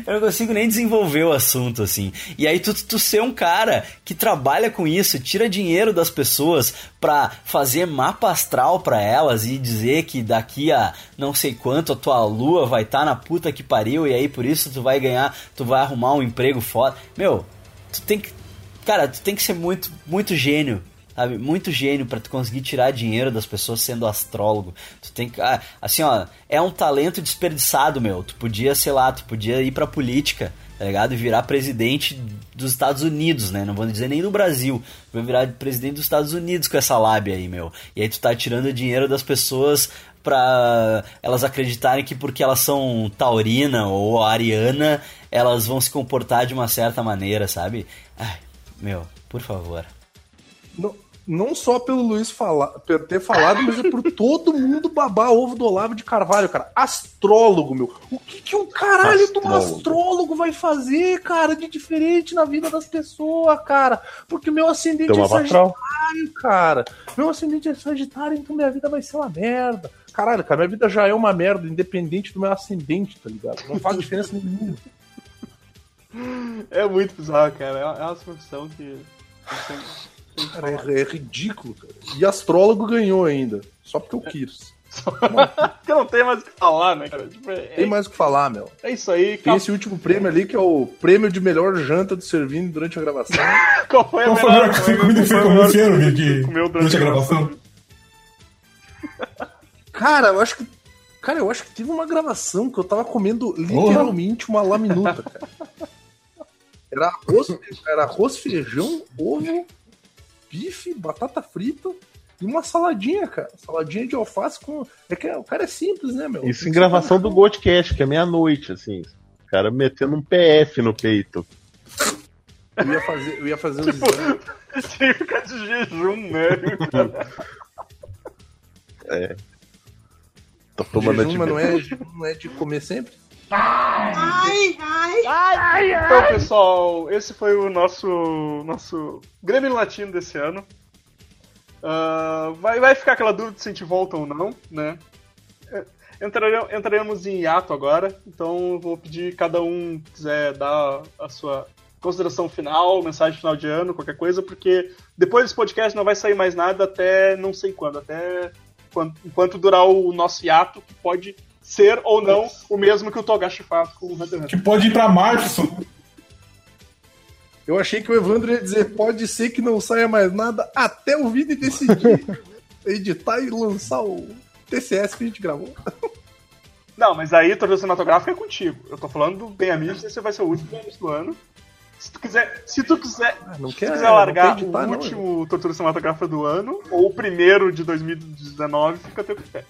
[SPEAKER 7] eu não consigo nem desenvolver o assunto, assim. E aí tu, tu ser um cara que trabalha com isso, tira dinheiro das pessoas pra fazer mapa astral pra elas e dizer que daqui a não sei quanto a tua lua vai estar na puta que pariu e aí por isso tu vai ganhar, tu vai arrumar um emprego foda. Meu, tu tem que. Cara, tu tem que ser muito, muito gênio. Sabe? Muito gênio pra tu conseguir tirar dinheiro das pessoas sendo astrólogo. Tu tem que. ah, assim, ó, é um talento desperdiçado, meu. Tu podia, sei lá, tu podia ir pra política, tá ligado? E virar presidente dos Estados Unidos, né? Não vou dizer nem do Brasil. Vai virar presidente dos Estados Unidos com essa lábia aí, meu. E aí tu tá tirando dinheiro das pessoas pra elas acreditarem que porque elas são taurina ou ariana, elas vão se comportar de uma certa maneira, sabe? Ai, meu, por favor.
[SPEAKER 4] Não, não só pelo Luiz falar, ter falado, mas é por todo mundo babar ovo do Olavo de Carvalho, cara. Astrólogo, meu. O que, que um caralho de um
[SPEAKER 2] Astrólogo.
[SPEAKER 4] astrólogo vai fazer, cara, de diferente na vida das pessoas, cara? Porque meu ascendente
[SPEAKER 2] Tem
[SPEAKER 4] é sagitário,
[SPEAKER 2] astral.
[SPEAKER 4] cara. Meu ascendente é sagitário, então minha vida vai ser uma merda. Caralho, cara, minha vida já é uma merda, independente do meu ascendente, tá ligado? Não faz diferença nenhuma.
[SPEAKER 1] É muito bizarro, cara. É uma, é uma profissão que.
[SPEAKER 4] Cara, é, é ridículo, cara. E astrólogo ganhou ainda. Só porque eu quis.
[SPEAKER 1] Porque não tem mais o que falar, né, cara? Tipo, é,
[SPEAKER 4] Tem mais o que falar, meu.
[SPEAKER 1] é isso aí.
[SPEAKER 4] Tem esse último prêmio ali que é o prêmio de melhor janta do Servini durante a gravação.
[SPEAKER 1] Qual foi a
[SPEAKER 5] Qual
[SPEAKER 1] melhor
[SPEAKER 5] comida que você
[SPEAKER 1] que comeu
[SPEAKER 5] Durante a gravação?
[SPEAKER 4] Cara, eu acho que. Cara, eu acho que teve uma gravação que eu tava comendo literalmente uma laminuta, cara. Era arroz, era arroz, feijão, ovo, bife, batata frita e uma saladinha, cara. Saladinha de alface com. É que o cara é simples, né, meu?
[SPEAKER 2] Isso em gravação do Goldcast, que é meia-noite, assim. O cara metendo um PF no peito.
[SPEAKER 4] Eu ia fazer, eu ia fazer um
[SPEAKER 1] Tipo,
[SPEAKER 4] exame.
[SPEAKER 1] Tinha que ficar de jejum, né?
[SPEAKER 2] Tô tomando
[SPEAKER 4] Jejum, mas não é, não é de comer sempre?
[SPEAKER 9] Ai, ai.
[SPEAKER 1] Então, pessoal, esse foi o nosso nosso Grêmio Latino desse ano. Ah, vai, vai ficar aquela dúvida se a gente volta ou não, né? É, entrare- entraremos em hiato agora, então vou pedir cada um quiser dar a sua consideração final, mensagem final de ano, qualquer coisa, porque depois desse podcast não vai sair mais nada até não sei quando, até quando- enquanto durar o nosso hiato, que pode ser ou não o mesmo que o Togashi faz com o Hunter.
[SPEAKER 5] Que pode ir pra março.
[SPEAKER 4] Eu achei que o Evandro ia dizer: pode ser que não saia mais nada até o vídeo decidir editar e lançar o TCS que a gente gravou.
[SPEAKER 1] Não, mas aí tortura cinematográfica é contigo. Eu tô falando do Bem Amigos, esse vai ser o último do ano. Se tu quiser, se tu quiser,
[SPEAKER 4] não
[SPEAKER 1] se tu
[SPEAKER 4] quer-
[SPEAKER 1] quiser
[SPEAKER 4] não
[SPEAKER 1] largar
[SPEAKER 4] quer editar,
[SPEAKER 1] o
[SPEAKER 4] não,
[SPEAKER 1] último Tortura Cinematográfica do ano, ou o primeiro de 2019, fica a teu critério.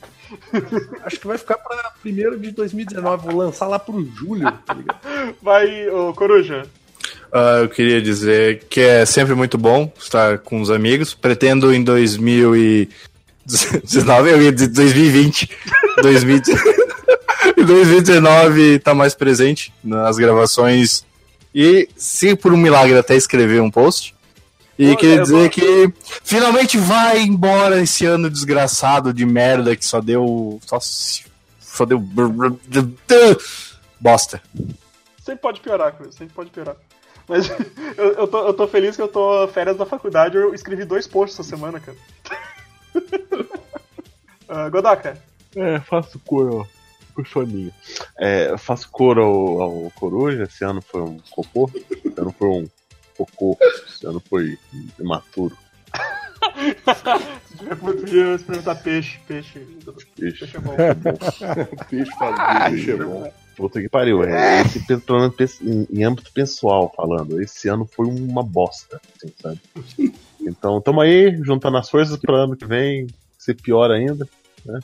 [SPEAKER 4] Acho que vai ficar pra primeiro de 2019. Vou lançar lá pro julho, tá ligado?
[SPEAKER 1] Vai, ô Coruja.
[SPEAKER 6] Ah, eu queria dizer que é sempre muito bom estar com os amigos. Pretendo em 2019, eu ia dizer 2020, 2000 em 2019 estar mais presente nas gravações e, se por um milagre, até escrever um post. E
[SPEAKER 1] Pô,
[SPEAKER 6] queria
[SPEAKER 1] é
[SPEAKER 6] dizer que finalmente vai embora esse ano desgraçado de merda que só deu. Só, só deu. Bosta.
[SPEAKER 1] Sempre pode piorar, Cruz, sempre pode piorar. Mas eu, eu, tô, eu tô feliz que eu tô férias da faculdade, eu escrevi dois posts essa semana, cara. uh, Godaka,
[SPEAKER 2] É, faço cor pro soninho. É, faço cor ao, ao coruja, esse ano foi um cocô, esse ano foi um cocô, esse ano foi imaturo.
[SPEAKER 1] se tiver podia experimentar peixe, peixe.
[SPEAKER 2] Peixe.
[SPEAKER 1] Peixe é bom.
[SPEAKER 4] Peixe faz peixe é bom.
[SPEAKER 2] Puta que pariu, é, esse, pelo menos em, em âmbito pessoal falando, esse ano foi uma bosta, assim, sabe? Então, tamo aí, juntando as forças pro ano que vem ser pior ainda, né?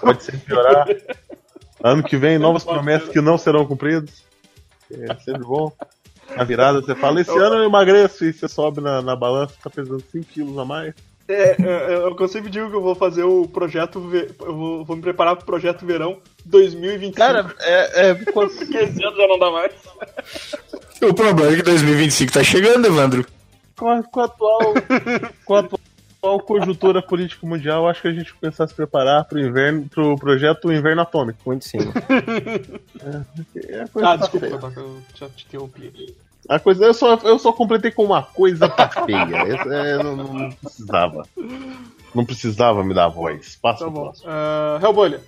[SPEAKER 2] Pode ser piorar. Ano que vem, novas promessas que não serão cumpridas. É sempre bom. Na virada você fala, esse ano eu emagreço e você sobe na, na balança, tá pesando 5 quilos a mais.
[SPEAKER 1] É, é, eu, eu sempre digo que eu vou fazer o projeto. Eu vou, vou me preparar pro projeto verão 2025.
[SPEAKER 2] Cara, é, é
[SPEAKER 1] porque esse ano já não dá mais.
[SPEAKER 6] O problema é que 2025 tá chegando, Evandro.
[SPEAKER 2] com a, com a atual, com a atual conjuntura política mundial, acho que a gente começar a se preparar pro inverno, pro projeto Inverno Atômico.
[SPEAKER 3] Muito sim.
[SPEAKER 2] É, a coisa
[SPEAKER 1] Ah,
[SPEAKER 2] tá
[SPEAKER 1] desculpa, eu já te interrompi.
[SPEAKER 2] A coisa, eu só, eu só completei com uma coisa tá feia. Essa, é, não, não precisava. Não precisava me dar voz. Passa
[SPEAKER 1] Tá
[SPEAKER 2] o
[SPEAKER 1] bom.
[SPEAKER 2] próximo.
[SPEAKER 1] Uh, Hellbolha.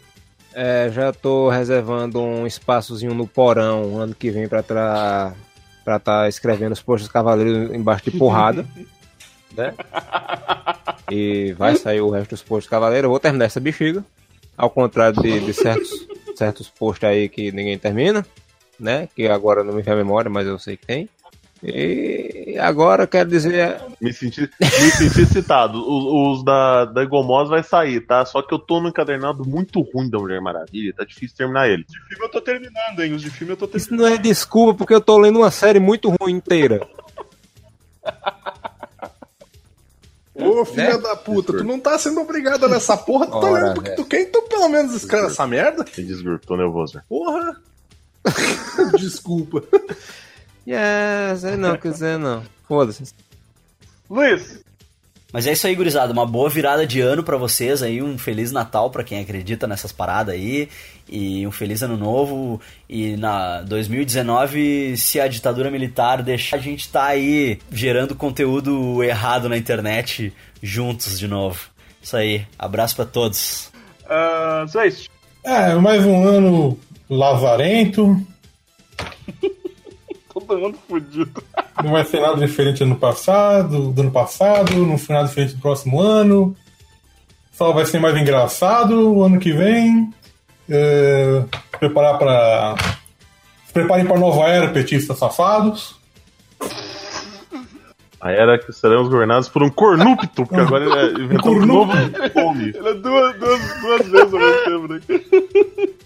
[SPEAKER 3] É, já tô reservando um espaçozinho no porão ano que vem pra estar pra tá escrevendo os postos cavaleiros embaixo de porrada. né? E vai sair o resto dos postos cavaleiros. Eu vou terminar essa bexiga. Ao contrário de, de certos, certos posts aí que ninguém termina, né? Que agora não me vem a memória, mas eu sei que tem. E agora quero dizer.
[SPEAKER 2] Me senti, me senti citado. Os, os da, da Egomós vai sair, tá? Só que eu tô no encadernado muito ruim da Mulher Maravilha. Tá difícil terminar ele.
[SPEAKER 1] De filme eu tô terminando, hein? Os de filme eu tô terminando.
[SPEAKER 3] Isso não é desculpa, porque eu tô lendo uma série muito ruim inteira.
[SPEAKER 4] Ô, filha da puta, tu não tá sendo obrigado nessa porra, tu tá lendo porque
[SPEAKER 3] velho.
[SPEAKER 4] tu quer, então pelo menos escreve essa merda.
[SPEAKER 2] Me desgrupo, tô nervoso.
[SPEAKER 4] Porra. Desculpa.
[SPEAKER 3] Yes, é não, quiser não. Foda-se.
[SPEAKER 1] Luiz.
[SPEAKER 7] Mas é isso aí, gurizada. Uma boa virada de ano pra vocês aí. Um Feliz Natal pra quem acredita nessas paradas aí. E um Feliz Ano Novo. E na 2019, se a ditadura militar deixar, a gente tá aí gerando conteúdo errado na internet juntos de novo. Isso aí. Abraço pra todos.
[SPEAKER 1] Uh, Zeist,
[SPEAKER 5] É, mais um ano lazarento.
[SPEAKER 1] todo mundo fudido.
[SPEAKER 5] Não vai ser nada diferente do ano passado, do ano passado, não foi nada diferente do próximo ano. Só vai ser mais engraçado o ano que vem. É, preparar para. Se preparem para nova era, petistas safados.
[SPEAKER 2] A era que seremos governados por um cornupto, porque agora ele é inventou um novo nome.
[SPEAKER 1] Ele é duas, duas, duas vezes ao mesmo tempo, né?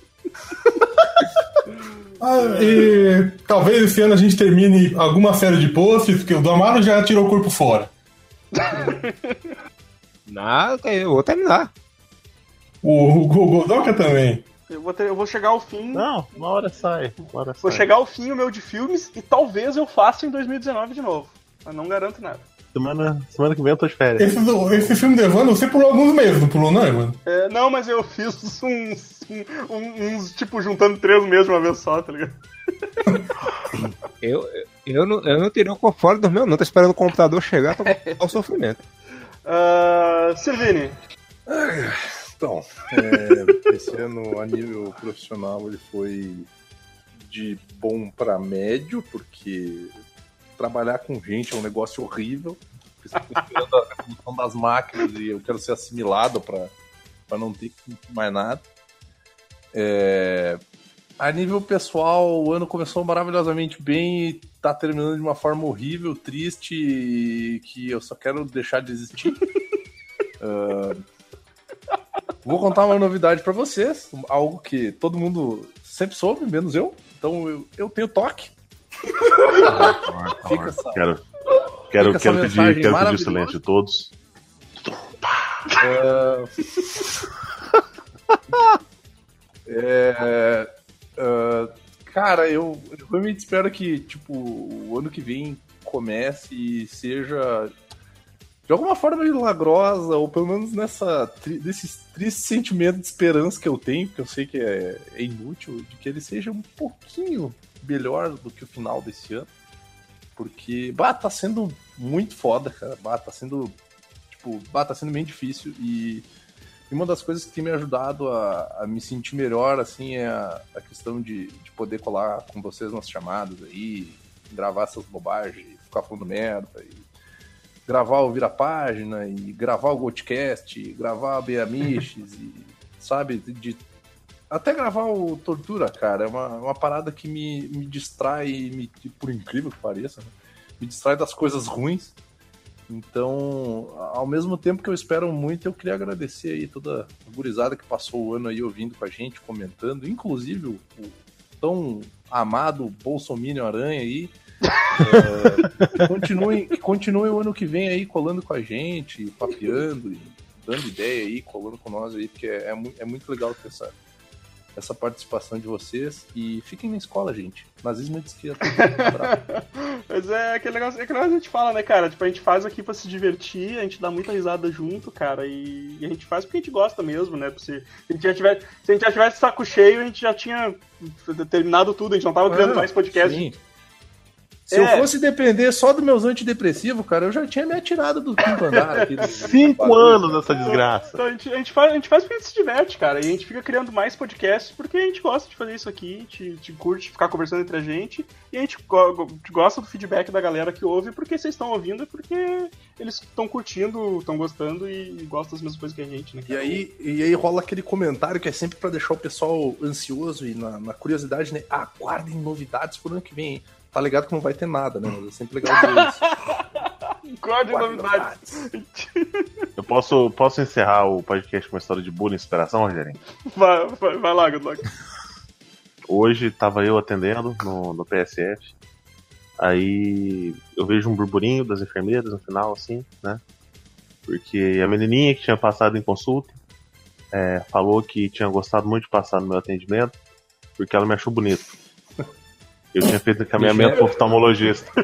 [SPEAKER 5] Ah, e talvez esse ano a gente termine alguma série de posts, porque o do Amaro já tirou o corpo fora.
[SPEAKER 3] Não, eu vou terminar.
[SPEAKER 5] O, o Godoka também.
[SPEAKER 1] Eu vou, ter- eu vou chegar ao fim.
[SPEAKER 2] Não, uma hora sai. Uma hora
[SPEAKER 1] Vou
[SPEAKER 2] sai.
[SPEAKER 1] chegar ao fim o meu de filmes e talvez eu faça em 2019 de novo. Mas não garanto nada.
[SPEAKER 2] Semana, semana que vem eu tô de férias.
[SPEAKER 5] Esse, esse filme do Evandro, você pulou alguns meses, não pulou, não, Evandro?
[SPEAKER 1] É, não, mas eu fiz uns, um- uns, tipo, juntando três meses de uma vez só, tá ligado?
[SPEAKER 3] Eu, eu, não, eu não tirei o fora do meu, não. Tô esperando o computador chegar pra o sofrimento.
[SPEAKER 1] Uh, Silvini,
[SPEAKER 4] Então, é, esse ano a nível profissional ele foi de bom para médio, porque trabalhar com gente é um negócio horrível. Porque a das máquinas e eu quero ser assimilado para não ter mais nada. É, a nível pessoal, o ano começou maravilhosamente bem e tá terminando de uma forma horrível, triste, que eu só quero deixar de existir. Ah, Vou contar uma novidade pra vocês, algo que todo mundo sempre soube, menos eu. Então eu, eu tenho toque. Fica essa,
[SPEAKER 2] Quero, quero,
[SPEAKER 4] Fica
[SPEAKER 2] quero pedir, quero pedir silêncio de todos.
[SPEAKER 4] É, é, cara, eu, eu realmente espero que tipo o ano que vem comece e seja de alguma forma milagrosa ou pelo menos nessa tri, desse triste sentimento de esperança que eu tenho, que eu sei que é, é inútil, de que ele seja um pouquinho melhor do que o final desse ano, porque bah, tá sendo muito foda, cara, bah, tá sendo tipo, bah, tá sendo bem difícil. E e uma das coisas que tem me ajudado a, a me sentir melhor, assim, é a, a questão de, de poder colar com vocês nas chamadas aí, gravar essas bobagens, ficar falando merda, e gravar o Vira Página, e gravar o Goldcast, e gravar a Beamiches, e, sabe, de, até gravar o Tortura, cara, é uma, uma parada que me, me distrai, me, por incrível que pareça, né? me distrai das coisas ruins. Então, ao mesmo tempo que eu espero muito, eu queria agradecer aí toda a gurizada que passou o ano aí ouvindo com a gente, comentando, inclusive o, o tão amado Bolsominion Aranha aí. É, continue, que continue o ano que vem aí colando com a gente, papeando, e dando ideia aí, colando com nós aí, porque é, é, é muito legal ter essa, essa participação de vocês. E fiquem na escola, gente. Nazismo de esquerda.
[SPEAKER 1] Mas é aquele negócio, é aquele negócio que a gente fala, né, cara? Tipo, a gente faz aqui pra se divertir, a gente dá muita risada junto, cara, e, e a gente faz porque a gente gosta mesmo, né? Se, se a gente já tivesse, se a gente já tivesse saco cheio, a gente já tinha terminado tudo, a gente não tava criando
[SPEAKER 4] Ah,
[SPEAKER 1] mais podcast.
[SPEAKER 4] sim. Se
[SPEAKER 1] É.
[SPEAKER 4] eu fosse depender só dos meus antidepressivos, cara, eu já tinha me atirado do quinto andar aqui. do-
[SPEAKER 2] Cinco anos nessa desgraça.
[SPEAKER 1] Então a gente, a, gente faz, a gente faz porque a gente se diverte, cara. E a gente fica criando mais podcasts porque a gente gosta de fazer isso aqui, a gente, a gente curte ficar conversando entre a gente. E a gente go- go- gosta do feedback da galera que ouve porque vocês estão ouvindo e porque eles estão curtindo, estão gostando e gostam das mesmas coisas que a gente, né?
[SPEAKER 4] E aí, e aí rola aquele comentário que é sempre pra deixar o pessoal ansioso e na, na curiosidade, né? Aguardem novidades pro ano que vem, hein? Tá ligado que não vai ter nada, né? Mas é sempre legal ver isso.
[SPEAKER 1] Guarde novidades.
[SPEAKER 2] Eu posso, posso encerrar o podcast com uma história de bullying e inspiração, Rogerinho?
[SPEAKER 1] Vai, vai, vai lá, Godlock.
[SPEAKER 2] Hoje tava eu atendendo no, no PSF. Aí eu vejo um burburinho das enfermeiras no final, assim, né? Porque a menininha que tinha passado em consulta é, falou que tinha gostado muito de passar no meu atendimento porque ela me achou bonito. Eu tinha feito encaminhamento pro oftalmologista.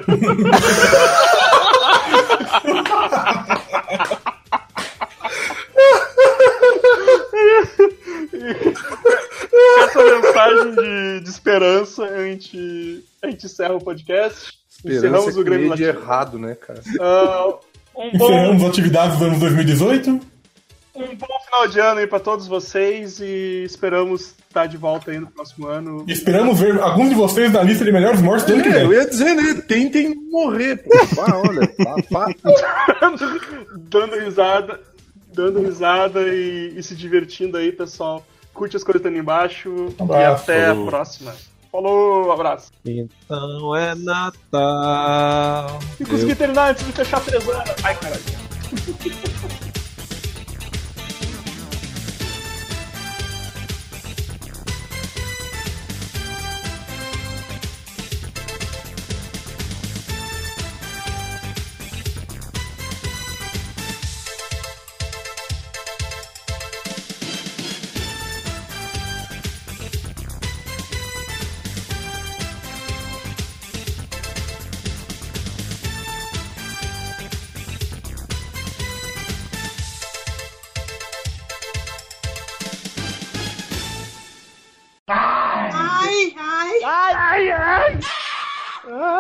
[SPEAKER 1] essa mensagem de, de, esperança, a gente, a gente encerra o podcast.
[SPEAKER 4] Esperança
[SPEAKER 1] Encerramos o Grêmio Latino.
[SPEAKER 4] errado, né, cara?
[SPEAKER 1] Uh, um bom...
[SPEAKER 5] Encerramos atividades do ano 2018.
[SPEAKER 1] Um bom final de ano aí pra todos vocês e esperamos estar de volta aí no próximo ano.
[SPEAKER 5] E esperamos ver alguns de vocês na lista de melhores mortes do ano que
[SPEAKER 4] É, eu
[SPEAKER 5] vem.
[SPEAKER 4] ia dizer, né? Tentem morrer, pô. Ah, olha, pá, pá.
[SPEAKER 1] dando risada, dando risada e, e se divertindo aí, pessoal. Curte as coisas que estão ali embaixo e
[SPEAKER 5] Abraço.
[SPEAKER 1] até a próxima. Falou, abraço.
[SPEAKER 3] Então é Natal.
[SPEAKER 1] E consegui terminar antes de fechar três anos. Ai, caralho.